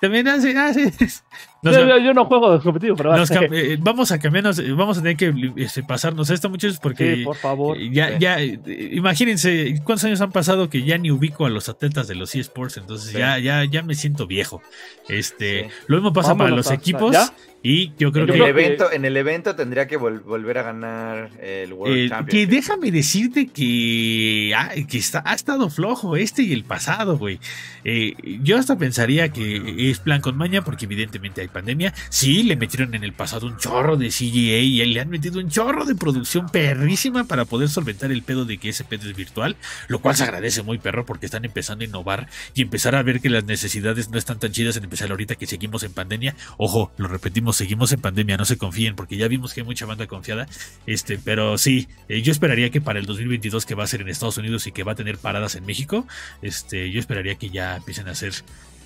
También hace, hace- nos- Yo, yo- yo no juego competitivo, pero nos eh, vamos a cambiarnos, eh, vamos a tener que este, pasarnos esto, muchachos, porque Sí, por favor. eh, ya, Sí. ya, eh, imagínense cuántos años han pasado que ya ni ubico a los atletas de los eSports, entonces Sí. ya, ya, ya me siento viejo. Este, Sí. lo mismo pasa para los equipos ¿ya? y yo creo en, que el evento, en el evento tendría que vol- volver a ganar el World Eh, que déjame decirte que, ah, que está, ha estado flojo este y el pasado, güey. Eh, yo hasta pensaría que es plan con maña porque evidentemente hay pandemia. Sí, le metieron en el pasado un chorro de CGA y le han metido un chorro de producción perrísima para poder solventar el pedo de que ese pedo es virtual, lo cual se agradece muy perro porque están empezando a innovar y empezar a ver que las necesidades no están tan chidas en empezar ahorita que seguimos en pandemia. Ojo, lo repetimos, seguimos en pandemia, no se confíen porque ya vimos que hay mucha banda confiada. Este, pero sí, eh, yo esperaría que para el 2022 que va a ser en Estados Unidos y que va a tener paradas en México, este, yo esperaría que ya empiecen a hacer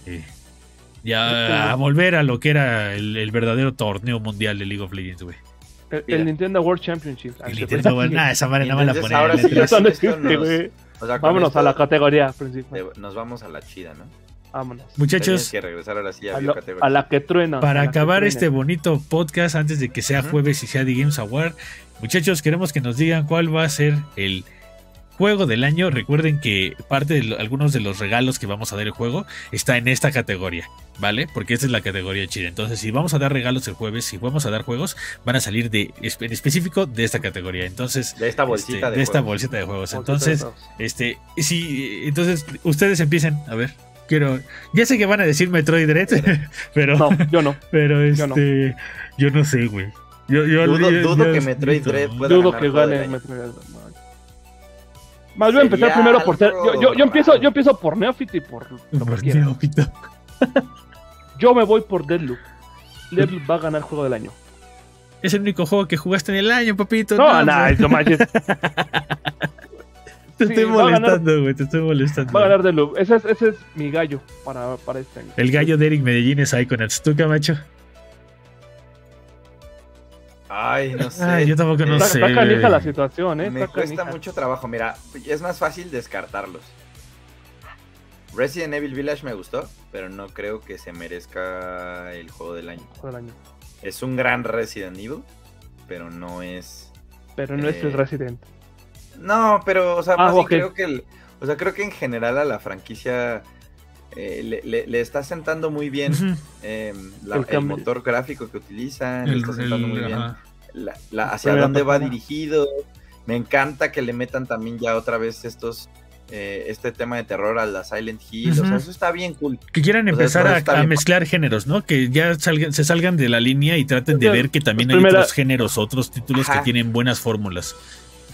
eh, ya a volver a lo que era el, el verdadero torneo mundial de League of Legends, güey. El. Nintendo World Championship. Ah, El sí, Nintendo, pues, nah, esa madre me la ponen ahora sí el ya E3. Eso no esto existe, nos- güey. O sea, con Vámonos esto a la categoría principal. nos vamos a la chida, ¿no? Vámonos. Muchachos, que regresar ahora sí a, A, lo- biocategoría. a la que truena. para la acabar este bonito podcast antes de que sea jueves y sea The Games Award, muchachos, queremos que nos digan cuál va a ser el juego del año. Recuerden que parte de lo- algunos de los regalos que vamos a dar el juego está en esta categoría, ¿vale? Porque esta es la categoría chida. Entonces, si vamos a dar regalos el jueves, si vamos a dar juegos, van a salir de en específico de esta categoría. Entonces, de esta bolsita este, de, de esta juegos. bolsita de juegos. Entonces, este, sí, entonces ustedes empiecen, a ver. Quiero, ya sé que van a decir Metroid Dread, pero No, yo no. pero Yo no. este, yo no sé, güey. Yo, yo, Dudo- yo- dudo yo- que Metroid yo- Dread pueda Dudo ganar que gane. Metroid. no. Más bien empezar primero por ser. Yo, yo, yo empiezo, yo empiezo por Neophyte y por lo que Por quiera. neófito. Yo me voy por Deadloop. Deadloop va a ganar juego del año. Es el único juego que jugaste en el año, papito. No, no, no manches. Te sí, estoy a molestando, güey. Te estoy molestando. Va a ganar Deadloop. Ese es, ese es mi gallo para, para este año. El gallo de Eric Medellín es Iconauts. ¿Tú, Camacho? Ay, no sé. Ay, yo tampoco no está, sé. está canija la situación, ¿eh? Me Está cuesta canija. mucho trabajo. Mira, es más fácil descartarlos. Resident Evil Village me gustó, pero no creo que se merezca el juego del año. Juego del año. Es un gran Resident Evil, pero no es. Pero no es Eh, el Resident. No, pero, o sea, Ah, más bien ok. creo que el- o sea, creo que en general a la franquicia eh, le, le- le está sentando muy bien eh, la- El motor gráfico que utilizan, le está sentando el- muy bien la- la- hacia dónde va dirigido. Me encanta que le metan también ya otra vez estos eh, este tema de terror a la Silent Hill. O sea, eso está bien cool. Que quieran O sea, empezar a, mezclar géneros, ¿no? Que ya salgan, se salgan de la línea y traten de ver que también hay otros géneros, otros títulos que tienen buenas fórmulas.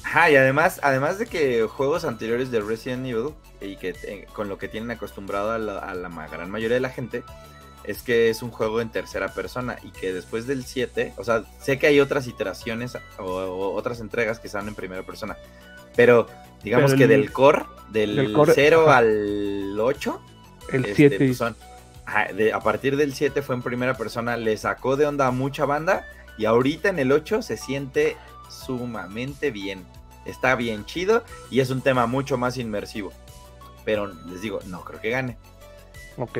Ajá, y además, además de que juegos anteriores de Resident Evil, y que eh, con lo que tienen acostumbrado a la, a la ma- gran mayoría de la gente, es que es un juego en tercera persona y que después del 7, o sea, sé que hay otras iteraciones o, o otras entregas que están en primera persona, pero digamos Pero que el- del core, del del core, 0 ajá. al 8, El este, 7 pues son- ajá, de- a partir del 7 fue en primera persona, le sacó de onda a mucha banda y ahorita en el 8 se siente sumamente bien. Está bien chido y es un tema mucho más inmersivo. Pero les digo, no creo que gane. Ok.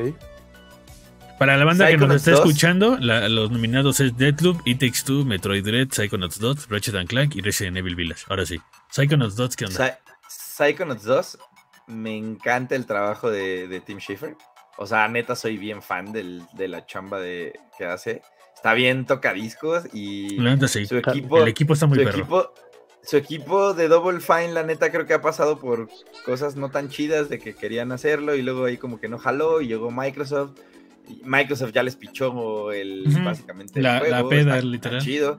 Para la banda que nos está 2. escuchando, la- los nominados es Deadloop, It Takes Two, Metroid Dread, Psychonauts 2, Ratchet and Clank y Resident Evil Village. Ahora sí. Psychonauts 2, ¿qué onda? Psy- Psychonauts 2, me encanta el trabajo de, de Tim Schafer. O sea, neta, soy bien fan del- de la chamba de, que hace. Está bien tocadiscos y La neta sí. su equipo, El equipo está muy su perro. equipo, su equipo de Double Fine, la neta, creo que ha pasado por cosas no tan chidas de que querían hacerlo y luego ahí como que no jaló y llegó Microsoft. y Microsoft ya les pichó el, básicamente el La- la juego, peda, está- literal. Está chido.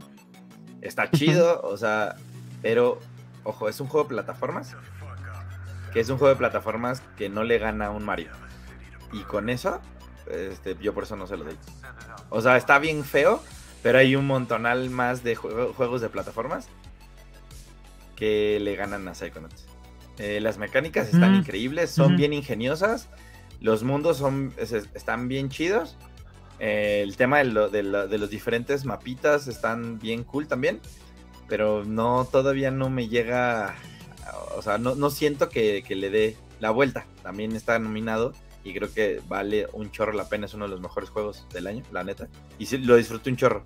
Está chido, o sea, pero, ojo, es un juego de plataformas. Que es un juego de plataformas que no le gana a un Mario. Y con eso, este, yo por eso no se lo doy. O sea, está bien feo, pero hay un montonal más de juego- juegos de plataformas que le ganan a Psychonauts. Eh, las mecánicas están increíbles, son bien ingeniosas, los mundos son, es- es- están bien chidos. eh, el tema de, lo- de lo- de los diferentes mapitas están bien cool también, pero no, todavía no me llega, o sea, no, no siento que, que le dé La Vuelta también está nominado y creo que vale un chorro la pena, es uno de los mejores juegos del año, la neta. Y sí, lo disfruté un chorro.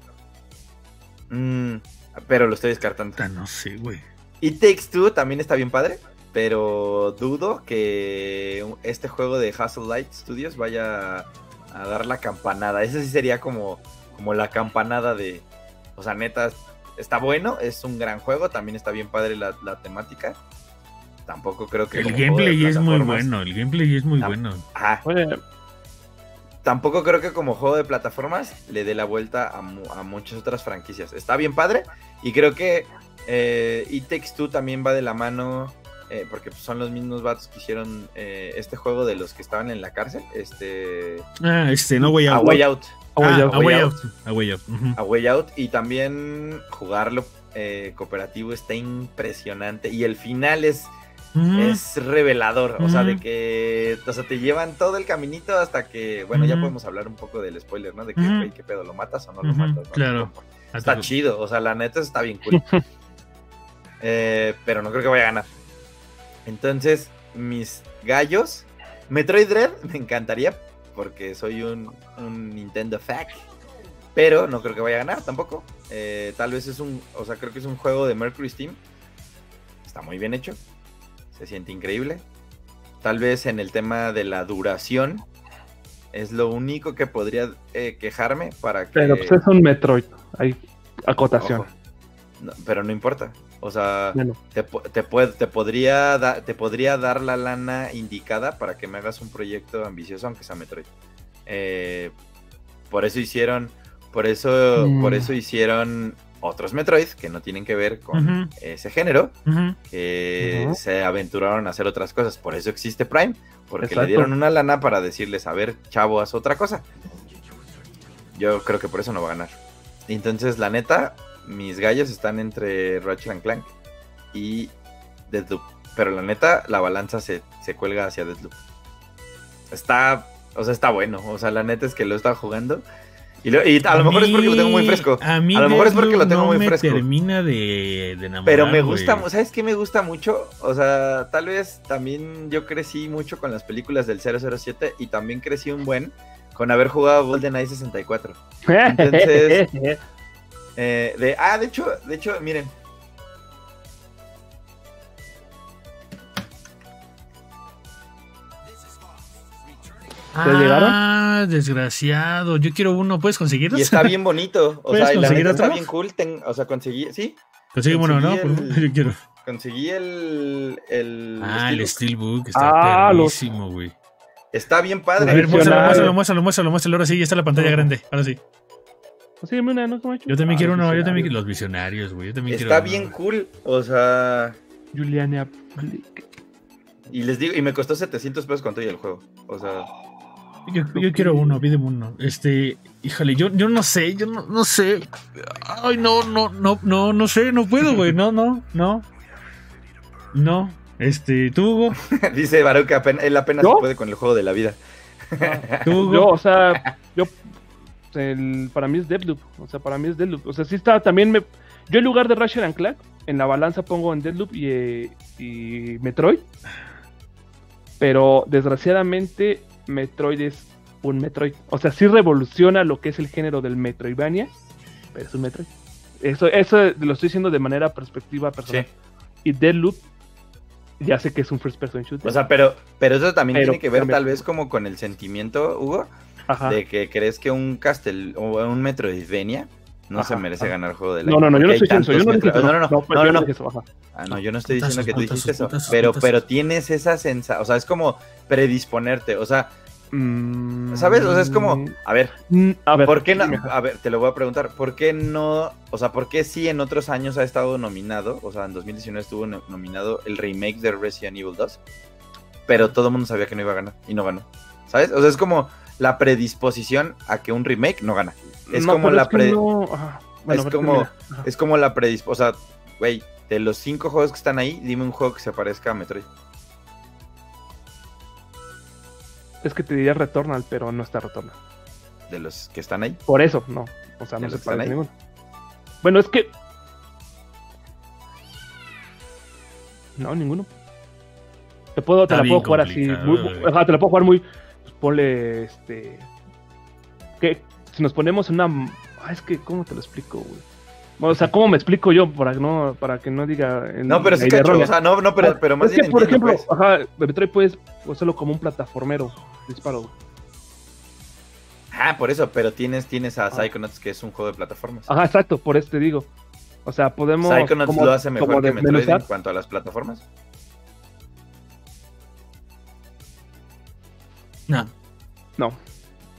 Mm, pero lo estoy descartando. Ah, no sé, güey. Y Takes Two también está bien padre, pero dudo que este juego de Hustle Light Studios vaya a dar la campanada. Ese sí sería como, como la campanada de. O sea, neta, está bueno, es un gran juego, también está bien padre la, la temática. Tampoco creo que. El gameplay es muy bueno, el gameplay es muy Ah. bueno. Ajá. Oye, Tampoco creo que como juego de plataformas le dé la vuelta a, mu- a muchas otras franquicias. Está bien padre. Y creo que eh, It Takes Two también va de la mano. eh, porque son los mismos vatos que hicieron eh, este juego de los que estaban en la cárcel. Este. Ah, este, no Way A Out. Way Out. Oye, Ah, ya- A Way Out. A Way Out. A Way Out. Y también jugarlo eh, cooperativo está impresionante. Y el final es, es revelador. O sea, de que. O sea, te llevan todo el caminito hasta que. Bueno, ya podemos hablar un poco del spoiler, ¿no? De que, ¿qué pedo? ¿Lo matas o no lo matas? no? claro. Está chido. O sea, la neta está bien cool. Eh, pero no creo que vaya a ganar. Entonces, mis gallos. Metroid Dread me encantaría. Porque soy un, un Nintendo fac. Pero no creo que vaya a ganar tampoco. Eh, tal vez es un. O sea, creo que es un juego de Mercury Steam. Está muy bien hecho. Se siente increíble. Tal vez en el tema de la duración. Es lo único que podría eh, quejarme para que. Pero pues es un Metroid. Hay acotación. No, pero no importa. O sea, Bueno, te, te, te podría da- te podría dar la lana indicada para que me hagas un proyecto ambicioso, aunque sea Metroid. Eh, por eso hicieron, por eso, Mm. por eso hicieron otros Metroid que no tienen que ver con ese género, que se aventuraron a hacer otras cosas. Por eso existe Prime, porque Exacto. le dieron una lana para decirles, a ver, chavo, haz otra cosa. Yo creo que por eso no va a ganar. Entonces, la neta, mis gallos están entre Ratchet and Clank y Deadloop. Pero la neta, la balanza se, se cuelga hacia Deadloop. Está, o sea, está bueno. O sea, la neta es que lo he estado jugando. Y, lo- y a lo mejor es porque lo tengo muy fresco. A, mí A lo mejor es porque lo Deathloop tengo no muy me fresco. termina de, de enamorar, Pero me gusta, güey. ¿sabes qué me gusta mucho? O sea, tal vez también yo crecí mucho con las películas del 007 y también crecí un buen con haber jugado GoldenEye 64. Entonces- Eh, de, ah, de hecho, de hecho, miren. Ah, desgraciado. Yo quiero uno. ¿Puedes conseguirlos? Y está bien bonito. O ¿Puedes sea, y la neta está otro? bien cool. ten- o sea, conseguí, sí, Consigue uno, ¿no? el- Yo quiero. conseguí el. el Ah, el Steelbook. Está Ah, güey. Está bien A padre. ver, muéstralo, muéstralo, muéstralo, muéstralo, muéstralo. Ahora sí, ya está la pantalla grande. Ahora sí. Consígueme una, ¿no? ¿Cómo ha hecho? Yo también Ah, quiero uno. Yo también quiero los visionarios, güey. Yo también quiero Está bien cool. O sea. Juliana Blick. Y les digo, y me costó 700 pesos con todo y el juego. O sea, Yo, yo quiero uno, pídeme uno. Este, híjole, yo, yo no sé, yo no, no sé. Ay, no, no, no, no, no sé, no puedo, güey. No, no, no. No. Este, tú, Hugo. dice Baruch que apenas, él apenas ¿Yo? se puede con el juego de la vida. Tú, Hugo. Yo, o sea, yo. El- para mí es Deadloop. O sea, para mí es Deadloop. O sea, sí está también. Me, yo en lugar de Ratchet and Clank, en la balanza pongo en Deadloop y, eh, y Metroid. Pero desgraciadamente, Metroid es un Metroid. O sea, sí revoluciona lo que es el género del Metroidvania. Pero es un Metroid. Eso, eso lo estoy diciendo de manera perspectiva personal. Sí. Y Deadloop, ya sé que es un first person shooter. O sea, pero, pero eso también Pero tiene que ver tal vez como con el sentimiento, Hugo, Ajá. de que crees que un Castel o un Metroidvania no Ajá, se merece ajá. ganar juego del No, año, no, no, yo no estoy diciendo eso. Yo no dije eso. No, no, no, pues no, no, eso, ajá. Ah, no, yo no estoy diciendo que tú dijiste eso, pero, pero tienes esa sensación, o sea, es como predisponerte, o sea, Mm, ¿sabes? O sea, es como, a ver, mm, A ver, ¿por qué no? A ver, te lo voy a preguntar, ¿por qué no? O sea, ¿por qué sí en otros años ha estado nominado? O sea, en 2019 estuvo no- nominado el remake de Resident Evil 2, pero todo el mundo sabía que no iba a ganar y no ganó, ¿sabes? O sea, es como la predisposición a que un remake no gana. Es No, como la es que pre- no, ajá. Bueno, es como-. Es como la predisposición, o sea, güey, de los cinco juegos que están ahí, dime un juego que se parezca a Metroid. Es que te diría Returnal, pero no está Returnal. De los que están ahí. Por eso, no. O sea, ¿De no se parece ninguno. Bueno, es que. No, ninguno. Te, puedo, te la puedo jugar así. muy- güey. ajá, te la puedo jugar muy. Ponle este. Que si nos ponemos en una. Ah, es que, ¿cómo te lo explico, güey? O sea, ¿cómo me explico yo para que no, para que no diga. en- No, pero sí, cacho. O sea, no, no, pero, pero más es que, bien por entiendo, ejemplo, pues. ajá, Metroid puedes hacerlo como un plataformero. Disparo. Ah, por eso, pero tienes, tienes a Ah. Psychonauts, que es un juego de plataformas. Ajá, exacto, por eso te digo. O sea, podemos. Psychonauts como- lo hace mejor que Metroid en cuanto a las plataformas. No, No.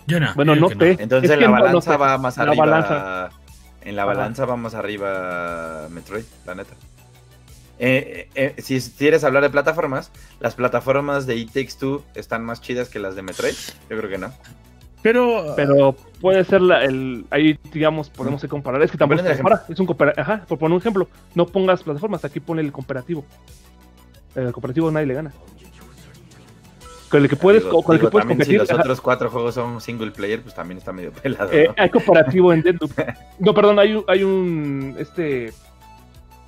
yo no. Bueno, yo no sé. Entonces Es la no balanza va más La arriba. balanza. En la balanza va más arriba Metroid, la neta. Eh, eh, eh, si quieres hablar de plataformas, las plataformas de It Takes Two están más chidas que las de Metroid. Yo creo que no. Pero, Pero puede ser la, el. Ahí, digamos, podemos comparar. Es que tampoco se compara. Es un coopera- Ajá, por poner un ejemplo. No pongas plataformas, aquí pone el cooperativo. El cooperativo nadie le gana. Con el que puedes, Digo- con el que digo, puedes competir. Si los ajá. otros cuatro juegos son single player, pues también está medio pelado. Eh, hay cooperativo en Deadloop. No, perdón, hay un, hay un. Este.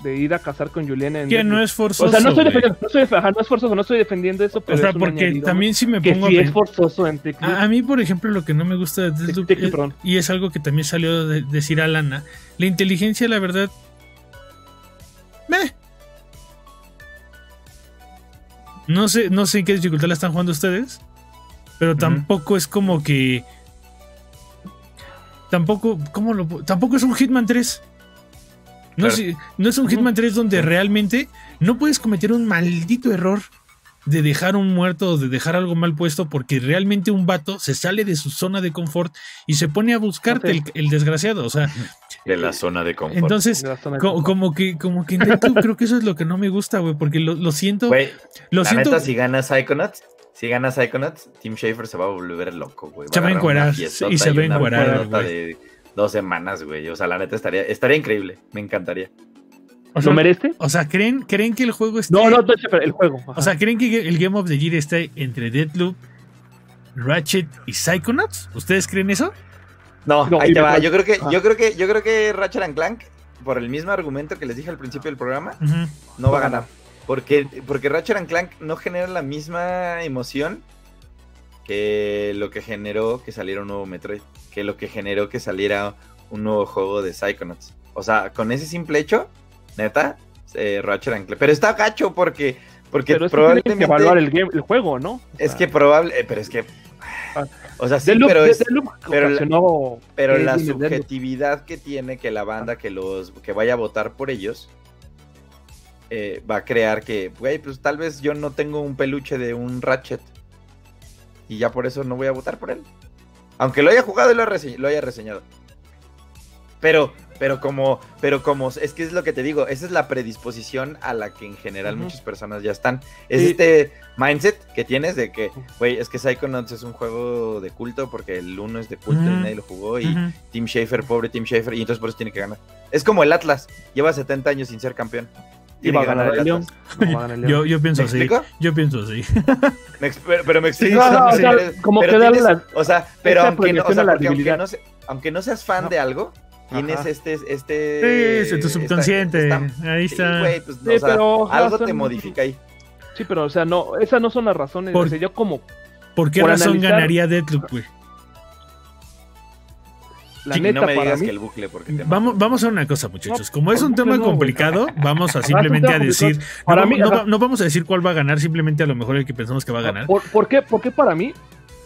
De ir a cazar con Juliana en. que no es forzoso. O sea, no estoy defendiendo. No, estoy, ajá, no es forzoso, no estoy defendiendo eso, pero. O sea, es porque añadido también si me Que pongo a sí pen- es forzoso en. A, a mí, por ejemplo, lo que no me gusta de te- es- y es algo que también salió de decir a Lana, la inteligencia, la verdad, meh. No sé, no sé en qué dificultad la están jugando ustedes, pero tampoco es como que tampoco, ¿cómo lo Tampoco es un Hitman 3. No, Claro. es, no es un. Hitman 3 donde realmente no puedes cometer un maldito error de dejar un muerto o de dejar algo mal puesto porque realmente un vato se sale de su zona de confort y se pone a buscarte el, el desgraciado. O sea, De la zona de confort. entonces, De la zona de co- confort. como, que, como que creo que eso es lo que no me gusta, güey, porque lo, lo siento. Güey, lo la siento. neta, si gana Psychonauts, si gana Psychonauts, Tim Schafer se va a volver loco, güey. Se va a encuerar, y se va a una encuerar, güey. dos semanas, güey. O sea, la neta estaría, estaría increíble. Me encantaría. o, sea, ¿Lo merece? o sea, ¿creen, ¿creen que el juego esté. No, no, no, el juego. ajá. O sea, ¿creen que el Game of the Year esté entre Deathloop, Ratchet y Psychonauts? ¿Ustedes creen eso? No, No, ahí te va. Yo creo que, Ah. yo creo que, yo creo que Ratchet and Clank, por el mismo argumento que les dije al principio del programa, no va a ganar. Porque, porque Ratchet and Clank no genera la misma emoción que lo que generó que saliera un nuevo Metroid. Que lo que generó que saliera un nuevo juego de Psychonauts. O sea, con ese simple hecho, neta, eh, Ratchet and Clank. Pero está gacho porque, porque pero es que probablemente. que evaluar el, game, el juego, ¿no? O Es sea, que probable. eh, pero es que. Ah. O sea, sí, pero es. Pero la- Pero la subjetividad que tiene que la banda que los que vaya a votar por ellos eh, va a crear que, güey, pues tal vez yo no tengo un peluche de un Ratchet y ya por eso no voy a votar por él. Aunque lo haya jugado y lo haya reseñado. Pero, pero como, pero como, es que es lo que te digo, esa es la predisposición a la que en general muchas personas ya están. Es Sí. este mindset que tienes de que, güey, es que Psychonauts es un juego de culto porque el 1 es de culto y nadie lo jugó y. Tim Schafer, pobre Tim Schafer, y entonces por eso tiene que ganar. Es como el Atlas, lleva 70 años sin ser campeón. Y va a ganar el León. Yo, yo pienso ¿Me así. explico? Yo pienso así. Me pero, pero me Sí, explico. No, no, o sí. sea, Pero- como pero que tienes- la- o sea, pero aunque no, o sea, porque aunque no, se- aunque no seas fan No. de algo, tienes Ajá. este, Sí, este. es en tu subconsciente. esta- Ahí sí, está. pues, Sí, o sea, pero, algo son- te modifica ahí. Sí, pero, o sea, no, esas no son las razones. Por- O sea, yo como ¿Por qué por razón analizar- ganaría Deathloop, güey? la Sí, neta no me para digas mí. que el bucle, porque te Vamos, vamos a una cosa, muchachos. No, Como es por un tema no, complicado, vamos a simplemente a decir. No, Para vamos- mí, no ajá. va- no vamos a decir cuál va a ganar, simplemente a lo mejor el que pensamos que va a ganar. ¿Por, por qué, ¿Por qué para mí?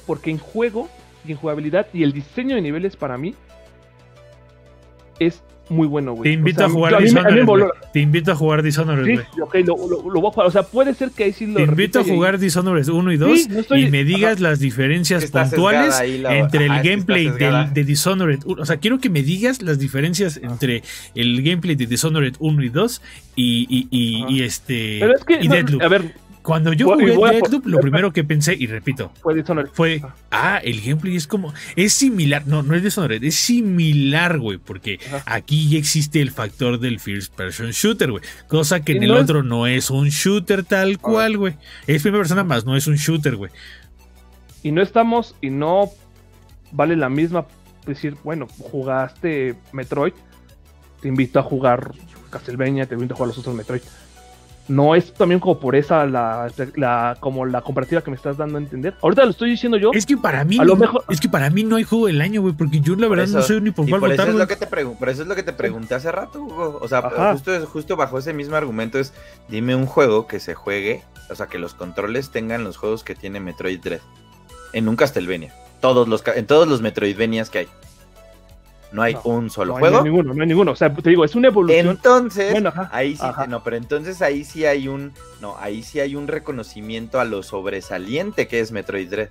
Porque en juego y en jugabilidad y el diseño de niveles para mí es muy bueno, güey. Te invito O sea, a jugar a mí me- a mí me Dishonored. Te invito a jugar Dishonored, Sí, güey. ok, lo, lo- lo voy a jugar. O sea, puede ser que ahí sí lo. Te invito a y- jugar Dishonored 1 y 2 Sí, no estoy- y me digas ajá. las diferencias está puntuales la- entre el ajá, gameplay del- de Dishonored 1. O sea, quiero que me digas las diferencias entre el gameplay de Dishonored 1 y 2 y, y, y- Ajá. y este Pero es que. y no, Deathloop. a ver, Cuando yo jugué a- Deathloop, lo primero que pensé, y repito, fue Dishonored. fue, Ajá. ah, el gameplay es como, es similar, no, no es Dishonored, es similar, güey, porque Ajá. aquí ya existe el factor del first person shooter, güey, cosa que en el no es- otro no es un shooter tal cual, güey, es primera persona más, no es un shooter, güey. Y no estamos. Y no vale la misma decir, bueno, jugaste Metroid. Te invito a jugar Castlevania, te invito a jugar los otros Metroid. No es también como por esa la, la como la comparativa que me estás dando a entender. Ahorita lo estoy diciendo yo. Es que para mí, A lo no- mejor- es que para mí no hay juego del año, güey, porque yo la verdad no sé ni por cuál por eso, es lo que te por eso es lo que te pregunté hace rato, Hugo. O sea, Ajá. justo, justo bajo ese mismo argumento es, dime un juego que se juegue, o sea, que los controles tengan los juegos que tiene Metroid Dread. En un Castlevania. Todos los, en todos los Metroidvanias que hay. No hay No, un solo no, hay- juego. no hay ninguno, no hay ninguno. O sea, te digo, es una evolución. Entonces, Bueno, ajá, ahí sí, ajá. no, pero entonces ahí sí hay un, no, ahí sí hay un reconocimiento a lo sobresaliente que es Metroid Dread.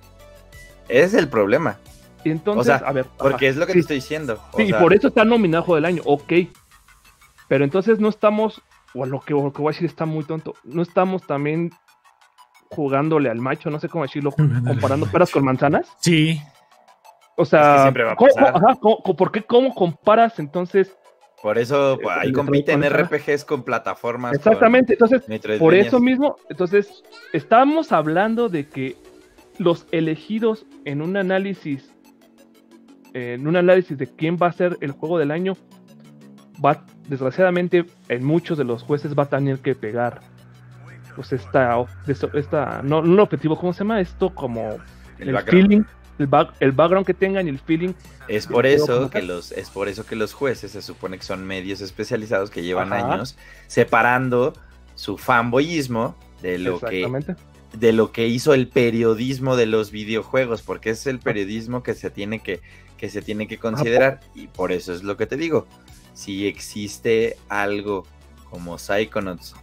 Ese es el problema, y entonces, o sea, a ver. porque ajá, es lo que sí, te estoy diciendo. o Sí, y por eso está nominado Juego del Año, ok. Pero entonces no estamos, o lo que, lo que voy a decir está muy tonto, no estamos también jugándole al macho, no sé cómo decirlo, comparando peras con manzanas. Sí, O sea, Es que siempre va a ¿cómo- ajá, ¿por qué cómo comparas entonces? Por eso pues, Eh, ahí el compiten con RPGs con plataformas. con Exactamente, entonces, por eso mismo, entonces, estamos hablando de que los elegidos en un análisis, en un análisis de quién va a ser el juego del año, va, desgraciadamente, en muchos de los jueces va a tener que pegar, pues esta, esta no, no el objetivo, ¿cómo se llama? Esto como El feeling, el, back- el background que tengan y el feeling. Es por eso que los, es por eso que los jueces se supone que son medios especializados que llevan Ajá. años separando su fanboyismo de lo que de lo que hizo el periodismo de los videojuegos, porque es el periodismo que se tiene que, que se tiene que considerar, y por eso es lo que te digo. Si existe algo como Psychonauts,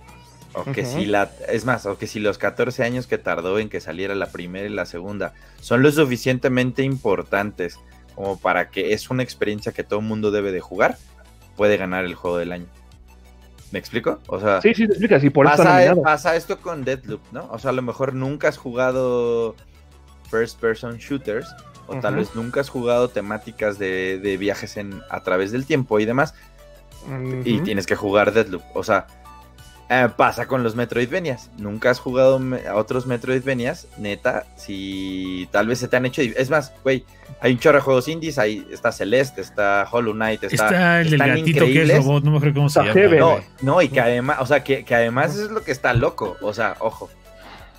o que si la, es más, o que si los 14 años que tardó en que saliera la primera y la segunda son lo suficientemente importantes como para que es una experiencia que todo el mundo debe de jugar, puede ganar el juego del año. ¿Me explico? O sea, Sí, sí, te explicas, y por eso está pasa, pasa esto con Deadloop, ¿no? O sea, a lo mejor nunca has jugado first person shooters, o tal vez nunca has jugado temáticas de, de viajes en, a través del tiempo y demás, y tienes que jugar Deadloop. O sea, eh, pasa con los Metroidvanias. Nunca has jugado me- a otros Metroidvanias, neta, si tal vez se te han hecho... Es más, güey, hay un chorro de juegos indies, ahí está Celeste, está Hollow Knight, está... está el del gatito que es robot, no me acuerdo cómo se llama. No, y que además, o sea, que, que además es lo que está loco. O sea, ojo.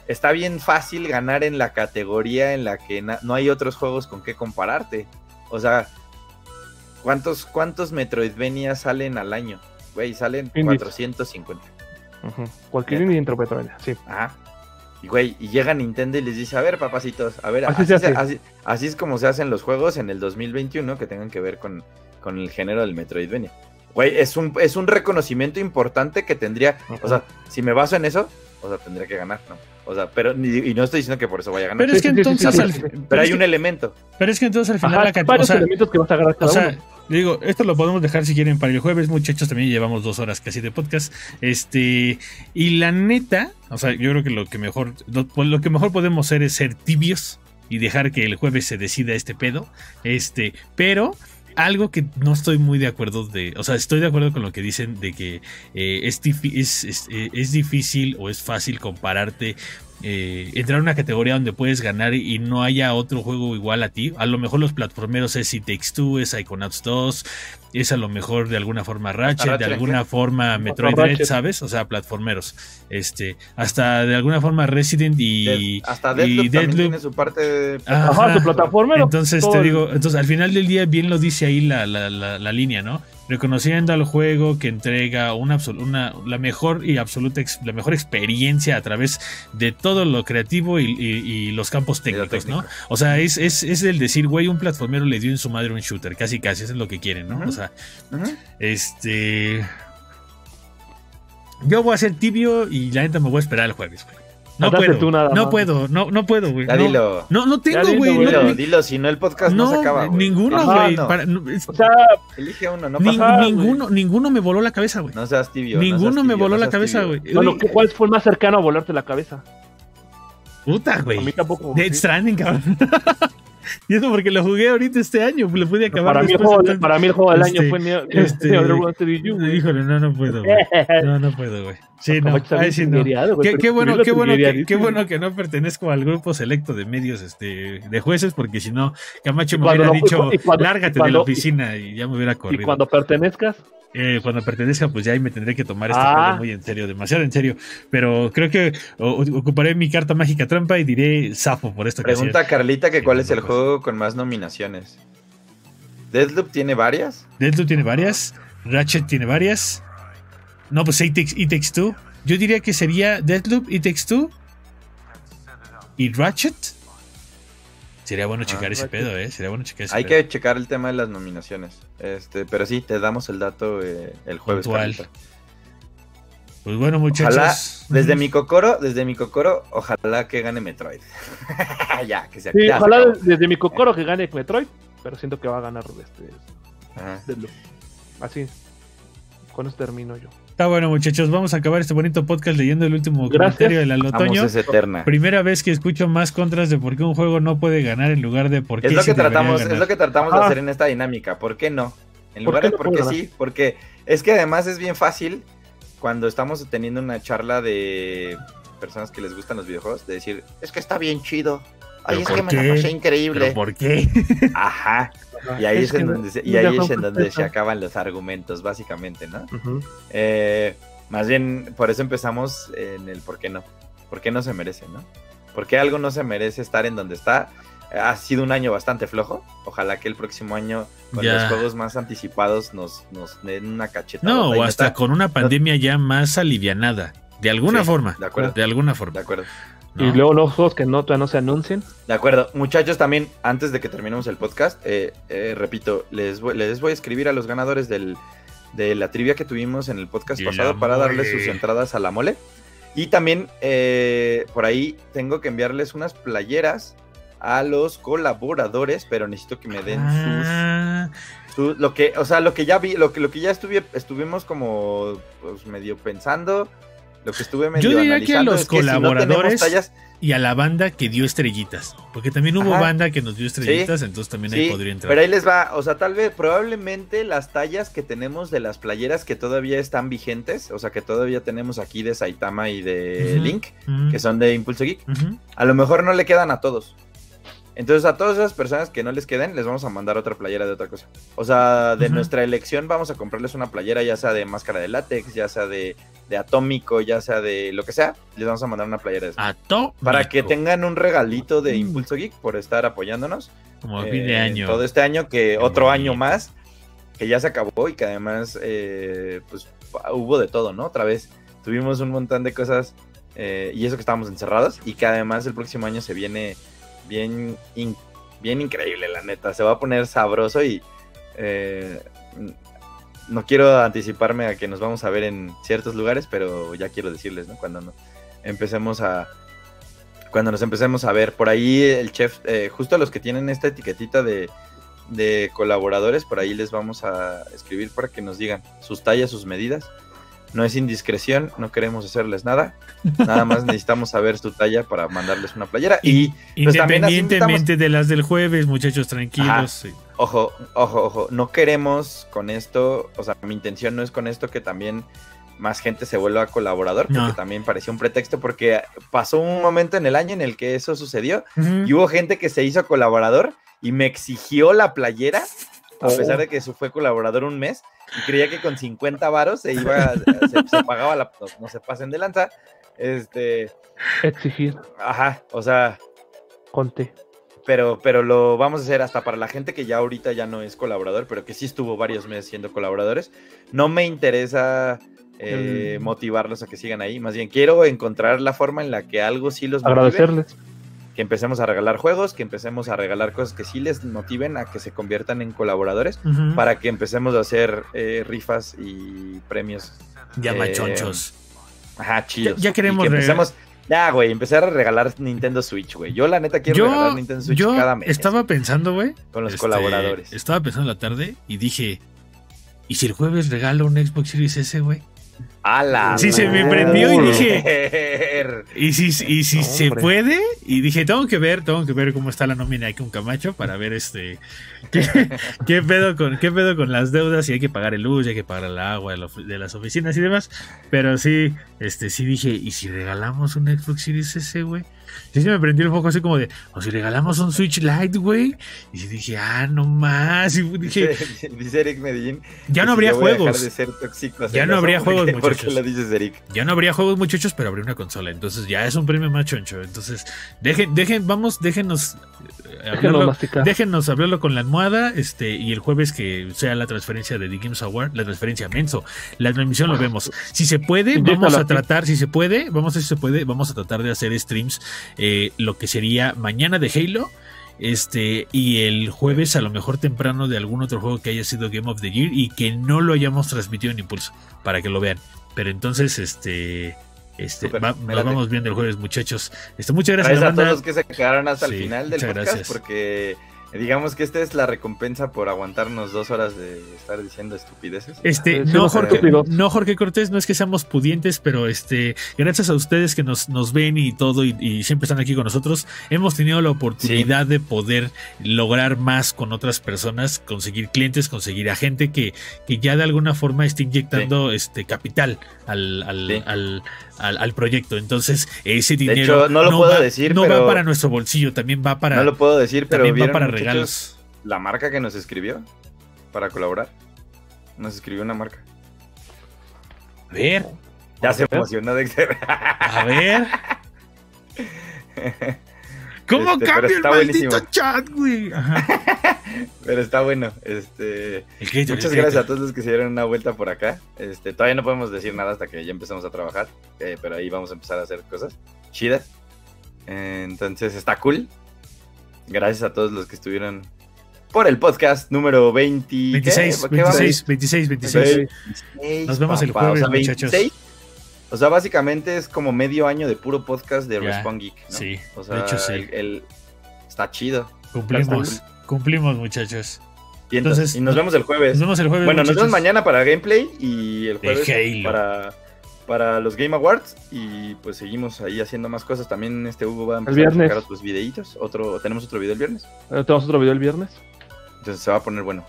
Está bien fácil ganar en la categoría en la que no hay otros juegos con qué compararte. O sea, ¿cuántos, cuántos Metroidvania salen al año? Güey, salen Indies. 450. Ujú. Cualquier indie sí. Ajá. Y güey, y llega Nintendo y les dice, a ver, papacitos, a ver, Así así, se hace. así- así es como se hacen los juegos en el 2021 que tengan que ver con, con el género del Metroidvania. Güey, es un, es un reconocimiento importante que tendría, o sea, si me baso en eso, o sea, tendría que ganar, ¿no? O sea, pero, ni- y no estoy diciendo que por eso vaya a ganar, Pero es que sí, sí, sí, entonces sí, al sí, fi- sí. pero hay que- un elemento. pero es que entonces al final Ajá, la cate- o varios sea, elementos que vas a agarrar O cada sea, uno. digo, esto lo podemos dejar si quieren para el jueves, muchachos. También llevamos dos horas casi de podcast. Este, y la neta, o sea, yo creo que lo que mejor, lo, pues, lo que mejor podemos hacer es ser tibios y dejar que el jueves se decida este pedo. Este, pero algo que no estoy muy de acuerdo de, o sea, estoy de acuerdo con lo que dicen de que eh, es, es- eh, es difícil o es fácil compararte eh, entrar a una categoría donde puedes ganar y, y no haya otro juego igual a ti. A lo mejor los platformeros es It Takes Two, es Psychonauts 2, es a lo mejor de alguna forma Ratchet, Ratchet de alguna forma Metroid. Dread, ¿sabes? O sea, platformeros. Este, hasta de alguna forma Resident y, Death- hasta y Deadloop Deathloop. tiene su parte de... Ajá. Ajá, su plataforma. Entonces te digo, entonces al final del día bien lo dice ahí la, la, la, la línea, ¿no? Reconociendo al juego que entrega una, la mejor y absoluta la mejor experiencia a través de todo lo creativo y, y- y los campos técnicos, ¿no? O sea, es, es, es el decir, güey, un platformero le dio en su madre un shooter, casi casi, eso es lo que quieren, ¿no? O sea, este. Yo voy a ser tibio y la neta me voy a esperar el jueves, güey. No puedo. tú nada no puedo, no, no puedo, güey. Ya dilo. no, no tengo, güey. güey. no- Dilo, si no el podcast no, se acaba, güey. ninguno, güey. no. O sea, Elige uno, no ni- pasa nada. ninguno, ninguno me voló la cabeza, güey. No seas tibio. no ninguno seas me tibio, voló no la cabeza, güey. bueno, Güey, ¿cuál fue el más cercano a volarte la cabeza? Puta, A mí güey. tampoco. Dead sí. Stranding, cabrón. y eso porque lo jugué ahorita este año. Le pude acabar Para mí, el juego, entonces- para mí el juego del este, año fue Neo- este, to You, güey. Híjole, no, no puedo, güey. No, no puedo, güey. Sí, no, sí no. Qué, bueno, qué bueno, que, qué bueno que no pertenezco al grupo selecto de medios este, de jueces, porque si no, Camacho Y me hubiera lo- dicho, y cuando- lárgate y de la oficina y ya me hubiera Y corrido. cuando pertenezcas, Eh, cuando pertenezca, pues ya ahí me tendré que tomar este Ah. juego muy en serio, demasiado en serio. Pero creo que o- ocuparé mi carta mágica trampa y diré Safo por esta ocasión. Pregunta Carlita que cuál no es el juego con más nominaciones. Deadloop tiene varias. Deadloop tiene varias, Ratchet tiene varias. No, pues It Takes, It Takes Two. Yo diría que sería Deadloop, It Takes Two y Ratchet. Sería bueno checar ese Ratchet. pedo, ¿eh? Sería bueno checar ese Hay pedo. que checar el tema de las nominaciones. Este, pero sí, te damos el dato eh, el jueves. Pues bueno, muchachos. Ojalá, desde mi cocoro, desde mi cocoro, ojalá que gane Metroid. ya, que se sí, ya ojalá desde mi cocoro que gane Metroid, pero siento que va a ganar este. Así. Con eso termino yo. Está bueno, muchachos. Vamos a acabar este bonito podcast leyendo el último Gracias. comentario del Vamos, otoño. es eterna. Primera vez que escucho más contras de por qué un juego no puede ganar en lugar de por qué Es lo sí que tratamos, es lo que tratamos de Ah. hacer en esta dinámica. ¿Por qué no? En ¿Por lugar de por qué sí, porque es que además es bien fácil cuando estamos teniendo una charla de personas que les gustan los videojuegos, de decir, es que está bien chido. Ay, ¿Pero es que me la pasé increíble. ¿Pero por qué? Ajá. Y ahí es, en donde se, y no ahí dejo es en donde se contestar. acaban los argumentos, básicamente, ¿no? Eh, más bien, por eso empezamos en el por qué no. ¿Por qué no se merece, no? ¿Por qué algo no se merece estar en donde está? Ha sido un año bastante flojo. Ojalá que el próximo año, con Ya. los juegos más anticipados, nos, nos den una cachetada. No, o hasta neta, con una pandemia ya más alivianada. De alguna Sí, forma. de acuerdo. De alguna De forma. acuerdo. ¿No? Y luego los juegos que no, todavía no se anuncien. De acuerdo. Muchachos, también, antes de que terminemos el podcast, eh, eh, repito, les voy, les voy a escribir a los ganadores del, de la trivia que tuvimos en el podcast Y pasado para darles sus entradas a la mole. Y también eh, por ahí tengo que enviarles unas playeras a los colaboradores, pero necesito que me den Ah, sus, sus- lo que, o sea, lo que ya vi, lo que, lo que ya estuvi- estuvimos como pues, medio pensando, lo que estuve medio Yo diría que a los si no colaboradores tallas, y a la banda que dio estrellitas. Porque también hubo Ajá. banda que nos dio estrellitas, entonces también ahí podría entrar. pero ahí les va, o sea, tal vez, probablemente las tallas que tenemos de las playeras que todavía están vigentes, o sea, que todavía tenemos aquí de Saitama y de. Link, que son de Impulso Geek, a lo mejor no le quedan a todos. Entonces, a todas esas personas que no les queden, les vamos a mandar otra playera de otra cosa. O sea, de nuestra elección, vamos a comprarles una playera, ya sea de máscara de látex, ya sea de, de atómico, ya sea de lo que sea, les vamos a mandar una playera de esa. Atómico. Para que tengan un regalito de. Impulso Geek por estar apoyándonos. Como fin de eh, año. Todo este año, que Qué otro año más, que ya se acabó y que además, eh, pues hubo de todo, ¿no? Otra vez tuvimos un montón de cosas eh, y eso que estábamos encerrados y que además el próximo año se viene bien, bien increíble, la neta. Se va a poner sabroso y eh, no quiero anticiparme a que nos vamos a ver en ciertos lugares, pero ya quiero decirles, ¿no? Cuando no, empecemos a, cuando nos empecemos a ver. Por ahí el chef, eh, justo los que tienen esta etiquetita de, de colaboradores, por ahí les vamos a escribir para que nos digan sus tallas, sus medidas. No es indiscreción, no queremos hacerles nada. Nada más necesitamos saber su talla para mandarles una playera. Y pues Independientemente de las del jueves, muchachos, tranquilos. Sí. Ojo, ojo, ojo, no queremos con esto, o sea, mi intención no es con esto que también más gente se vuelva colaborador, porque No. también parecía un pretexto, porque pasó un momento en el año en el que eso sucedió y hubo gente que se hizo colaborador y me exigió la playera, a Oh. pesar de que fue colaborador un mes, y creía que con 50 varos se iba, se, se pagaba la, no, no se pasen de lanza, este, Exigir, ajá, o sea, conte. pero, pero lo vamos a hacer hasta para la gente que ya ahorita ya no es colaborador, pero que sí estuvo varios meses siendo colaboradores. No me interesa eh, Mm. motivarlos a que sigan ahí. Más bien quiero encontrar la forma en la que algo sí los motive. Agradecerles. Que empecemos a regalar juegos, que empecemos a regalar cosas que sí les motiven a que se conviertan en colaboradores. Para que empecemos a hacer eh, rifas y premios. Ya eh, machonchos. Ajá, chidos. ya queremos Y que empecemos. Ya, güey, empezar a regalar Nintendo Switch, güey. Yo, la neta, quiero regalar Nintendo Switch yo cada mes. estaba pensando, güey. con los este, colaboradores. Estaba pensando en la tarde y dije, ¿y si el jueves regalo un Xbox Series S, güey? ¡Hala! Sí, se me prendió y dije. Y si, y si se puede, y dije, tengo que ver, tengo que ver cómo está la nómina aquí con Camacho para ver este qué, qué pedo con qué pedo con las deudas, y hay que pagar el luz, y hay que pagar el agua la de las oficinas y demás. Pero sí, este sí dije, ¿y si regalamos un Xbox Series S, güey? Sí, se me prendió el foco así como de, o si regalamos un Switch Lite, güey. Y dije, ah, no más. Y dije, Dice, dice Eric Medellín. ya no habría juegos. dejar de ser tóxico Ya no habría ¿por qué- juegos, ¿Por qué muchachos. lo dices, Eric? Ya no habría juegos, muchachos, pero habría una consola. Entonces ya es un premio más choncho. Entonces, dejen, dejen, vamos, déjenos. eh, Déjenos hablarlo- masticar. Déjenos hablarlo con la almohada, este, y el jueves que sea la transferencia de The Games Award, la transferencia menso, la transmisión lo vemos. Si se puede, vamos a tratar, si se puede, vamos a ver si se puede, vamos a tratar de hacer streams, eh, lo que sería mañana de Halo, este, y el jueves a lo mejor temprano de algún otro juego que haya sido Game of the Year y que no lo hayamos transmitido en impulso, para que lo vean. Pero entonces, este, este, va- nos vamos viendo el jueves, muchachos. Este, muchas gracias, Gracias a banda. todos los que se quedaron hasta Sí, el final del podcast, gracias. porque digamos que esta es la recompensa por aguantarnos dos horas de estar diciendo estupideces. Este, no, Jorge, no, Jorge Cortés, no es que seamos pudientes, pero este, gracias a ustedes que nos, nos ven y todo y, y siempre están aquí con nosotros, hemos tenido la oportunidad de poder lograr más con otras personas, conseguir clientes, conseguir a gente que, que ya de alguna forma esté inyectando este capital al, al, Sí. al, al- al proyecto. Entonces, ese De dinero hecho, no lo puedo va, decir, no pero- va para nuestro bolsillo, también va para, no lo puedo decir, pero también va ¿vieron, para regalos. la marca que nos escribió para colaborar. Nos escribió una marca. A ver, Ya se ver. emocionó Dexter. a ver. ¿Cómo Este, cambia el maldito buenísimo. chat, güey? Ajá. Pero está bueno. Este, muchas gracias a todos los que se dieron una vuelta por acá. Este, todavía no podemos decir nada hasta que ya empecemos a trabajar, eh, pero ahí vamos a empezar a hacer cosas chidas. Eh, entonces está cool. Gracias a todos los que estuvieron por el podcast número 20. ¿qué? 26, ¿Qué vamos? 26, 26, 26. 26, Nos vemos el jueves, o sea, muchachos. 26. O sea, básicamente es como medio año de puro podcast de Ya, Respawn Geek. ¿no? Sí, O sea, de hecho sí. el- el- está chido. Cumplimos, cumplimos, muchachos. Y, entonces, Entonces, y nos vemos el jueves. Nos vemos el jueves. Bueno, nos muchachos. vemos mañana para gameplay y el jueves para, para los Game Awards. Y pues seguimos ahí haciendo más cosas. También este Hugo va a empezar viernes. a sacar otros videitos. Otro, tenemos otro video el viernes. Eh, Tenemos otro video el viernes. Entonces se va a poner bueno.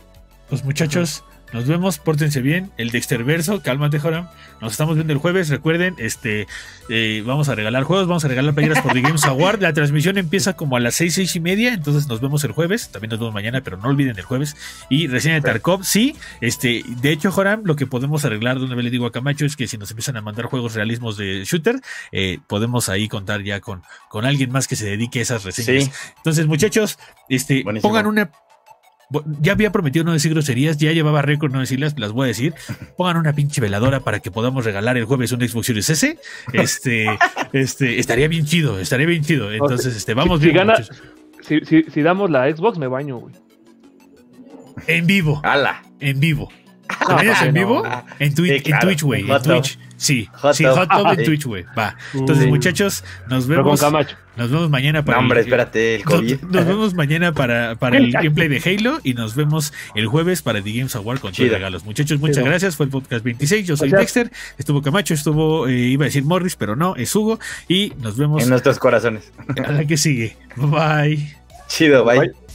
Pues muchachos, nos vemos, pórtense bien. El Dexter Verso, cálmate, Joram. Nos estamos viendo el jueves. Recuerden, este eh, vamos a regalar juegos, vamos a regalar playeras por The Games Award. La transmisión empieza como a las seis, seis y media. Entonces nos vemos el jueves. También nos vemos mañana, pero no olviden el jueves. Y reseña de Tarkov, sí. Este, de hecho, Joram, lo que podemos arreglar de una vez le digo a Camacho es que si nos empiezan a mandar juegos realismos de shooter, eh, podemos ahí contar ya con, con alguien más que se dedique a esas reseñas. Sí. Entonces, muchachos, este, Buenísimo. pongan una. Ya había prometido no decir groserías, ya llevaba récord no decirlas, las voy a decir. Pongan una pinche veladora para que podamos regalar el jueves un Xbox Series S. Este, este, estaría bien chido, estaría bien chido. Entonces, este, vamos si bien. gana-. Si, si, si damos la Xbox, me baño, güey. En vivo, ¡Hala! en vivo. ¿Te No, en no. vivo? En, Twi- Sí, en. Twitch, güey. En. Twitch. Sí, Hot sí, hot tub en. Twitch, güey. Va. Entonces, muchachos, nos Pero con vemos. Camacho. Nos vemos mañana para No, hombre, el- espérate, el Nos, COVID. nos vemos mañana para, para el gameplay de Halo y nos vemos el jueves para The Games Award con tus Chido. regalos. Muchachos, muchas Chido. gracias. Fue el podcast 26. Yo soy Gracias. Dexter. Estuvo Camacho, estuvo, eh, iba a decir Morris, pero no, es Hugo. Y nos vemos En nuestros corazones. a la que sigue. Bye. Chido, bye. Bye.